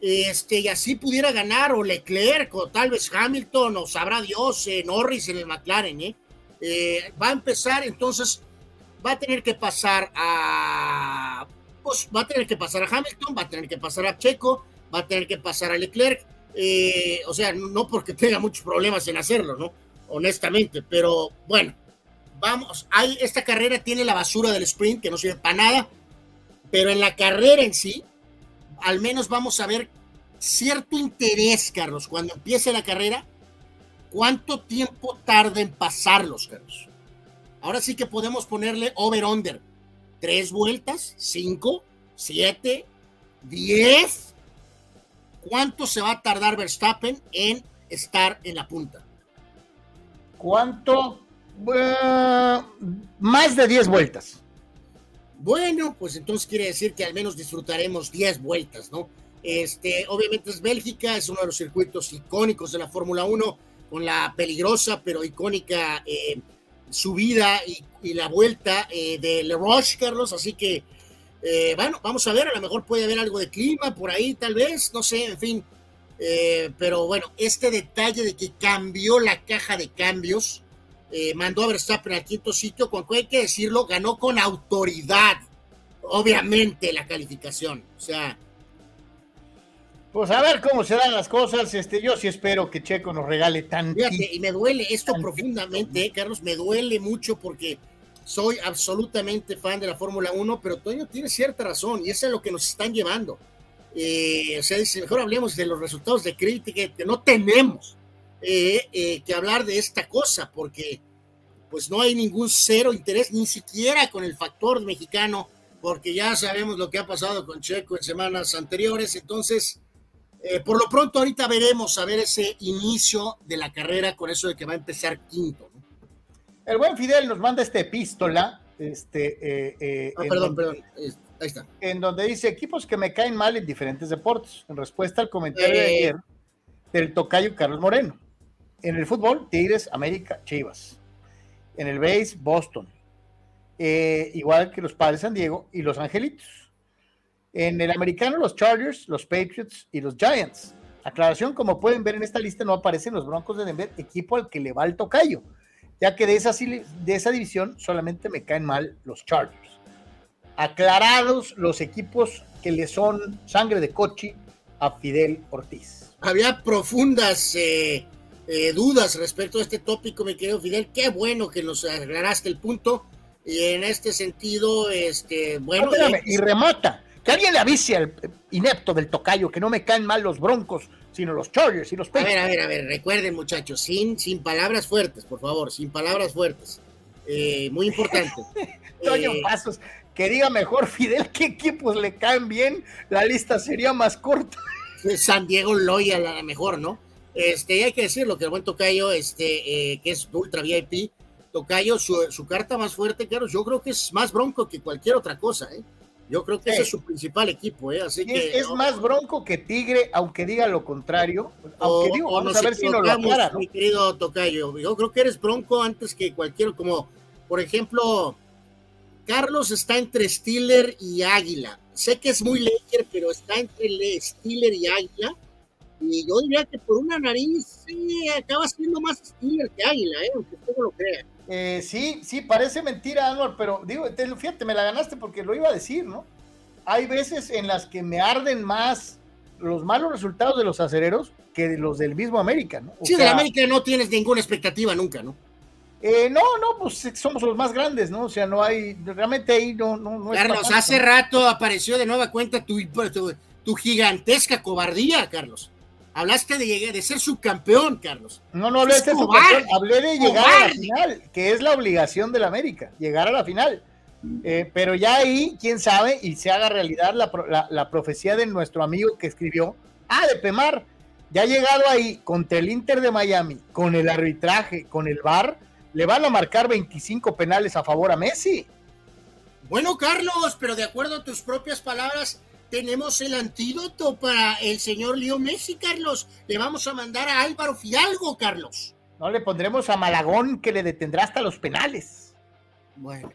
Este, y así pudiera ganar o Leclerc o tal vez Hamilton o sabrá Dios, eh, Norris en el McLaren, ¿eh? ¿eh? Va a empezar, entonces va a tener que pasar a, pues va a tener que pasar a Hamilton, va a tener que pasar a Checo, va a tener que pasar a Leclerc, eh, o sea, no porque tenga muchos problemas en hacerlo, ¿no? Honestamente, pero bueno, vamos, hay, esta carrera tiene la basura del sprint que no sirve para nada, pero en la carrera en sí, al menos vamos a ver cierto interés, Carlos, cuando empiece la carrera, cuánto tiempo tarda en pasarlos, Carlos. Ahora sí que podemos ponerle over-under. Tres vueltas, cinco, siete, diez. ¿cuánto se va a tardar Verstappen en estar en la punta? ¿Cuánto? Más de 10 vueltas. Bueno, pues entonces quiere decir que al menos disfrutaremos 10 vueltas, ¿no? Este, obviamente es Bélgica, es uno de los circuitos icónicos de la Fórmula 1, con la peligrosa pero icónica eh, subida y, la vuelta eh, de Le Roche, Carlos, así que, eh, bueno, vamos a ver, a lo mejor puede haber algo de clima por ahí, tal vez, no sé, en fin, pero bueno, este detalle de que cambió la caja de cambios, mandó a Verstappen al quinto sitio, cuando hay que decirlo, ganó con autoridad, obviamente, la calificación, o sea, pues a ver cómo se dan las cosas. Este, yo sí espero que Checo nos regale tan. y me duele esto profundamente, eh, Carlos, me duele mucho porque soy absolutamente fan de la Fórmula 1, pero Toño tiene cierta razón y eso es lo que nos están llevando. Eh, o sea, mejor hablemos de los resultados de crítica que no tenemos eh, que hablar de esta cosa porque pues no hay ningún cero interés ni siquiera con el factor mexicano porque ya sabemos lo que ha pasado con Checo en semanas anteriores, entonces eh, por lo pronto, ahorita veremos a ver ese inicio de la carrera con eso de que va a empezar quinto. El buen Fidel nos manda esta epístola. Este, eh, eh, ah, perdón, perdón. Ahí está. En donde dice equipos que me caen mal en diferentes deportes. En respuesta al comentario de ayer del tocayo Carlos Moreno. En el fútbol, Tigres, América, Chivas. En el base, Boston. igual que los Padres San Diego y los Angelitos en el americano, los Chargers, los Patriots y los Giants. Aclaración, como pueden ver en esta lista, no aparecen los Broncos de Denver, equipo al que le va el tocayo, ya que de esa, de esa división solamente me caen mal los Chargers. Aclarados los equipos que le son sangre de coche a Fidel Ortiz. Había profundas eh, eh, dudas respecto a este tópico, mi querido Fidel. Qué bueno que nos aclaraste el punto. Y en este sentido, este, bueno. y remata que alguien le avise al inepto del tocayo que no me caen mal los broncos, sino los Chargers y los Patriots. A ver, a ver, a ver, recuerden muchachos, sin, sin palabras fuertes, por favor, sin palabras fuertes. Eh, muy importante. <laughs> Toño eh, Pasos, que diga mejor Fidel qué equipos le caen bien, la lista sería más corta. San Diego Loya, la mejor, ¿no? Este, hay que decirlo, que el buen Tocayo, este, eh, que es Ultra VIP, Tocayo, su, su carta más fuerte, claro, yo creo que es más bronco que cualquier otra cosa, ¿eh? Yo creo que ese es su principal equipo, ¿eh? Así que. Es, más bronco que Tigre, aunque diga lo contrario. Aunque digo, vamos a ver si nos lo aclara, Mi querido Tocayo, yo creo que eres bronco antes que cualquier, como, por ejemplo, Carlos está entre Stiller y Águila. Sé que es muy Laker, pero está entre Stiller y Águila. Y yo diría que por una nariz sí, acaba siendo más Stiller que Águila, ¿eh? aunque usted no lo crea. Eh, sí, sí, parece mentira, Anwar, pero digo, fíjate, me la ganaste porque lo iba a decir, ¿no? Hay veces en las que me arden más los malos resultados de los acereros que de los del mismo América, ¿no? sí, de América no tienes ninguna expectativa nunca, ¿no? Eh, no, no, pues somos los más grandes, ¿no? O sea, no hay, realmente ahí no, no, no Carlos, hace rato apareció de nueva cuenta tu, tu gigantesca cobardía, Carlos. Hablaste de, de ser subcampeón, Carlos. No, no hablé de ser subcampeón, hablé de llegar a la final, que es la obligación de la América, llegar a la final. Eh, pero ya ahí, quién sabe, y se haga realidad la, profecía de nuestro amigo que escribió, ah, de Pemar, ya ha llegado ahí contra el Inter de Miami, con el arbitraje, con el VAR, le van a marcar 25 penales a favor a Messi. Bueno, Carlos, pero de acuerdo a tus propias palabras, tenemos el antídoto para el señor Leo Messi, Carlos. Le vamos a mandar a Álvaro Fidalgo, Carlos. No, le pondremos a Malagón que le detendrá hasta los penales. Bueno,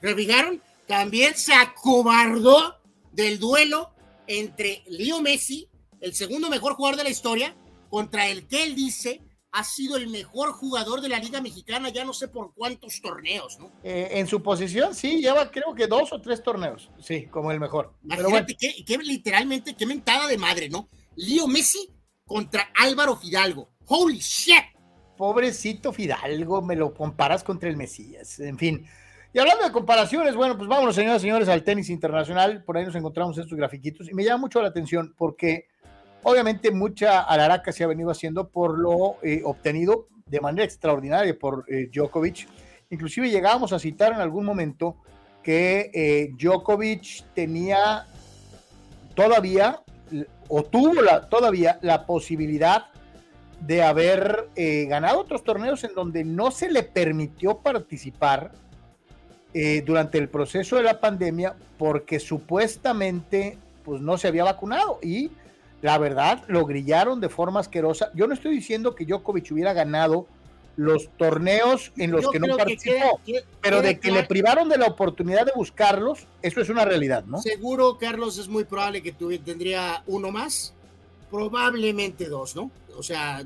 ¿revigaron? También se acobardó del duelo entre Leo Messi, el segundo mejor jugador de la historia, contra el que él dice ha sido el mejor jugador de la Liga Mexicana, ya no sé por cuántos torneos, ¿no? Eh, en su posición, sí, lleva creo que dos o tres torneos, sí, como el mejor. Imagínate que, literalmente, qué mentada de madre, ¿no? Lío Messi contra Álvaro Fidalgo. ¡Holy shit! Pobrecito Fidalgo, me lo comparas contra el Mesías, en fin. Y hablando de comparaciones, bueno, pues vámonos, señoras y señores, al tenis internacional. Por ahí nos encontramos estos grafiquitos y me llama mucho la atención porque Obviamente mucha alaraca se ha venido haciendo por lo eh, obtenido de manera extraordinaria por eh, Djokovic. Inclusive llegábamos a citar en algún momento que eh, Djokovic tenía todavía o tuvo la, todavía la posibilidad de haber ganado otros torneos en donde no se le permitió participar durante el proceso de la pandemia porque supuestamente pues no se había vacunado y la verdad lo grillaron de forma asquerosa. Yo no estoy diciendo que Djokovic hubiera ganado los torneos en los que no participó, pero de que le privaron de la oportunidad de buscarlos, eso es una realidad, ¿no? Seguro, Carlos, es muy probable que tuviera, tendría uno más, probablemente dos, ¿no? O sea...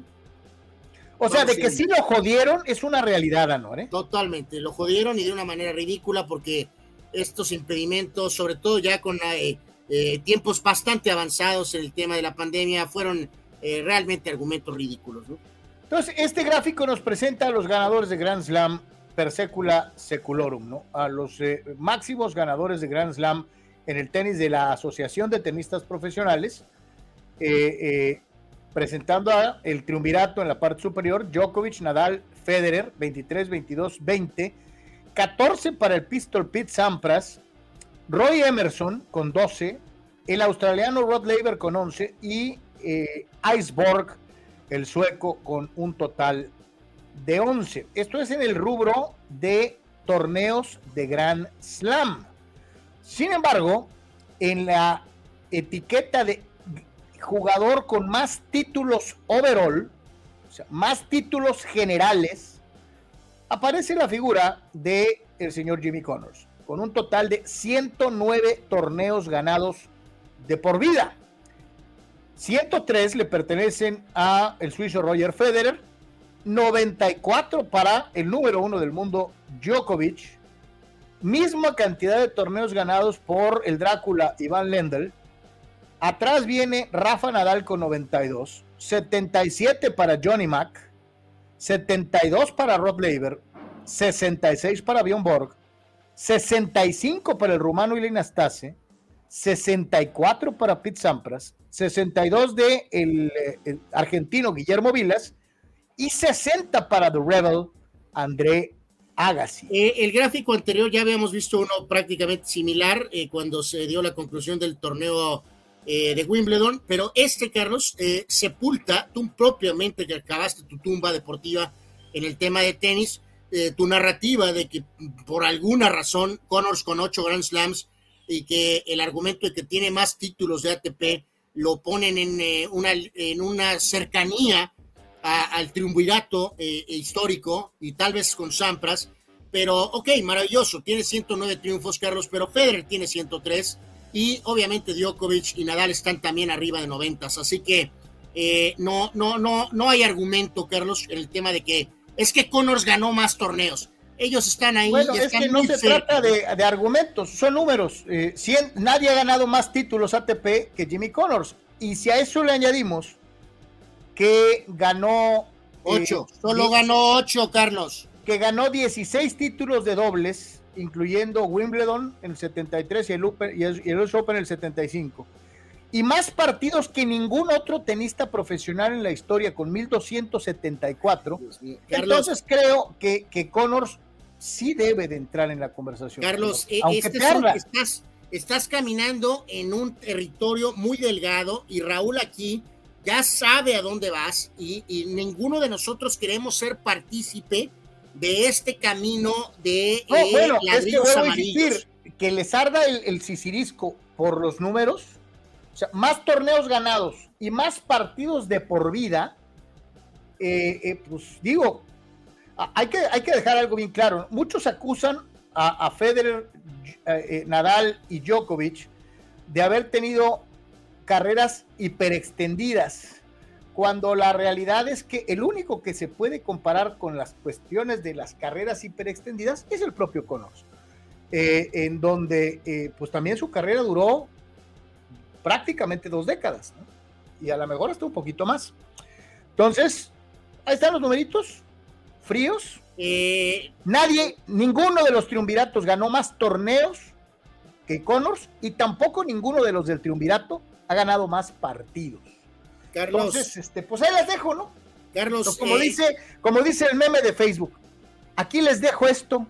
O sea, de que sí lo jodieron es una realidad, Anor, ¿eh? Totalmente, lo jodieron y de una manera ridícula porque estos impedimentos, sobre todo ya con eh, eh, tiempos bastante avanzados en el tema de la pandemia, fueron eh, realmente argumentos ridículos, ¿no? Entonces, este gráfico nos presenta a los ganadores de Grand Slam per secula seculorum, ¿no? A los máximos ganadores de Grand Slam en el tenis de la Asociación de Tenistas Profesionales. Eh, presentando a el triunvirato en la parte superior, Djokovic, Nadal, Federer, 23, 22, 20, 14 para el Pistol Pete Sampras, Roy Emerson con 12, el australiano Rod Laver con 11 y eh, Iceborg, el sueco, con un total de 11. Esto es en el rubro de torneos de Grand Slam. Sin embargo, en la etiqueta de jugador con más títulos overall, o sea, más títulos generales, aparece la figura de el señor Jimmy Connors, con un total de 109 torneos ganados de por vida. 103 le pertenecen a el suizo Roger Federer, 94 para el número uno del mundo Djokovic, misma cantidad de torneos ganados por el Drácula Iván Lendl, Atrás viene Rafa Nadal con 92, 77 para Johnny Mack, 72 para Rod Laver, 66 para Bjorn Borg, 65 para el rumano Ilina Stase, 64 para Pete Sampras, 62 de el, el, argentino Guillermo Vilas y 60 para The Rebel André Agassi. Eh, el gráfico anterior ya habíamos visto uno prácticamente similar eh, cuando se dio la conclusión del torneo eh, de Wimbledon, pero este, Carlos, eh, sepulta tú propiamente que acabaste tu tumba deportiva en el tema de tenis, eh, tu narrativa de que por alguna razón Connors con ocho Grand Slams y que el argumento de que tiene más títulos de ATP lo ponen en, eh, una, en una cercanía al triunvirato eh, histórico y tal vez con Sampras, pero ok, maravilloso, tiene 109 triunfos Carlos, pero Federer tiene 103 y obviamente Djokovic y Nadal están también arriba de 90, así que no, no, no, no hay argumento, Carlos, en el tema de que es que Connors ganó más torneos. Ellos están ahí. Bueno, y es que no se cerca. trata de, de argumentos, son números. Eh, nadie ha ganado más títulos ATP que Jimmy Connors. Y si a eso le añadimos que ganó. Ocho, eh, solo die- ganó ocho, Carlos. Que ganó 16 títulos de dobles, incluyendo Wimbledon en el 73 y el, Open, y el, y el Open en el 75. Y más partidos que ningún otro tenista profesional en la historia, con 1274. Entonces creo que, que Connors sí debe de entrar en la conversación. Carlos, eh, aunque este son- estás, estás caminando en un territorio muy delgado y Raúl aquí ya sabe a dónde vas y, y ninguno de nosotros queremos ser partícipe de este camino de No, eh, bueno, es que vuelvo a que les arda el, el sicirisco por los números, o sea, más torneos ganados y más partidos de por vida, eh, eh, pues digo, hay que, hay que dejar algo bien claro. Muchos acusan a, a Federer, eh, Nadal y Djokovic de haber tenido carreras hiperextendidas, cuando la realidad es que el único que se puede comparar con las cuestiones de las carreras hiperextendidas es el propio Connors, eh, en donde pues también su carrera duró prácticamente dos décadas, ¿no? y a lo mejor hasta un poquito más. Entonces, ahí están los numeritos fríos. Eh, Nadie, ninguno de los triunviratos ganó más torneos que Connors y tampoco ninguno de los del triunvirato ha ganado más partidos. Carlos. Entonces, este, pues ahí les dejo, ¿no? Carlos, como eh, dice, como dice el meme de Facebook, aquí les dejo esto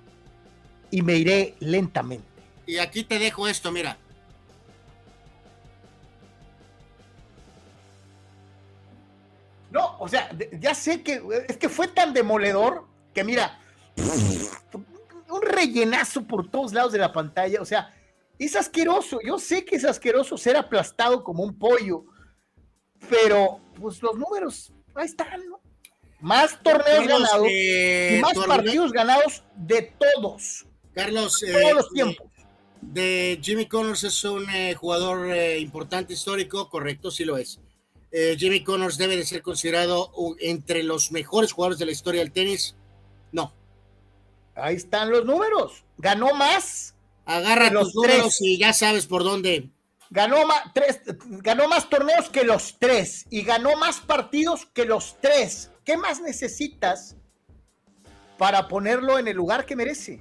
y me iré lentamente. y aquí te dejo esto, mira. No, o sea, ya sé que es que fue tan demoledor que mira, un rellenazo por todos lados de la pantalla, o sea, es asqueroso, yo sé que es asqueroso ser aplastado como un pollo, pero pues los números ahí están, ¿no? Más torneos ganados y más partidos ganados de todos. Carlos, todos eh, los tiempos. De Jimmy Connors es un eh, jugador eh, importante histórico, correcto, sí lo es. Jimmy Connors debe de ser considerado entre los mejores jugadores de la historia del tenis. No. Ahí están los números. Ganó más. Agarra los números y ya sabes por dónde. Ganó más, tres, ganó más torneos que los tres y ganó más partidos que los tres. ¿Qué más necesitas para ponerlo en el lugar que merece?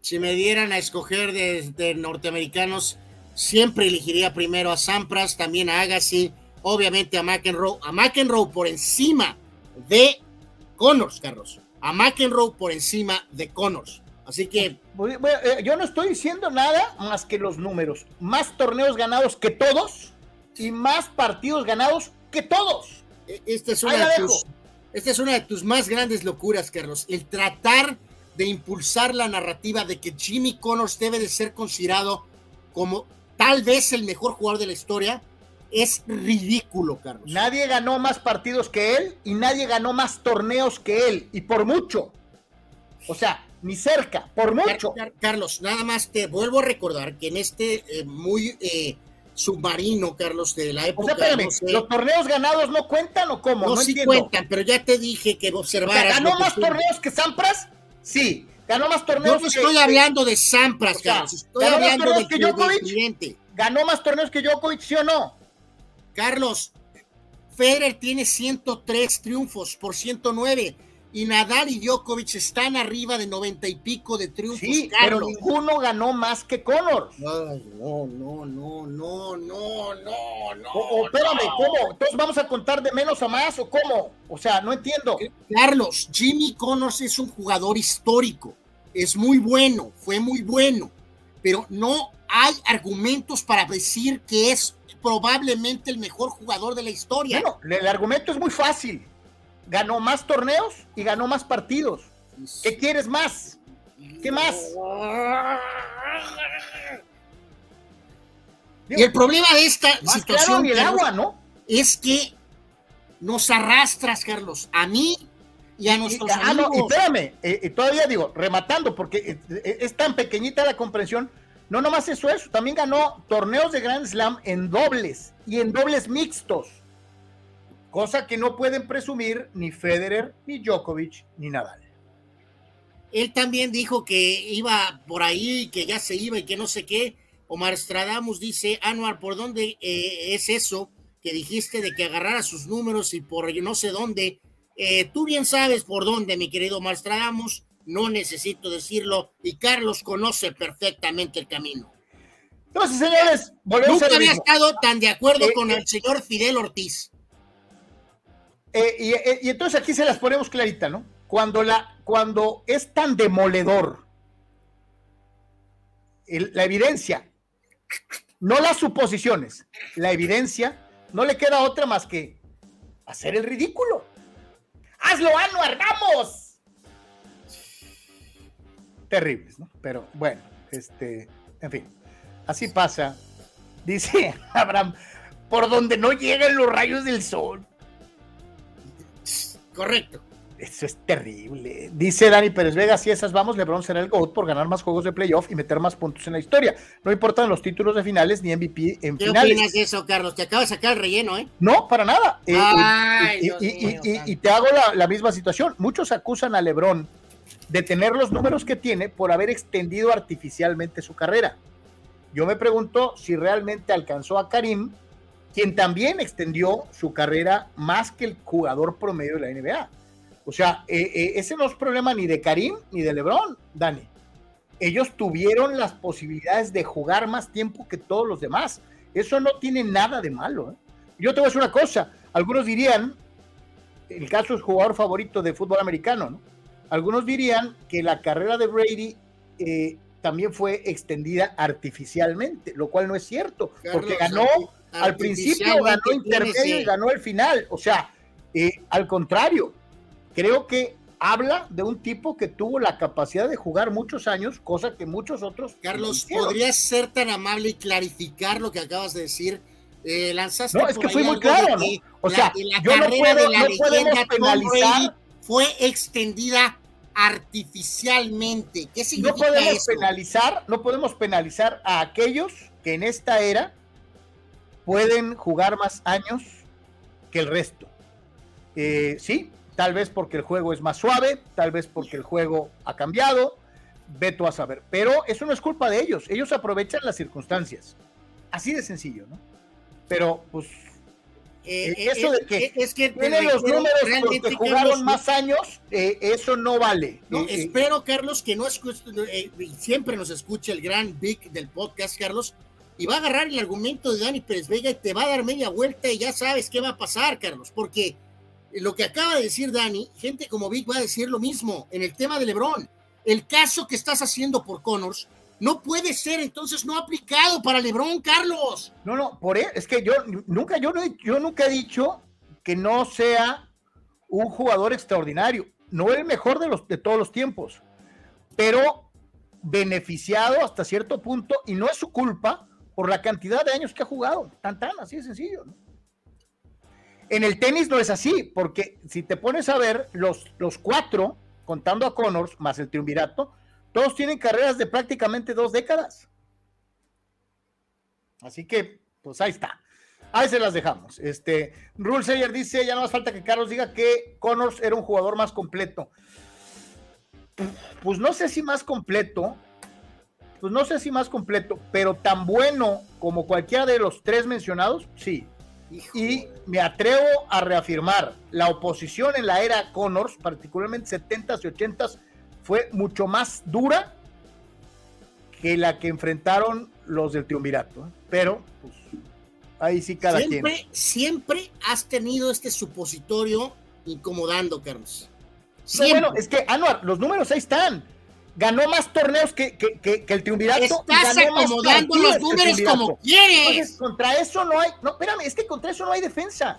Si me dieran a escoger de, norteamericanos, siempre elegiría primero a Sampras, también a Agassi, obviamente a McEnroe, a McEnroe por encima de Connors, Carlos, a McEnroe por encima de Connors. Así que. Eh, yo no estoy diciendo nada más que los números. Más torneos ganados que todos y más partidos ganados que todos. E, esta es una, de tus, esta es una de tus más grandes locuras, Carlos. El tratar de impulsar la narrativa de que Jimmy Connors debe de ser considerado como tal vez el mejor jugador de la historia es ridículo, Carlos. Nadie ganó más partidos que él y nadie ganó más torneos que él, y por mucho. O sea, ni cerca, por mucho. Carlos, nada más te vuelvo a recordar que en este eh, muy eh, submarino, Carlos, de la época. O sea, espérame, ¿los torneos ganados no cuentan o cómo? No, sí cuentan, pero ya te dije que observaras. ¿Ganó más torneos que Sampras? Sí. ¿Ganó más torneos no estoy hablando de Sampras, Carlos. Estoy hablando de que Djokovic. ¿Ganó más torneos que Djokovic, sí o no? Carlos, Federer tiene 103 triunfos por 109 y Nadal y Djokovic están arriba de 90 y pico de triunfos. Sí, pero ninguno ganó más que Conor. no, no, no, no, no, no, no. O, espérame, ¿cómo? Entonces vamos a contar de menos a más o cómo? O sea, no entiendo. Carlos, Jimmy Connors es un jugador histórico. Es muy bueno, fue muy bueno, pero no hay argumentos para decir que es probablemente el mejor jugador de la historia. Bueno, el argumento es muy fácil. Ganó más torneos y ganó más partidos. ¿Qué quieres más? ¿Qué más? Y el problema de esta situación el agua, ¿no? es que nos arrastras, Carlos, a mí y a nuestros y, ah, y espérame, eh, todavía digo, rematando, porque eh, es tan pequeñita la comprensión no nomás eso, eso, también ganó torneos de Grand Slam en dobles y en dobles mixtos. Cosa que no pueden presumir ni Federer, ni Djokovic, ni Nadal. Él también dijo que iba por ahí, que ya se iba y que no sé qué. Omar Stradamus dice, Anuar, ¿por dónde eh, es eso que dijiste de que agarrara sus números y por no sé dónde? Eh, tú bien sabes por dónde, mi querido Omar Stradamus no necesito decirlo, y Carlos conoce perfectamente el camino. Entonces, señores, Nunca había estado tan de acuerdo eh, con eh, el señor Fidel Ortiz. Eh, y, entonces aquí se las ponemos clarita, ¿no? Cuando, la, cuando es tan demoledor la evidencia, no las suposiciones, la evidencia, no le queda otra más que hacer el ridículo. ¡Hazlo, Anuar! ¡Vamos! Terribles, ¿no? Pero bueno, este, en fin, así pasa. Dice <laughs> Abraham, por donde no llegan los rayos del sol. Correcto. Eso es terrible. Dice Dani Pérez Vega, si esas vamos, LeBron será el GOAT por ganar más juegos de playoff y meter más puntos en la historia. No importan los títulos de finales ni MVP en ¿Qué finales. ¿Qué opinas de eso, Carlos? Te acaba de sacar el relleno, ¿eh? No, para nada. Eh, y, te hago la, la, misma situación. Muchos acusan a LeBron de tener los números que tiene por haber extendido artificialmente su carrera. Yo me pregunto si realmente alcanzó a Karim, quien también extendió su carrera más que el jugador promedio de la NBA. O sea, eh, eh, ese no es problema ni de Karim ni de LeBron, Dani. Ellos tuvieron las posibilidades de jugar más tiempo que todos los demás. Eso no tiene nada de malo. ¿eh? Yo te voy a decir una cosa. Algunos dirían, el caso es jugador favorito de fútbol americano, ¿no? Algunos dirían que la carrera de Brady eh, también fue extendida artificialmente, lo cual no es cierto, porque ganó al principio, ganó intermedio y ganó el final. O sea, Eh, al contrario, creo que habla de un tipo que tuvo la capacidad de jugar muchos años, cosa que muchos otros. Carlos, ¿podrías ser tan amable y clarificar lo que acabas de decir? Eh, lanzaste no, es que fui muy claro, ¿no? O sea, la, yo no, puedo, de la leyenda penalizar. fue extendida artificialmente. ¿Qué significa no podemos penalizar, no podemos penalizar a aquellos que en esta era pueden jugar más años que el resto. Eh, sí, tal vez porque el juego es más suave, tal vez porque el juego ha cambiado, veto a saber. Pero eso no es culpa de ellos, ellos aprovechan las circunstancias. Así de sencillo, ¿no? Pero, pues, eh, eh, eso de que, es que tienen los números porque jugaron más años, eso no vale. No, espero, Carlos, que no es siempre nos escucha el gran Big del podcast, Carlos, y va a agarrar el argumento de Dani Pérez Vega y te va a dar media vuelta y ya sabes qué va a pasar, Carlos, porque lo que acaba de decir Dani, gente como Vic va a decir lo mismo en el tema de LeBron. El caso que estás haciendo por Connors no puede ser entonces no aplicado para LeBron, Carlos. No, no, por e, es que yo nunca, yo, yo nunca he dicho que no sea un jugador extraordinario, no el mejor de, los, de todos los tiempos, pero beneficiado hasta cierto punto y no es su culpa por la cantidad de años que ha jugado. Tan, tan, así de sencillo. En el tenis no es así, porque si te pones a ver, los, los cuatro, contando a Connors, más el triunvirato, todos tienen carreras de prácticamente dos décadas. Así que, pues ahí está. Ahí se las dejamos. Este, Rule Sayer dice, ya no hace falta que Carlos diga que Connors era un jugador más completo. Pues no sé si más completo, pues no sé si más completo, pero tan bueno como cualquiera de los tres mencionados, sí. Y me atrevo a reafirmar, la oposición en la era Connors, particularmente 70s y 80s, fue mucho más dura que la que enfrentaron los del Triunvirato. ¿eh? Pero, pues, ahí sí cada siempre, quien. Siempre has tenido este supositorio incomodando, Carlos. bueno, es que, Anuar, los números ahí están ganó más torneos que, que, el Triunvirato. Estás acomodando los números como quieres. contra eso no hay, no, espérame, es que contra eso no hay defensa.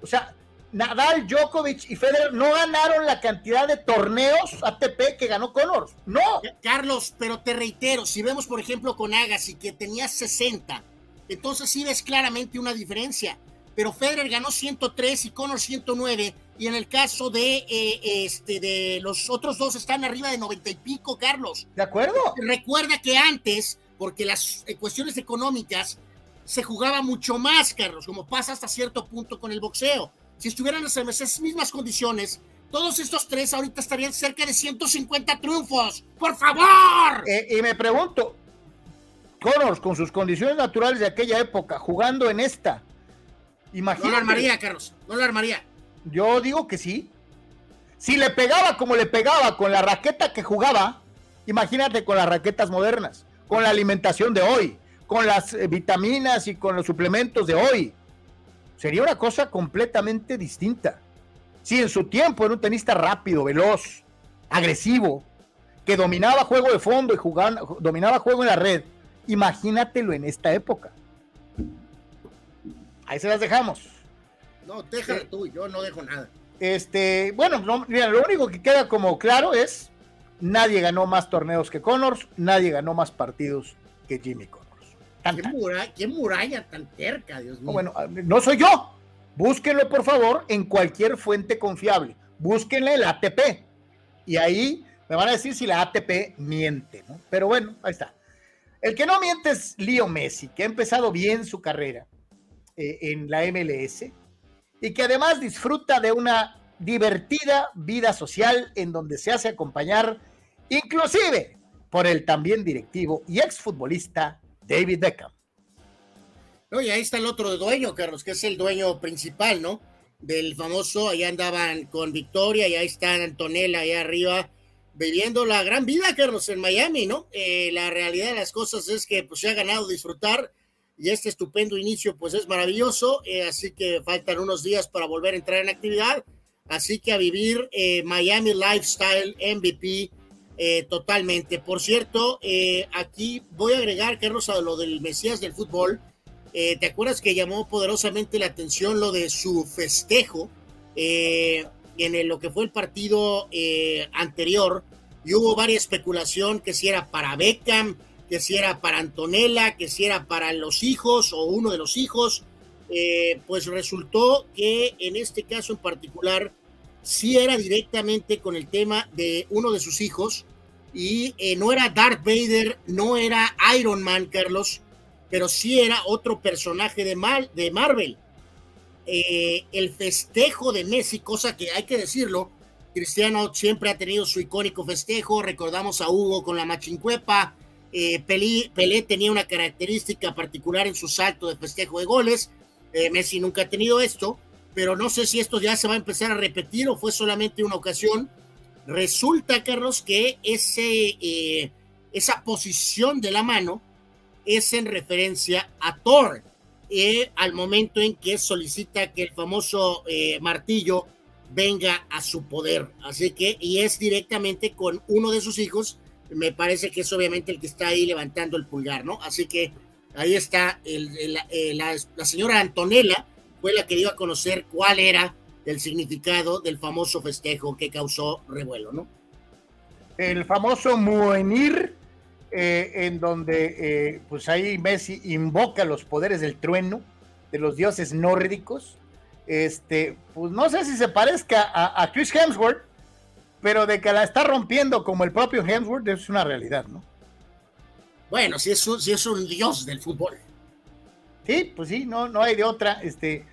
O sea, Nadal, Djokovic y Federer no ganaron la cantidad de torneos ATP que ganó Connors. No. Carlos, pero te reitero, si vemos por ejemplo con Agassi que tenía 60, entonces sí ves claramente una diferencia. Pero Federer ganó 103 y Connors 109 y en el caso de eh, este de los otros dos están arriba de 90 y pico, Carlos. ¿De acuerdo? Recuerda que antes, porque las eh, cuestiones económicas se jugaba mucho más, Carlos, como pasa hasta cierto punto con el boxeo. Si estuvieran en esas mismas condiciones, todos estos tres ahorita estarían cerca de 150 triunfos. ¡Por favor! Eh, y me pregunto, Connors, con sus condiciones naturales de aquella época, jugando en esta, imagínate. No la armaría, Carlos, no la armaría. Yo digo que sí. Si le pegaba como le pegaba con la raqueta que jugaba, imagínate con las raquetas modernas, con la alimentación de hoy, con las eh, vitaminas y con los suplementos de hoy. Sería una cosa completamente distinta. Si en su tiempo era un tenista rápido, veloz, agresivo, que dominaba juego de fondo y jugaba, dominaba juego en la red, imagínatelo en esta época. Ahí se las dejamos. No, déjalo eh, tú, yo no dejo nada. Este, bueno, lo único que queda como claro es nadie ganó más torneos que Connors, nadie ganó más partidos que Jimmy Connors. ¿Qué muralla, tan terca, Dios mío? bueno, no soy yo. Búsquenlo, por favor, en cualquier fuente confiable. Búsquenle el ATP. Y ahí me van a decir si la ATP miente, ¿no? Pero bueno, ahí está. El que no miente es Leo Messi, que ha empezado bien su carrera eh, en la MLS y que además disfruta de una divertida vida social en donde se hace acompañar inclusive por el también directivo y exfutbolista David Beckham. No, y ahí está el otro dueño, Carlos, que es el dueño principal, ¿no? Del famoso, allá andaban con Victoria y ahí está Antonella allá arriba viviendo la gran vida, Carlos, en Miami, ¿no? Eh, la realidad de las cosas es que pues se ha ganado disfrutar y este estupendo inicio pues es maravilloso, eh, así que faltan unos días para volver a entrar en actividad, así que a vivir eh, Miami Lifestyle MVP eh, totalmente. Por cierto, aquí voy a agregar, Carlos, a lo del Mesías del fútbol, ¿te acuerdas que llamó poderosamente la atención lo de su festejo eh, en lo que fue el partido eh, anterior y hubo varias especulación que si era para Beckham, que si era para Antonella, que si era para los hijos o uno de los hijos. Eh, pues resultó que en este caso en particular sí era directamente con el tema de uno de sus hijos y no era Darth Vader, no era Iron Man, Carlos, pero sí era otro personaje de, Mal, de Marvel. Eh, el festejo de Messi, cosa que hay que decirlo, Cristiano siempre ha tenido su icónico festejo, recordamos a Hugo con la machincuepa, eh, Pelé, tenía una característica particular en su salto de festejo de goles, eh, Messi nunca ha tenido esto, pero no sé si esto ya se va a empezar a repetir o fue solamente una ocasión. Resulta, Carlos, que ese, esa posición de la mano es en referencia a Thor, eh, al momento en que solicita que el famoso eh, martillo venga a su poder. Así que, y es directamente con uno de sus hijos, me parece que es obviamente el que está ahí levantando el pulgar, ¿no? Así que ahí está, el, eh, la, señora Antonella fue la que dio a conocer cuál era el significado del famoso festejo que causó revuelo, ¿no? El famoso Muenir eh, en donde eh, pues ahí Messi invoca los poderes del trueno de los dioses nórdicos. Este, pues no sé si se parezca a, Chris Hemsworth, pero de que la está rompiendo como el propio Hemsworth es una realidad, ¿no? Bueno, si es un, si es un dios del fútbol. Sí, pues sí, no, no hay de otra. Este,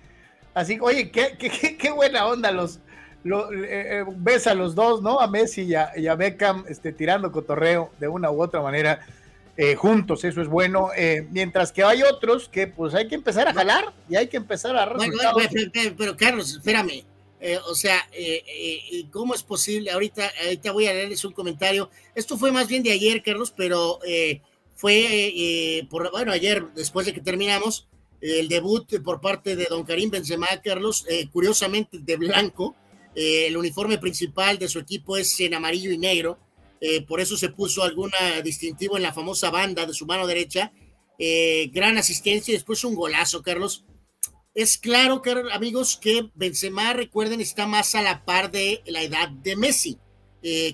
así, oye, qué, qué buena onda los, lo, eh, eh, ves a los dos, ¿no? A Messi y a, Beckham este, tirando cotorreo de una u otra manera eh, juntos, eso es bueno. mientras que hay otros que pues hay que empezar a jalar y hay que empezar a... Bueno, pero, Carlos, espérame. o sea, ¿cómo es posible? Ahorita, ahorita voy a leerles un comentario. Esto fue más bien de ayer, Carlos, pero fue por, bueno, ayer, después de que terminamos, el debut por parte de don Karim Benzema, Carlos, curiosamente de blanco, eh, el uniforme principal de su equipo es en amarillo y negro. Eh, por eso se puso alguna distintivo en la famosa banda de su mano derecha. Eh, gran asistencia y después un golazo, Carlos. Es claro, amigos, que Benzema, recuerden, está más a la par de la edad de Messi.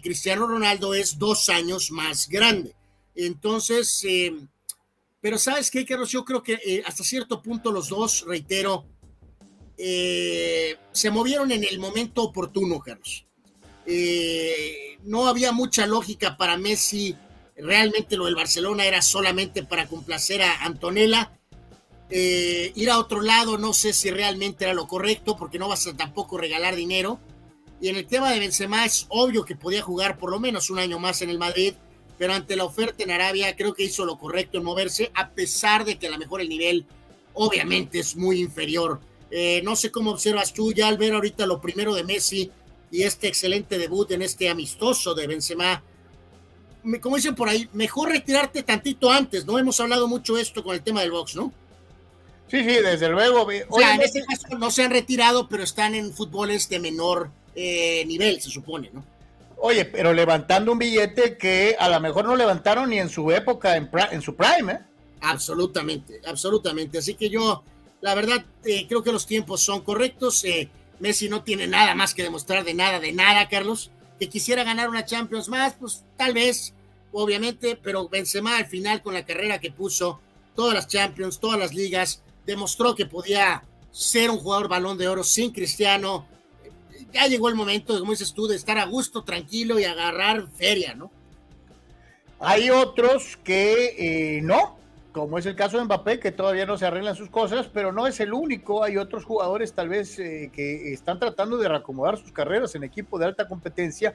Cristiano Ronaldo es dos años más grande. Entonces, pero ¿sabes qué, Carlos? Yo creo que hasta cierto punto los dos, reitero, eh, se movieron en el momento oportuno, Carlos. Eh, no había mucha lógica para Messi. Realmente lo del Barcelona era solamente para complacer a Antonella. Eh, ir a otro lado no sé si realmente era lo correcto porque no vas a tampoco regalar dinero. Y en el tema de Benzema es obvio que podía jugar por lo menos un año más en el Madrid, pero ante la oferta en Arabia creo que hizo lo correcto en moverse, a pesar de que a lo mejor el nivel obviamente es muy inferior eh, no sé cómo observas tú ya al ver ahorita lo primero de Messi y este excelente debut en este amistoso de Benzema. Como dicen por ahí, mejor retirarte tantito antes, ¿no? Hemos hablado mucho esto con el tema del box, ¿no? Sí, sí, desde luego. O sea, en este caso no se han retirado, pero están en fútboles de menor eh, nivel, se supone, ¿no? Oye, pero levantando un billete que a lo mejor no levantaron ni en su época, en, su prime, ¿eh? Absolutamente, absolutamente. Así que yo, la verdad, eh, creo que los tiempos son correctos. Eh, Messi no tiene nada más que demostrar de nada, de nada, Carlos. Que quisiera ganar una Champions más, pues tal vez, obviamente, pero Benzema al final con la carrera que puso, todas las Champions, todas las ligas, demostró que podía ser un jugador balón de oro sin Cristiano. Ya llegó el momento, como dices tú, de estar a gusto, tranquilo y agarrar feria, ¿no? Hay otros que eh, no, como es el caso de Mbappé, que todavía no se arreglan sus cosas, pero no es el único. Hay otros jugadores tal vez eh, que están tratando de reacomodar sus carreras en equipo de alta competencia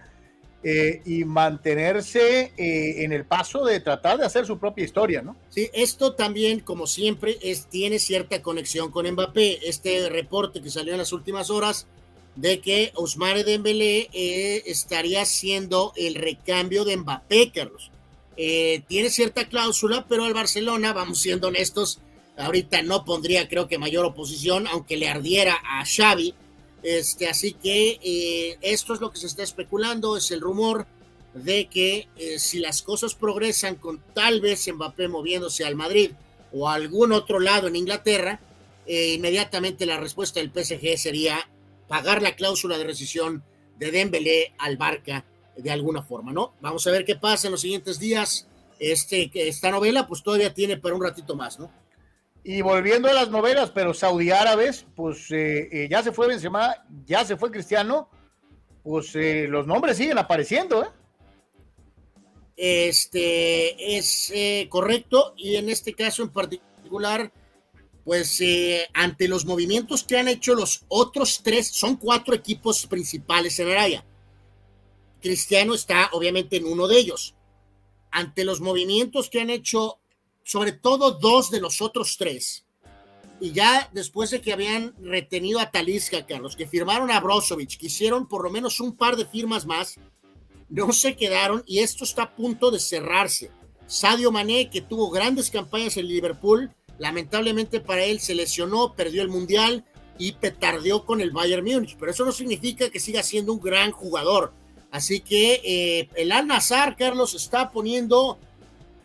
eh, y mantenerse eh, en el paso de tratar de hacer su propia historia, ¿no? Sí, esto también, como siempre, es, tiene cierta conexión con Mbappé. Este reporte que salió en las últimas horas de que Ousmane Dembélé estaría siendo el recambio de Mbappé, Carlos eh, tiene cierta cláusula, pero al Barcelona, vamos siendo honestos, ahorita no pondría creo que mayor oposición, aunque le ardiera a Xavi. Este, así que eh, esto es lo que se está especulando, es el rumor de que eh, si las cosas progresan con tal vez Mbappé moviéndose al Madrid o a algún otro lado en Inglaterra, inmediatamente la respuesta del PSG sería pagar la cláusula de rescisión de Dembélé al Barca de alguna forma, ¿no? Vamos a ver qué pasa en los siguientes días. Este, esta novela, pues todavía tiene para un ratito más, ¿no? Y volviendo a las novelas, pero saudí árabes, pues eh, eh, ya se fue Benzema, ya se fue Cristiano, pues eh, los nombres siguen apareciendo, ¿eh? Este es correcto, y en este caso en particular, pues ante los movimientos que han hecho los otros tres, son cuatro equipos principales en Araya. Cristiano está obviamente en uno de ellos. Ante los movimientos que han hecho sobre todo dos de los otros tres, y ya después de que habían retenido a Talisca, Carlos, que firmaron a Brozovic, que hicieron por lo menos un par de firmas más, no se quedaron y esto está a punto de cerrarse. Sadio Mané, que tuvo grandes campañas en Liverpool, lamentablemente para él se lesionó, perdió el Mundial y petardeó con el Bayern Múnich, pero eso no significa que siga siendo un gran jugador. Así que eh, el Al-Nazar, Carlos, está poniendo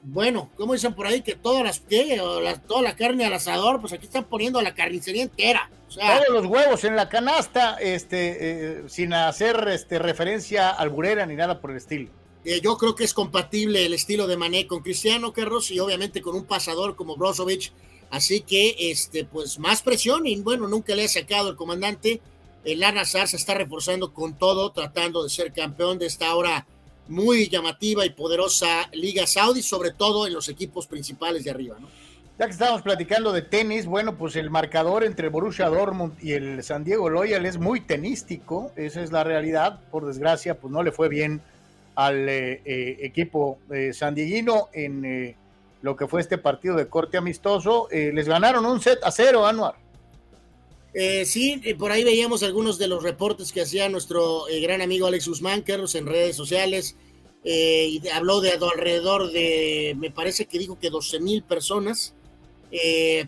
bueno, como dicen por ahí que todas las que toda la carne al asador, pues aquí están poniendo la carnicería entera. Todos los huevos en la canasta, este, eh, sin hacer este, referencia al burera ni nada por el estilo. Yo creo que es compatible el estilo de Mané con Cristiano Carlos y obviamente con un pasador como Brozovic. Así que, este, pues más presión y bueno, nunca le ha sacado el comandante. El Anazar se está reforzando con todo, tratando de ser campeón de esta hora muy llamativa y poderosa Liga Saudi, sobre todo en los equipos principales de arriba, ¿no? Ya que estábamos platicando de tenis, bueno, pues el marcador entre Borussia Dortmund y el San Diego Loyal es muy tenístico, esa es la realidad. Por desgracia, pues no le fue bien al eh, eh, equipo eh, sandieguino en lo que fue este partido de corte amistoso. les ganaron un set a cero, Anuar. Eh, sí, eh, por ahí veíamos algunos de los reportes que hacía nuestro eh, gran amigo Alex Guzmán, Carlos, en redes sociales, y habló de alrededor de, me parece que dijo que 12 mil personas,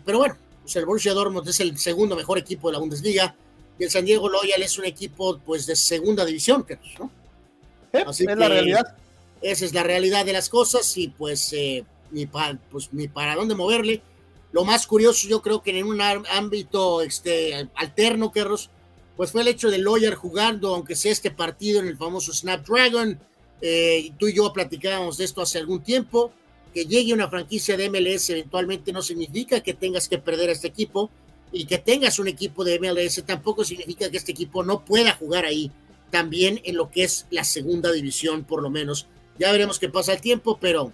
pero bueno, pues el Borussia Dortmund es el segundo mejor equipo de la Bundesliga, y el San Diego Loyal es un equipo pues de segunda división, Carlos, Así es la realidad. Esa es la realidad de las cosas, y pues, ni, pues ni para dónde moverle lo más curioso, yo creo que en un ámbito este, alterno, Carlos, pues fue el hecho de Lawyer jugando, aunque sea este partido en el famoso Snapdragon. Eh, tú y yo platicábamos de esto hace algún tiempo. Que llegue una franquicia de MLS eventualmente no significa que tengas que perder a este equipo y que tengas un equipo de MLS tampoco significa que este equipo no pueda jugar ahí también en lo que es la segunda división, por lo menos. Ya veremos qué pasa el tiempo, pero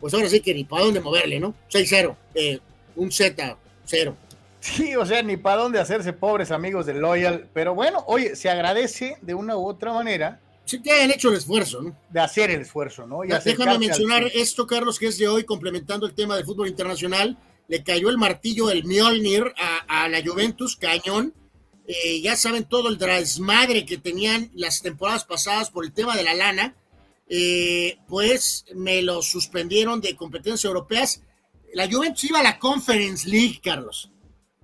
pues ahora sí que ni para dónde moverle, ¿no? 6-0. Eh, un Z, cero. Sí, o sea, ni para dónde hacerse pobres amigos del Loyal. Pero bueno, oye, se agradece de una u otra manera. Sí, que hayan hecho el esfuerzo, ¿no? De hacer el esfuerzo, ¿no? Y Déjame mencionar esto, Carlos, que es de hoy, complementando el tema del fútbol internacional. Le cayó el martillo el Mjolnir a, la Juventus, cañón. Eh, ya saben todo el desmadre que tenían las temporadas pasadas por el tema de la lana. Eh, pues me lo suspendieron de competencias europeas la Juventus iba a la Conference League, Carlos,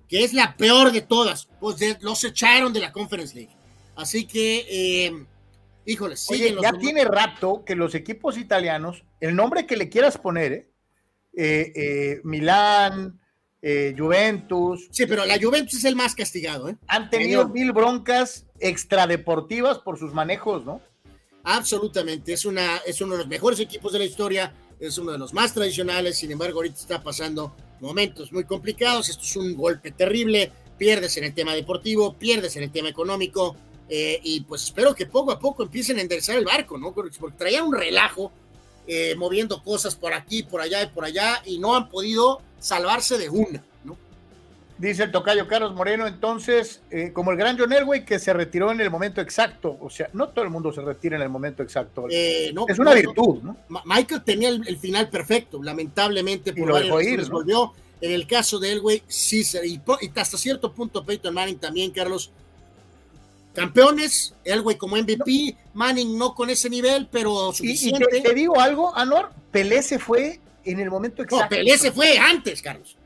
que es la peor de todas. Pues los echaron de la Conference League. Así que, eh, híjole, Oye, ya tiene rato que los equipos italianos, el nombre que le quieras poner, eh, eh, Juventus. Sí, pero la Juventus es el más castigado, ¿eh? Han tenido mil broncas extradeportivas por sus manejos, ¿no? Absolutamente, es, una, es uno de los mejores equipos de la historia es uno de los más tradicionales, sin embargo ahorita está pasando momentos muy complicados, esto es un golpe terrible, pierdes en el tema deportivo, pierdes en el tema económico, eh, y pues espero que poco a poco empiecen a enderezar el barco, ¿no? Porque traían un relajo, eh, moviendo cosas por aquí, por allá y por allá, y no han podido salvarse de una. Dice el tocayo Carlos Moreno, entonces, eh, como el gran John Elway, que se retiró en el momento exacto. O sea, no todo el mundo se retira en el momento exacto. Eh, es una virtud, ¿no? Michael tenía el, final perfecto, lamentablemente, por varios ir, volvió. En el caso de Elway, sí, y, y hasta cierto punto Peyton Manning también, Carlos. Campeones, Elway como MVP, Manning no con ese nivel, pero suficiente. Y, te, digo algo, Anor, Pelé se fue en el momento exacto. No, Pelé se fue antes, Carlos.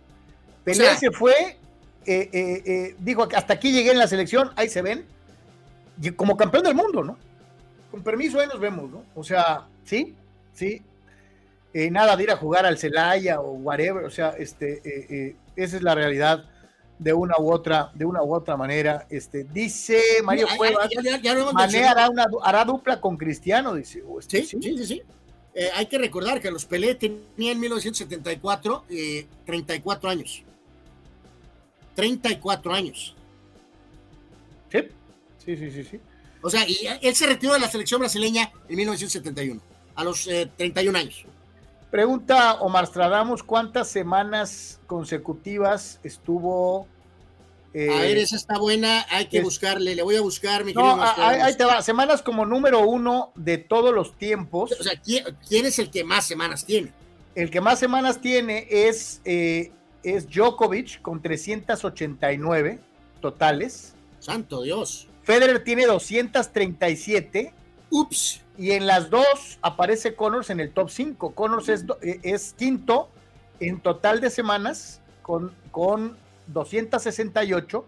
Pelé se fue eh, eh, eh, dijo, hasta aquí llegué en la selección, ahí se ven, como campeón del mundo, ¿no? Con permiso, ahí nos vemos, ¿no? O sea, sí, sí. nada de ir a jugar al Celaya o whatever, o sea, este, esa es la realidad de una u otra, de una u otra manera. Este, dice Mario Cuevas, Mané hará, una, hará dupla con Cristiano, dice. Este, sí, sí, sí, sí. Eh, hay que recordar que los Pelé tenía en 1974 eh, 34 años. 34 años. Sí, sí, sí, sí. sí. O sea, y él se retiró de la selección brasileña en 1971, a los 31 eh, años. Pregunta Omar Stradamus, ¿cuántas semanas consecutivas estuvo eh, a ver, esa está buena, hay que buscarle, le voy a buscar, mi no, ahí, te va, semanas como número uno de todos los tiempos. O sea, ¿quién, es el que más semanas tiene? El que más semanas tiene es, eh, es Djokovic con 389 totales. Santo Dios. Federer tiene 237. Ups. Y en las dos aparece Connors en el top 5. Connors es, eh, es quinto en total de semanas con, con 268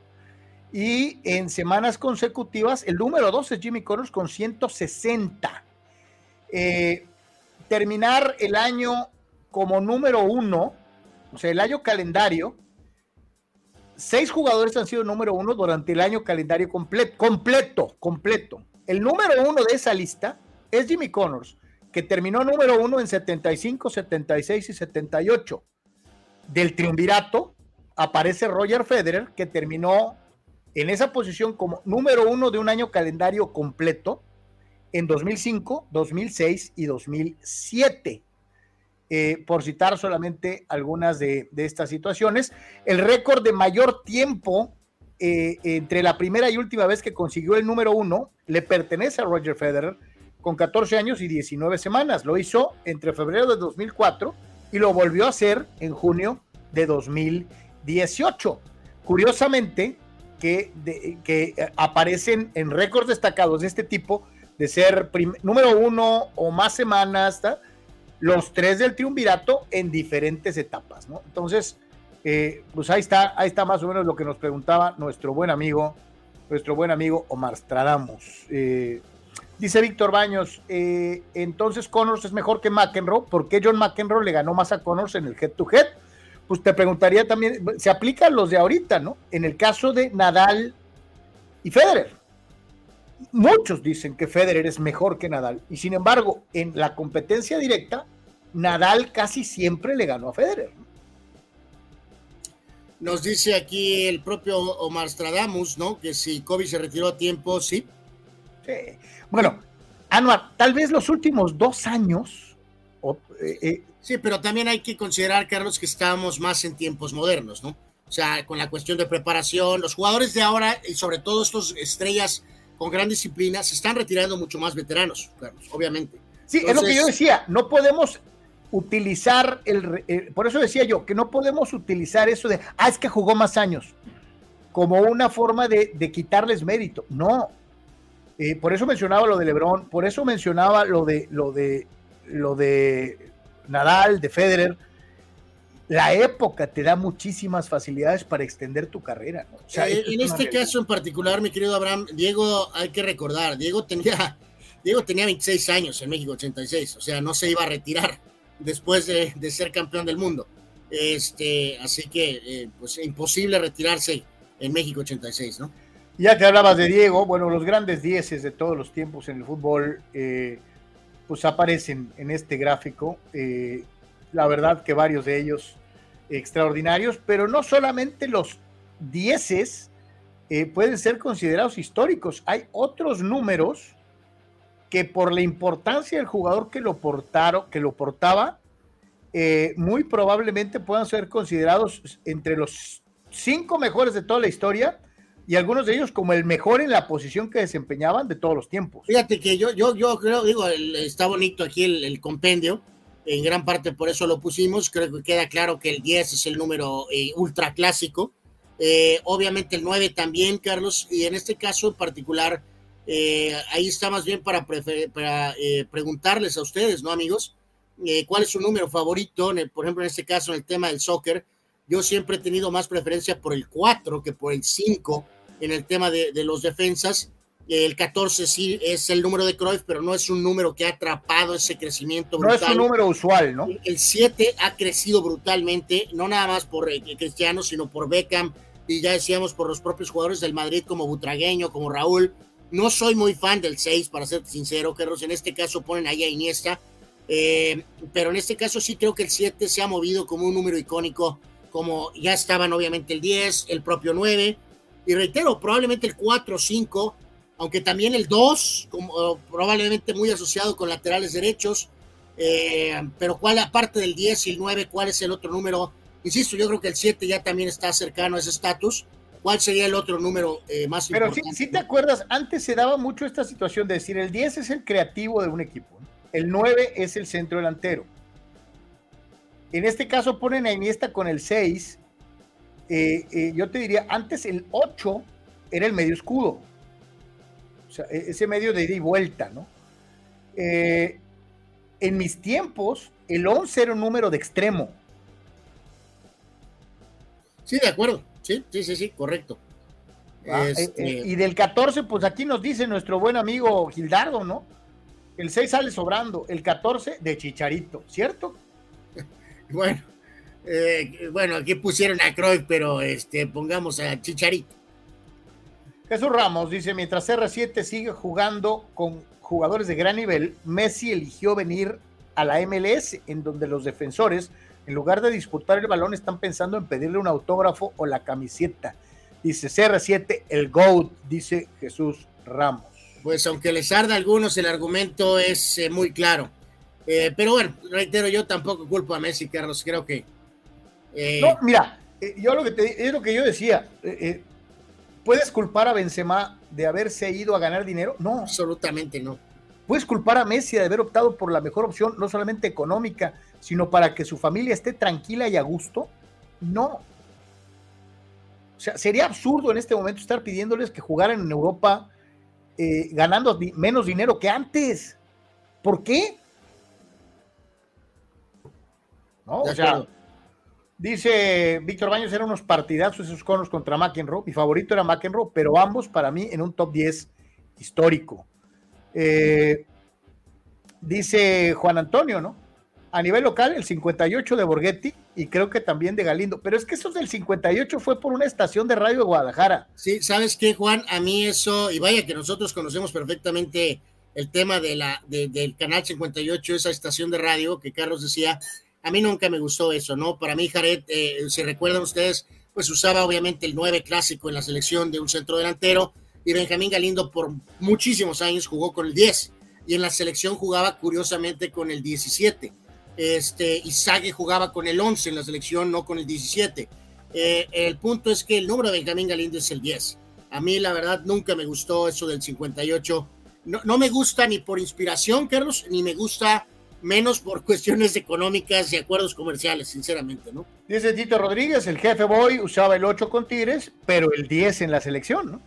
y en semanas consecutivas el número 2 es Jimmy Connors con 160. Eh, terminar el año como número uno, o sea, el año calendario, seis jugadores han sido número uno durante el año calendario completo, completo, completo. El número uno de esa lista es Jimmy Connors, que terminó número uno en 75, 76 y 78. Del triunvirato, aparece Roger Federer, que terminó en esa posición como número uno de un año calendario completo en 2005, 2006 y 2007. Eh, por citar solamente algunas de, estas situaciones. El récord de mayor tiempo eh, entre la primera y última vez que consiguió el número uno le pertenece a Roger Federer con 14 años y 19 semanas. Lo hizo entre febrero de 2004 y lo volvió a hacer en junio de 2007. 18. Curiosamente, que, que aparecen en récords destacados de este tipo, de ser número uno o más semanas, los tres del triunvirato en diferentes etapas, ¿no? Entonces, eh, pues ahí está, ahí está más o menos lo que nos preguntaba nuestro buen amigo, nuestro buen amigo Omar Stradamos. Eh, dice Víctor Baños, entonces Connors es mejor que McEnroe, ¿por qué John McEnroe le ganó más a Connors en el head to head? pues te preguntaría también, se aplican los de ahorita, ¿no? En el caso de Nadal y Federer. Muchos dicen que Federer es mejor que Nadal y sin embargo, en la competencia directa, Nadal casi siempre le ganó a Federer. Nos dice aquí el propio Omar Stradamus, ¿no? Que si Kobe se retiró a tiempo, sí. Sí. Bueno, Anuar, tal vez los últimos dos años, eh, eh, Sí, pero también hay que considerar, Carlos, que estamos más en tiempos modernos, ¿no? O sea, con la cuestión de preparación, los jugadores de ahora, y sobre todo estos estrellas con gran disciplina, se están retirando mucho más veteranos, Carlos, obviamente. Sí, es lo que yo decía, no podemos utilizar el, eh, por eso decía yo, que no podemos utilizar eso de, ah, es que jugó más años, como una forma de, de quitarles mérito. No. Eh, por eso mencionaba lo de Lebron, por eso mencionaba lo de, lo de, lo de Nadal, de Federer, la época te da muchísimas facilidades para extender tu carrera. Eh, en este caso en particular, mi querido Abraham, Diego, hay que recordar, Diego tenía, <laughs> Diego tenía 26 años en México 86, o sea, no se iba a retirar después de, ser campeón del mundo. Este, así que, eh, pues, imposible retirarse en México 86, ¿no? Ya que hablabas de Diego, bueno, los grandes dieces de todos los tiempos en el fútbol, eh, pues aparecen en este gráfico. Eh, la verdad que varios de ellos extraordinarios, pero no solamente los dieces pueden ser considerados históricos. Hay otros números que por la importancia del jugador que lo portaron, que lo portaba, eh, muy probablemente puedan ser considerados entre los cinco mejores de toda la historia y algunos de ellos como el mejor en la posición que desempeñaban de todos los tiempos. Fíjate que yo, yo, yo creo, digo, está bonito aquí el, compendio, en gran parte por eso lo pusimos, creo que queda claro que el 10 es el número eh, ultra clásico, eh, obviamente el 9 también, Carlos, y en este caso en particular, eh, ahí está más bien para, para preguntarles a ustedes, ¿no, amigos? ¿Cuál es su número favorito? por ejemplo, en este caso, en el tema del soccer, yo siempre he tenido más preferencia por el 4 que por el 5 en el tema de, los defensas. El 14 sí es el número de Cruyff, pero no es un número que ha atrapado ese crecimiento brutal. No es un número usual, ¿no? El 7 ha crecido brutalmente, no nada más por eh, Cristiano, sino por Beckham y ya decíamos por los propios jugadores del Madrid como Butragueño, como Raúl. No soy muy fan del 6, para ser sincero, Carlos. En este caso ponen ahí a Iniesta, eh, pero en este caso sí creo que el 7 se ha movido como un número icónico, como ya estaban obviamente el 10, el propio 9, y reitero, probablemente el 4 5, aunque también el 2, como, probablemente muy asociado con laterales derechos, eh, pero cuál aparte del 10 y el 9, cuál es el otro número Insisto, yo creo que el 7 ya también está cercano a ese estatus. ¿Cuál sería el otro número eh, más Pero importante? Pero si, te acuerdas, antes se daba mucho esta situación de decir el 10 es el creativo de un equipo, el 9 es el centro delantero. En este caso ponen a Iniesta con el 6. Eh, eh, yo te diría, antes el 8 era el medio escudo. O sea, e-, ese medio de ida y vuelta, ¿no? en mis tiempos, el 11 era un número de extremo. Sí, de acuerdo. Sí, sí, sí, sí, correcto. Ah, este... eh, y del 14, pues aquí nos dice nuestro buen amigo Gildardo, ¿no? El 6 sale sobrando, el 14 de Chicharito, ¿cierto? <laughs> bueno, eh, bueno, aquí pusieron a Croy, pero este, pongamos a Chicharito. Jesús Ramos dice, mientras R7 sigue jugando con jugadores de gran nivel, Messi eligió venir a la MLS, en donde los defensores en lugar de disputar el balón, están pensando en pedirle un autógrafo o la camiseta. Dice CR7, el GOAT, dice Jesús Ramos. Pues aunque les arda a algunos, el argumento es eh, muy claro. Eh, pero bueno, reitero, yo tampoco culpo a Messi, Carlos, creo que... Eh, no, mira, yo lo que te, es lo que yo decía. ¿Puedes culpar a Benzema de haberse ido a ganar dinero? No. Absolutamente no. ¿Puedes culpar a Messi de haber optado por la mejor opción, no solamente económica, sino para que su familia esté tranquila y a gusto? No. O sea, sería absurdo en este momento estar pidiéndoles que jugaran en Europa eh, ganando menos dinero que antes. ¿Por qué? ¿No? O sea, dice Víctor Baños, eran unos partidazos esos conos contra McEnroe. Mi favorito era McEnroe, pero ambos para mí en un top 10 histórico. Eh, dice Juan Antonio, ¿no? A nivel local, el 58 de Borghetti y creo que también de Galindo. Pero es que eso del 58 fue por una estación de radio de Guadalajara. Sí, ¿sabes qué, Juan? A mí eso, y vaya que nosotros conocemos perfectamente el tema de la, del canal 58, esa estación de radio que Carlos decía, a mí nunca me gustó eso, ¿no? Para mí, Jared, eh, si recuerdan ustedes, pues usaba obviamente el 9 clásico en la selección de un centro delantero y Benjamín Galindo por muchísimos años jugó con el 10 y en la selección jugaba curiosamente con el 17. Este, y Sague jugaba con el 11 en la selección, no con el 17. Eh, el punto es que el número de Benjamín Galindo es el 10. A mí, la verdad, nunca me gustó eso del 58. No, no me gusta ni por inspiración, Carlos, ni me gusta menos por <laughs> cuestiones económicas y acuerdos comerciales, sinceramente, ¿no? Dice Tito Rodríguez, el jefe Boy usaba el 8 con Tigres, pero el 10 en la selección, ¿no?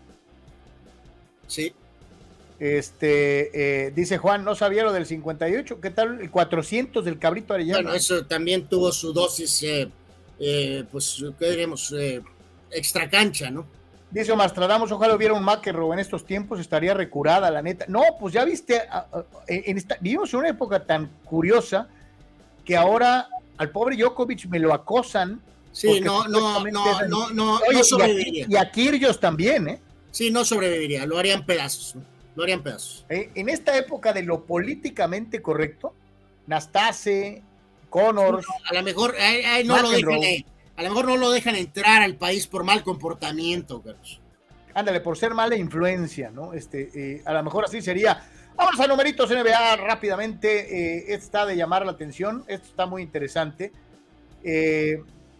Sí. Este, eh, dice Juan, no sabía lo del 58, ¿qué tal el 400 del cabrito Arellano? Bueno, eso también tuvo su dosis, eh, eh, pues, ¿qué diremos? extra cancha, ¿no? Dice Omar ojalá hubiera un McEnroe en estos tiempos, estaría recurada, la neta. No, pues ya viste, en esta, vivimos en una época tan curiosa que ahora al pobre Djokovic me lo acosan. Sí, no, no, no, no, no, y, a, Kirgios también, ¿eh? Sí, no sobreviviría, lo harían pedazos, lo harían pedazos. Eh, en esta época de lo políticamente correcto, Nastase, Connors. a lo mejor no lo dejan, eh, a lo mejor no lo dejan entrar al país por mal comportamiento, Carlos. Ándale, por ser mala influencia, ¿no? Este, eh, a lo mejor así sería. Vamos a numeritos NBA rápidamente. está de llamar la atención. Esto está muy interesante.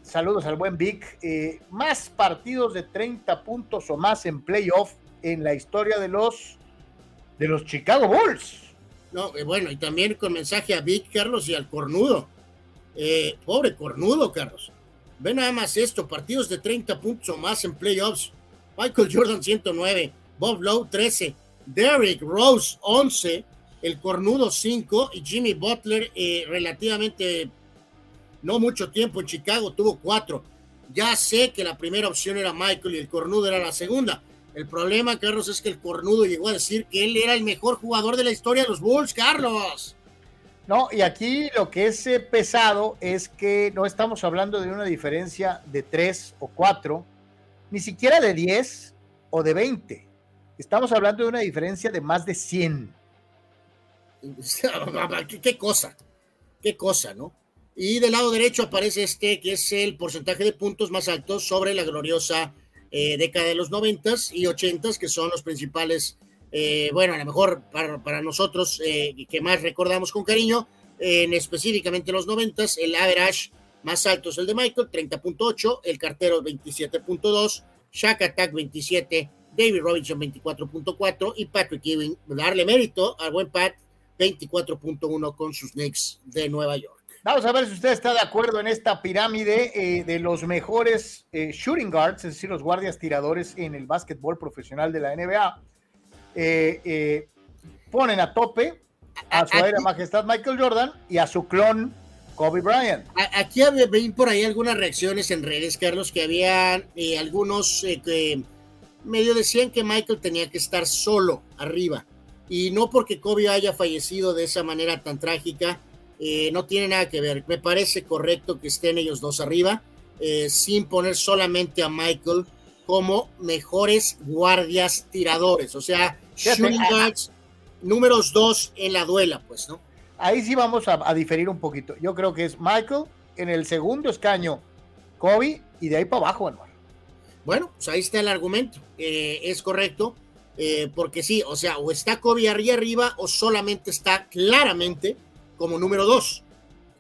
Saludos al buen Vic. Eh, más partidos de 30 puntos o más en playoff en la historia de los de los Chicago Bulls. No, eh, bueno, y también con mensaje a Vic, Carlos, y al Cornudo. Eh, pobre Cornudo, Carlos. Ve nada más esto, partidos de 30 puntos o más en playoffs. Michael Jordan 109, Bob Lowe 13, Derrick Rose 11, el Cornudo 5 y Jimmy Butler relativamente no mucho tiempo en Chicago, tuvo cuatro. Ya sé que la primera opción era Michael y el cornudo era la segunda. El problema, Carlos, es que el cornudo llegó a decir que él era el mejor jugador de la historia de los Bulls, Carlos. No, y aquí lo que es eh, pesado es que no estamos hablando de una diferencia de tres o cuatro, ni siquiera de 10 o de 20. Estamos hablando de una diferencia de más de 100. <laughs> ¿Qué, qué cosa? ¿Qué cosa, no? Y del lado derecho aparece este, que es el porcentaje de puntos más alto sobre la gloriosa eh, década de los noventas y ochentas, que son los principales, eh, bueno, a lo mejor para, para nosotros eh, que más recordamos con cariño, en específicamente los noventas, el average más alto es el de Michael, 30.8, el cartero 27.2, Shaq Attack 27, David Robinson 24.4 y Patrick Ewing, darle mérito al buen Pat, 24.1 con sus Knicks de Nueva York. Vamos a ver si usted está de acuerdo en esta pirámide eh, de los mejores eh, shooting guards, es decir, los guardias tiradores en el básquetbol profesional de la NBA. Eh, ponen a tope a su aire majestad Michael Jordan y a su clon Kobe Bryant. Aquí vi por ahí algunas reacciones en redes, Carlos, que habían algunos que medio decían que Michael tenía que estar solo arriba. Y no porque Kobe haya fallecido de esa manera tan trágica, eh, no tiene nada que ver. Me parece correcto que estén ellos dos arriba, eh, sin poner solamente a Michael como mejores guardias tiradores, o sea, shooting guards, números dos en la duela, pues, ¿no? Ahí sí vamos a, diferir un poquito. Yo creo que es Michael en el segundo escaño, Kobe, y de ahí para abajo, Anuar. Bueno, pues ahí está el argumento. Eh, es correcto, porque sí, o sea, o está Kobe arriba arriba, o solamente está claramente como número dos,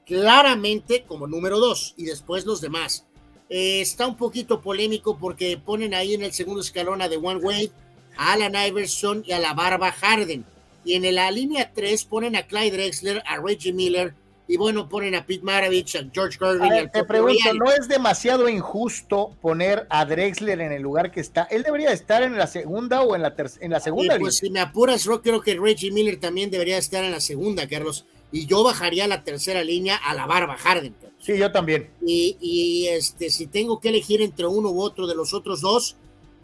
claramente como número dos, y después los demás. Eh, está un poquito polémico porque ponen ahí en el segundo escalón a The One Wade, a Alan Iverson y a la Barba Harden. Y en la línea 3 ponen a Clyde Drexler, a Reggie Miller, y bueno, ponen a Pete Maravich, a George Gervin. te pregunto, ¿no es demasiado injusto poner a Drexler en el lugar que está? Él debería estar en la segunda o en la, en la segunda. pues si me apuras, yo creo que Reggie Miller también debería estar en la segunda, Carlos y yo bajaría la tercera línea a la barba Harden. Sí, yo también. Y, este, si tengo que elegir entre uno u otro de los otros dos,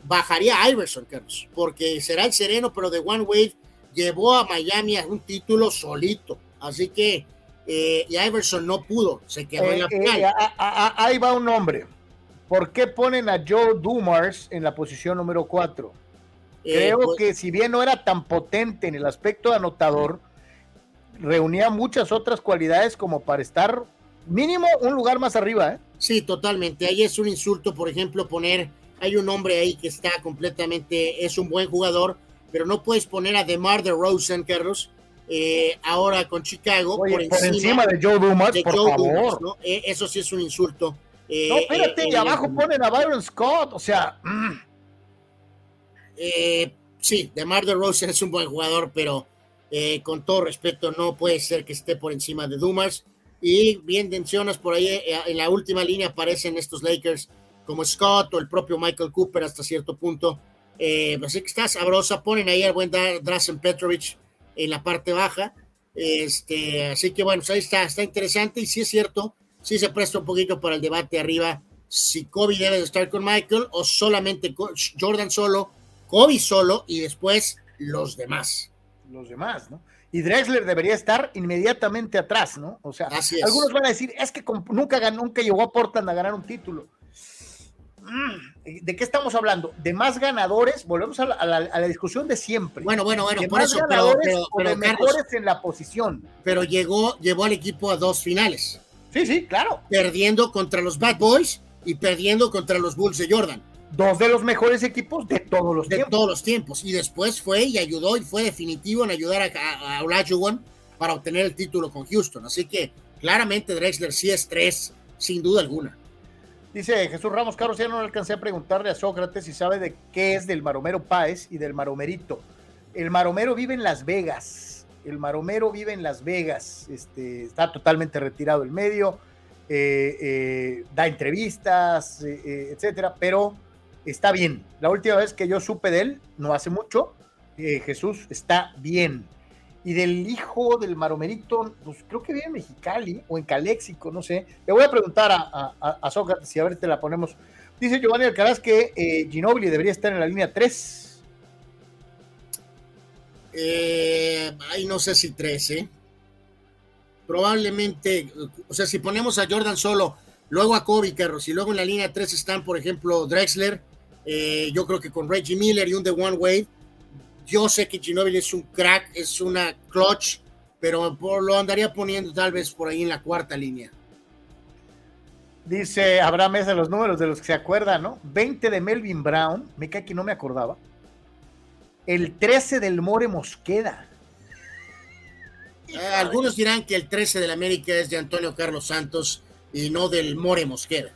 bajaría a Iverson, Carlos, porque será el sereno, pero de One Wave llevó a Miami a un título solito. Así que eh, y Iverson no pudo, se quedó en la eh, eh, final. ahí va un nombre. ¿Por qué ponen a Joe Dumars en la posición número 4? Creo pues que si bien no era tan potente en el aspecto anotador, reunía muchas otras cualidades como para estar mínimo un lugar más arriba. ¿eh? Sí, totalmente. Ahí es un insulto, por ejemplo, poner, hay un hombre ahí que está completamente, es un buen jugador, pero no puedes poner a DeMar de Rosen, Carlos, eh, ahora con Chicago por, encima, de Joe Dumas, por favor. ¿no? Eh, eso sí es un insulto. Eh, no, espérate, y abajo ponen a Byron Scott, o sea. Mm. sí, DeMar de Rosen es un buen jugador, pero eh, con todo respeto, no puede ser que esté por encima de Dumas. Y bien mencionas por ahí, eh, en la última línea aparecen estos Lakers como Scott o el propio Michael Cooper hasta cierto punto. Eh, así que está sabrosa. Ponen ahí al buen Drazen Petrovic en la parte baja. Este, así que bueno, pues ahí está, está interesante. Y sí es cierto, sí se presta un poquito para el debate arriba si Kobe debe de estar con Michael o solamente Jordan solo, Kobe solo y después los demás los demás, ¿no? Y Drexler debería estar inmediatamente atrás, ¿no? O sea, algunos van a decir, es que nunca, ganó, nunca llegó a Portland a ganar un título. Mm, ¿De qué estamos hablando? ¿De más ganadores? Volvemos a la, discusión de siempre. Bueno, bueno, bueno, por eso, pero, de mejores en la posición. Pero llegó, llevó al equipo a dos finales. Sí, sí, claro. Perdiendo contra los Bad Boys y perdiendo contra los Bulls de Jordan dos de los mejores equipos de todos los de tiempos. todos los tiempos. Y después fue y ayudó y fue definitivo en ayudar a, a, Olajuwon para obtener el título con Houston. Así que claramente Drexler sí es tres, sin duda alguna. Dice Jesús Ramos, Carlos, ya no alcancé a preguntarle a Sócrates si sabe de qué es del Maromero Páez y del Maromerito. El Maromero vive en Las Vegas. El Maromero vive en Las Vegas. Este, está totalmente retirado del medio. Eh, eh, da entrevistas, eh, etcétera, pero está bien. La última vez que yo supe de él, no hace mucho, eh, Jesús está bien. Y del hijo del maromerito, pues creo que vive en Mexicali o en Caléxico, no sé. Le voy a preguntar a, a, Sócrates si a ver te la ponemos. Dice Giovanni Alcaraz que eh, Ginobili debería estar en la línea 3. Eh, ay, no sé si 3, ¿eh? Probablemente, o sea, si ponemos a Jordan solo, luego a Kobe Carros y luego en la línea 3 están, por ejemplo, Drexler, Eh, yo creo que con Reggie Miller y un The One Wave, yo sé que Ginobili es un crack, es una clutch, pero lo andaría poniendo tal vez por ahí en la cuarta línea. Dice Abraham Mesa los números de los que se acuerdan, ¿no? 20 de Melvin Brown, me cae que no me acordaba. El 13 del More Mosqueda. Eh, algunos dirán que el 13 del América es de Antonio Carlos Santos y no del More Mosqueda.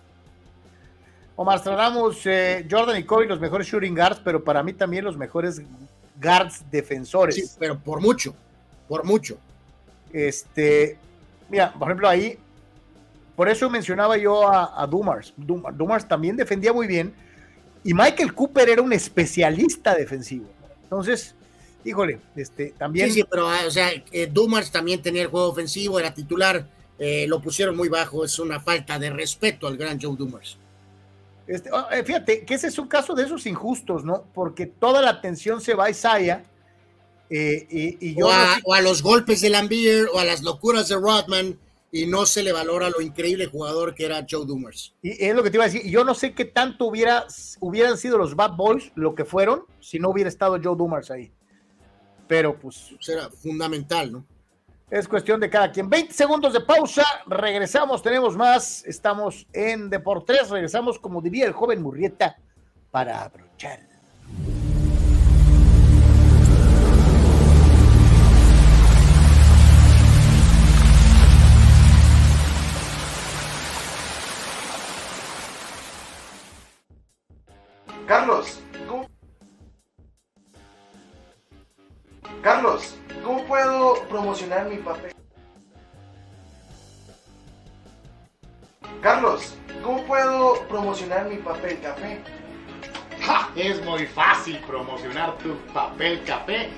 Omar Stradamos, eh, Jordan y Kobe los mejores shooting guards, pero para mí también los mejores guards defensores. Sí, pero por mucho, por mucho. Este, mira, por ejemplo, ahí por eso mencionaba yo a, Dumars. Dumars. también defendía muy bien. Y Michael Cooper era un especialista defensivo. Entonces, híjole, este, también. Sí, sí, pero, ah, o sea, eh, Dumars también tenía el juego ofensivo, era titular. Eh, lo pusieron muy bajo. Es una falta de respeto al gran Joe Dumars. Este, oh, eh, fíjate que ese es un caso de esos injustos, ¿no? Porque toda la atención se va a Isaiah. y, yo o, a, los golpes de Lambier o a las locuras de Rodman y no se le valora lo increíble jugador que era Joe Dumers. Y es lo que te iba a decir, yo no sé qué tanto hubiera, hubieran sido los Bad Boys lo que fueron si no hubiera estado Joe Dumers ahí. Pero pues... Será fundamental, ¿no? Es cuestión de cada quien. 20 segundos de pausa, regresamos, tenemos más, estamos en Deportes, regresamos como diría el joven Murrieta para abrochar. Carlos, ¿cómo... Carlos, ¿cómo puedo promocionar mi papel? Carlos, ¿cómo puedo promocionar mi papel café? Es muy fácil promocionar tu papel café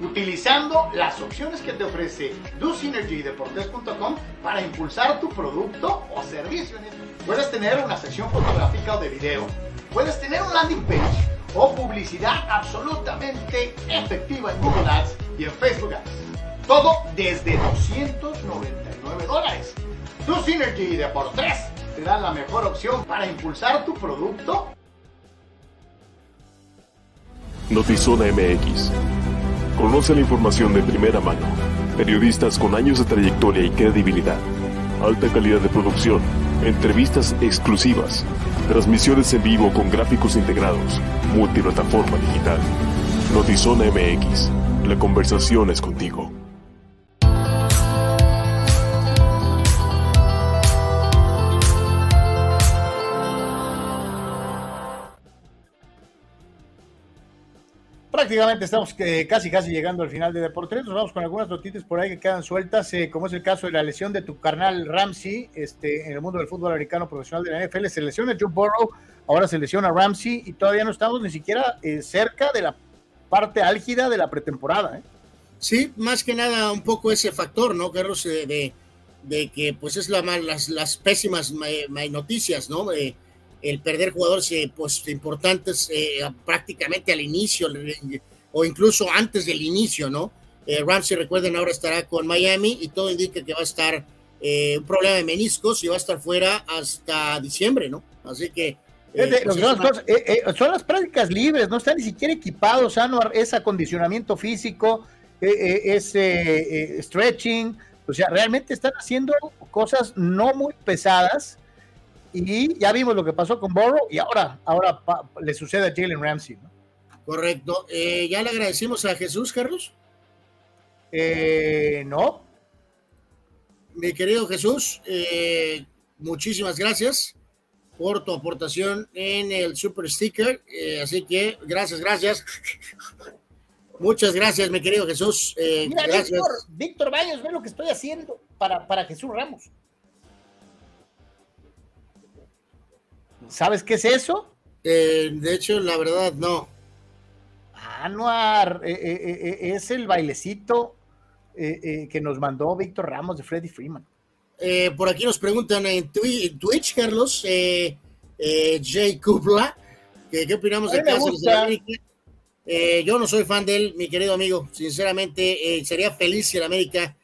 utilizando las opciones que te ofrece DoSynergyDeportes.com para impulsar tu producto o servicio. Puedes tener una sección fotográfica o de video puedes tener un landing page o publicidad absolutamente efectiva en Google Ads y en Facebook Ads. Todo desde 299 dólares. Tu Synergy de por 3 te da la mejor opción para impulsar tu producto. Notizona MX. Conoce la información de primera mano. Periodistas con años de trayectoria y credibilidad. Alta calidad de producción. Entrevistas exclusivas Transmisiones en vivo con gráficos integrados. Multiplataforma digital. Notizona MX. La conversación es contigo. Prácticamente estamos eh, casi casi llegando al final de Deportes. Nos vamos con algunas noticias por ahí que quedan sueltas, eh, como es el caso de la lesión de tu carnal Ramsey este, en el mundo del fútbol americano profesional de la NFL. Se lesiona Joe Burrow, ahora se lesiona Ramsey y todavía no estamos ni siquiera eh, cerca de la parte álgida de la pretemporada. Sí, más que nada un poco ese factor, ¿no, Carlos? De, de que pues es la, las, las pésimas noticias, ¿no? El perder jugadores eh, pues, importantes eh, prácticamente al inicio o incluso antes del inicio, ¿no? Eh, Ramsey, recuerden, ahora estará con Miami y todo indica que va a estar un problema de meniscos y va a estar fuera hasta diciembre, ¿no? Así que... Pues, son las prácticas libres, no están ni siquiera equipados, es acondicionamiento físico, es stretching, o sea, realmente están haciendo cosas no muy pesadas y ya vimos lo que pasó con Burrow y ahora, ahora le sucede a Jalen Ramsey. Correcto. Eh, ¿Ya le agradecimos a Jesús, Carlos? Eh, no. Mi querido Jesús, eh, muchísimas gracias por tu aportación en el Super Sticker. así que gracias, gracias. Muchas gracias, mi querido Jesús. Mira, Víctor, Víctor Baños, ve lo que estoy haciendo para, para Jesús Ramos. ¿Sabes qué es eso? Eh, de hecho, la verdad, no. Anuar, eh, eh, es el bailecito que nos mandó Víctor Ramos de Freddy Freeman. por aquí nos preguntan en Twitch, Carlos, Jay Kubla, ¿qué, opinamos del caso de yo no soy fan de él, mi querido amigo. Sinceramente, sería feliz si el América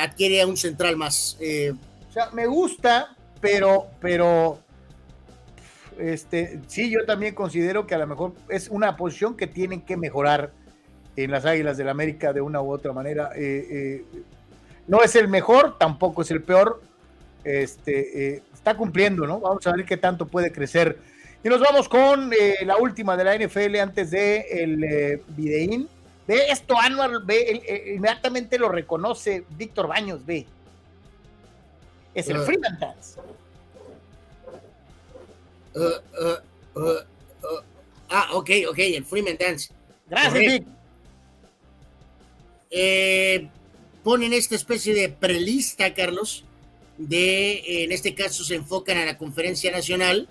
adquiere un central más. o sea, me gusta, pero, pero Este, sí, yo también considero que a lo mejor es una posición que tienen que mejorar en las Águilas del la América de una u otra manera. Eh, eh, no es el mejor, tampoco es el peor. Este, eh, está cumpliendo, ¿no? Vamos a ver qué tanto puede crecer. Y nos vamos con la última de la NFL antes de el videín. Ve esto, Anual, ve, inmediatamente lo reconoce Víctor Baños, ve. Es el Freeman Dance. Ah, ok, ok, el Freeman Dance. Gracias. Eh, ponen esta especie de prelista, Carlos, de, en este caso se enfocan a la conferencia nacional,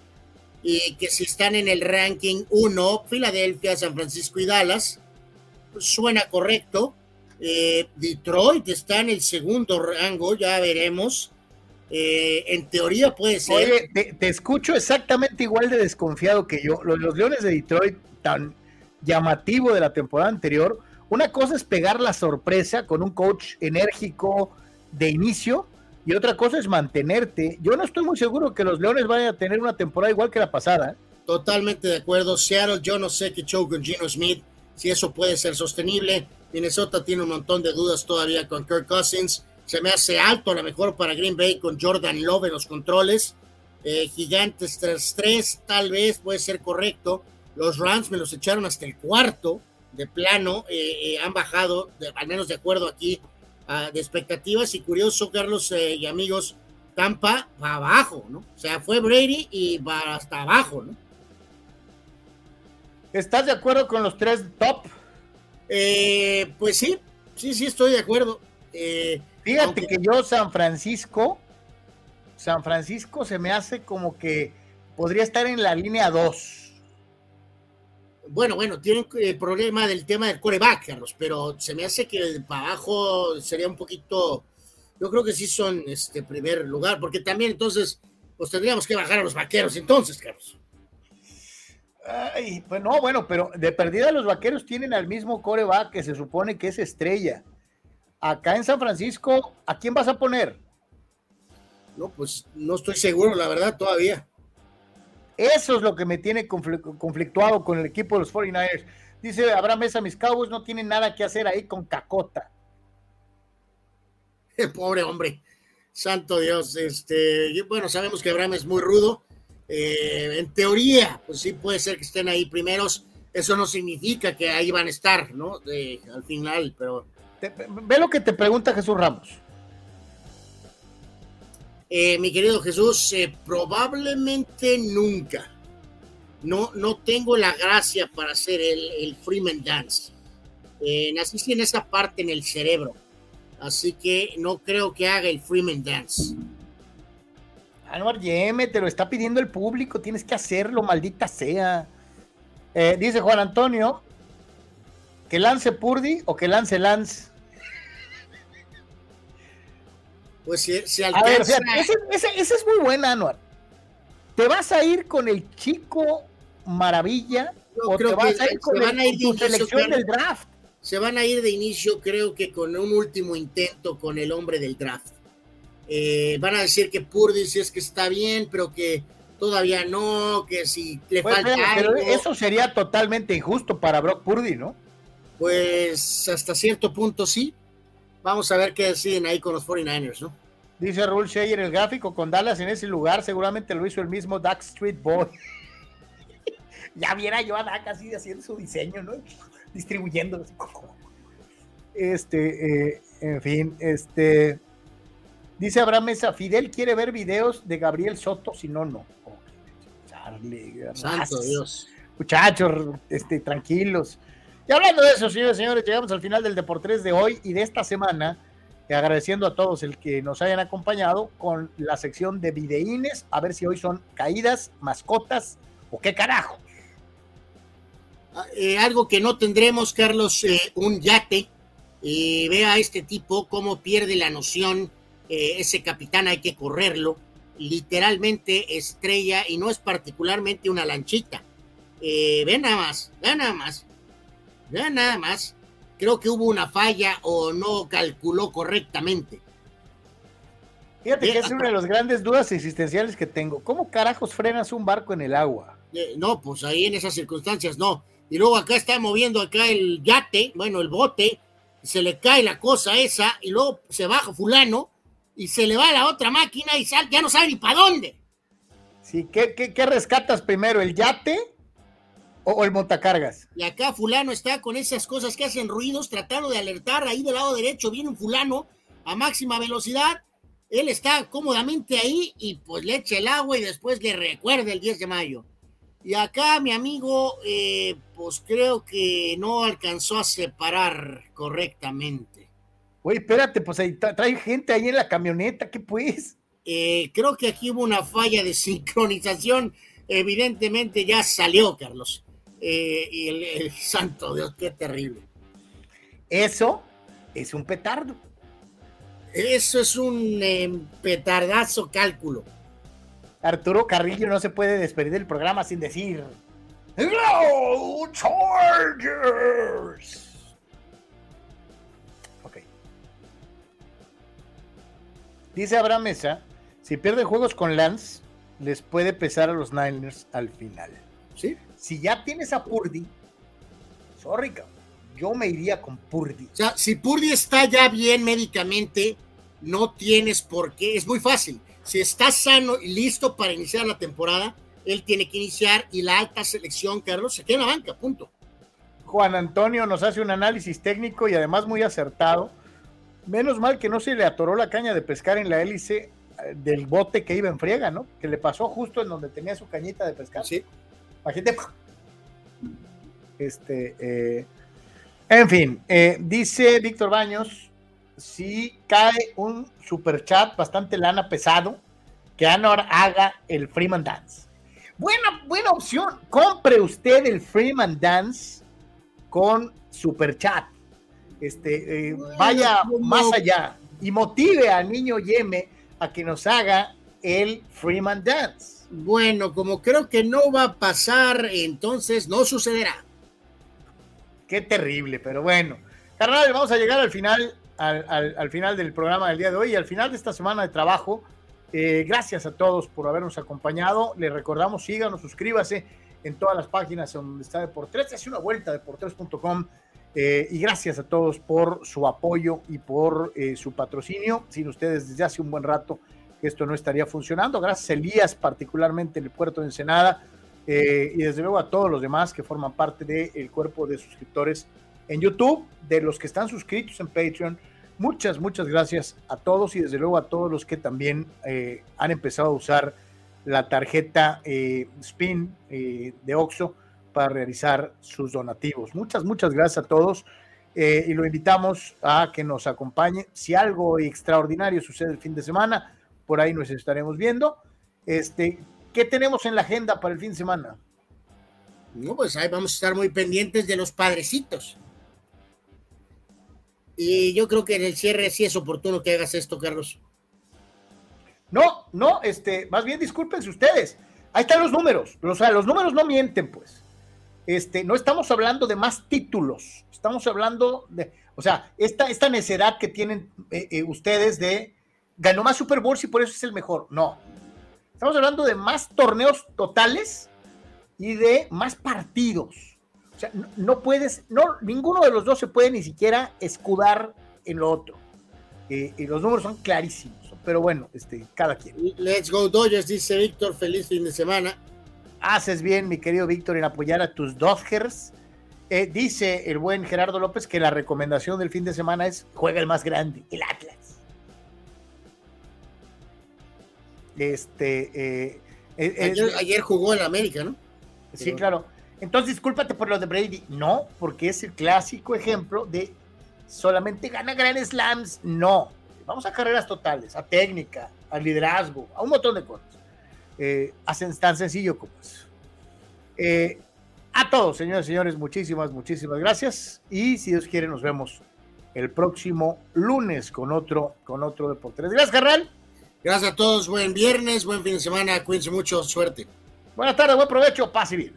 y que si están en el ranking 1, Filadelfia, San Francisco y Dallas, suena correcto. Eh, Detroit está en el segundo rango, ya veremos. Eh, en teoría puede ser. Oye, te, te, escucho exactamente igual de desconfiado que yo. Los, los Leones de Detroit, tan llamativo de la temporada anterior, una cosa es pegar la sorpresa con un coach enérgico de inicio y otra cosa es mantenerte. Yo no estoy muy seguro que los Leones vayan a tener una temporada igual que la pasada. ¿eh? Totalmente de acuerdo. Seattle, yo no sé qué show con Gino Smith, si eso puede ser sostenible. Minnesota tiene un montón de dudas todavía con Kirk Cousins. Se me hace alto a lo mejor para Green Bay con Jordan Love en los controles. Eh, gigantes 3-3, tal vez puede ser correcto. Los Rams me los echaron hasta el cuarto de plano eh, eh, han bajado, al menos de acuerdo aquí, de expectativas. Y curioso, Carlos y amigos, Tampa va abajo, ¿no? O sea, fue Brady y va hasta abajo, ¿no? ¿Estás de acuerdo con los tres top? pues sí, sí, sí, estoy de acuerdo. Fíjate que yo, San Francisco, San Francisco se me hace como que podría estar en la línea 2 bueno, bueno, tienen el problema del tema del coreback, Carlos, pero se me hace que para abajo sería un poquito. Yo creo que sí son este primer lugar, porque también entonces, pues tendríamos que bajar a los vaqueros entonces, Carlos. Ay, pues no, bueno, pero de perdida los vaqueros tienen al mismo coreback que se supone que es estrella. Acá en San Francisco, ¿a quién vas a poner? No, pues no estoy seguro, la verdad, todavía. Eso es lo que me tiene conflictuado con el equipo de los 49ers. Dice Abraham Mesa, mis Cowboys no tienen nada que hacer ahí con Cacota. <laughs> Pobre hombre. Santo Dios. Este, bueno, sabemos que Abraham es muy rudo. Eh, en teoría, pues sí puede ser que estén ahí primeros. Eso no significa que ahí van a estar, ¿no? al final, pero. Ve lo que te pregunta Jesús Ramos. Eh, mi querido Jesús, eh, probablemente nunca. No, no tengo la gracia para hacer el, Freeman Dance. Eh, nací en esa parte en el cerebro. Así que no creo que haga el Freeman Dance. Anuar Yeme, te lo está pidiendo el público, tienes que hacerlo, maldita sea. Eh, dice Juan Antonio, que lance Purdy o que lance Lance. Pues si, alcanza... ese, es muy buena, Anuar. ¿Te vas a ir con el chico maravilla o te vas a ir con, tu selección del draft? Se van a ir de inicio, creo que con un último intento con el hombre del draft. Eh, van a decir que Purdy si es que está bien, pero que todavía no, que si le pues, falta algo. eso sería totalmente injusto para Brock Purdy, ¿no? Pues hasta cierto punto sí. Vamos a ver qué deciden ahí con los 49ers, ¿no? Dice Raúl Sheyer, el gráfico con Dallas en ese lugar seguramente lo hizo el mismo Duck Street Boy. <laughs> ya viera yo a Dak así haciendo su diseño, ¿no? <laughs> Distribuyéndolo. Este, eh, en fin, este. Dice Abraham Mesa, Fidel quiere ver videos de Gabriel Soto, si no, no. Santo Dios. Muchachos, este, tranquilos. Y hablando de eso, señores señores, llegamos al final del Deportes de hoy y de esta semana, agradeciendo a todos el que nos hayan acompañado con la sección de videínes, a ver si hoy son caídas, mascotas o qué carajo. Ah, eh, algo que no tendremos, Carlos, eh, un yate. Eh, vea a este tipo cómo pierde la noción. ese capitán hay que correrlo. Literalmente estrella y no es particularmente una lanchita. ve nada más, ve nada más ya nada más. Creo que hubo una falla o no calculó correctamente. Fíjate que es una de las grandes dudas existenciales que tengo. ¿Cómo carajos frenas un barco en el agua? Eh, no, pues ahí en esas circunstancias no. Y luego acá está moviendo acá el yate, bueno, el bote, se le cae la cosa esa, y luego se baja fulano, y se le va la otra máquina y sal, ya no sabe ni para dónde. Sí, ¿qué, qué, rescatas primero, el yate o, el montacargas? Y acá fulano está con esas cosas que hacen ruidos, tratando de alertar, ahí del lado derecho viene un fulano a máxima velocidad, él está cómodamente ahí y pues le echa el agua y después le recuerda el 10 de mayo. Y acá mi amigo, eh, pues creo que no alcanzó a separar correctamente. Oye, espérate, pues ahí trae gente ahí en la camioneta, ¿qué pues? Eh, creo que aquí hubo una falla de <laughs> sincronización. Evidentemente ya salió, Carlos. Eh, y el <laughs> santo Dios, qué terrible. Eso es un petardo. Eso es un em, petardazo cálculo. Arturo Carrillo no se puede despedir del programa sin decir ¡Hello, Chargers! Ok. Dice Abraham Mesa, si pierde juegos con Lance, les puede pesar a los Niners al final. ¿Sí? Si ya tienes a Purdy, sorry, yo me iría con Purdy. O sea, si Purdy está ya bien médicamente, no tienes por qué, es muy fácil si está sano y listo para iniciar la temporada, él tiene que iniciar y la alta selección, Carlos, se queda en la banca, punto. Juan Antonio nos hace un análisis técnico y además muy acertado. Menos mal que no se le atoró la caña de pescar en la hélice eh, del bote que iba en friega, ¿no? Que le pasó justo en donde tenía su cañita de pescar. Sí. Este, eh, en fin, eh, dice Víctor Baños, si cae un super chat bastante lana pesado, que Anor haga el Freeman Dance. Buena, buena opción. Compre usted el Freeman Dance con super chat. Este, eh, vaya más allá y motive al niño Yeme a que nos haga el Freeman Dance. Bueno, como creo que no va a pasar, entonces no sucederá. Qué terrible, pero bueno. Carnal, vamos a llegar al final al, final del programa del día de hoy y al final de esta semana de trabajo. Eh, gracias a todos por habernos acompañado. Les recordamos, síganos, suscríbase en todas las páginas donde está Deportes. Hace una vuelta deportes.com. Eh, y gracias a todos por su apoyo y por eh, su patrocinio. Sin ustedes, desde hace un buen rato, esto no estaría funcionando. Gracias a Elías, particularmente en el puerto de Ensenada, y desde luego a todos los demás que forman parte del cuerpo de suscriptores en YouTube, de los que están suscritos en Patreon Muchas, muchas gracias a todos y desde luego a todos los que también eh, han empezado a usar la tarjeta eh, SPIN eh, de OXO para realizar sus donativos. Muchas, muchas gracias a todos y lo invitamos a que nos acompañe. Si algo extraordinario sucede el fin de semana, por ahí nos estaremos viendo. Este, ¿Qué tenemos en la agenda para el fin de semana? No, pues ahí vamos a estar muy pendientes de los padrecitos. Y yo creo que en el cierre sí es oportuno que hagas esto, Carlos. No, no, este, más bien discúlpense ustedes. Ahí están los números. O sea, los números no mienten, pues. Este, no estamos hablando de más títulos. Estamos hablando de, o sea, esta, esta necedad que tienen eh, eh, ustedes de ganó más Super Bowls y por eso es el mejor. No. Estamos hablando de más torneos totales y de más partidos. O sea, no, puedes, no, ninguno de los dos se puede ni siquiera escudar en lo otro. Eh, y los números son clarísimos. Pero bueno, este, cada quien. Let's go Dodgers, dice Víctor. Feliz fin de semana. Haces bien, mi querido Víctor, en apoyar a tus Dodgers. Eh, dice el buen Gerardo López que la recomendación del fin de semana es juega el más grande, el Atlas. Este, eh, ayer, jugó en América, ¿no? Sí, claro. Entonces, discúlpate por lo de Brady. No, porque es el clásico ejemplo de solamente gana Grand Slams. No. Vamos a carreras totales, a técnica, a liderazgo, a un montón de cosas. Eh, hacen tan sencillo como eso. Eh, a todos, señores y señores, muchísimas, muchísimas gracias. Y si Dios quiere, nos vemos el próximo lunes con otro, con otro Deportes. Gracias, Carral. Gracias a todos. Buen viernes, buen fin de semana. Cuídense mucho. Suerte. Buenas tardes, buen provecho. Pase bien.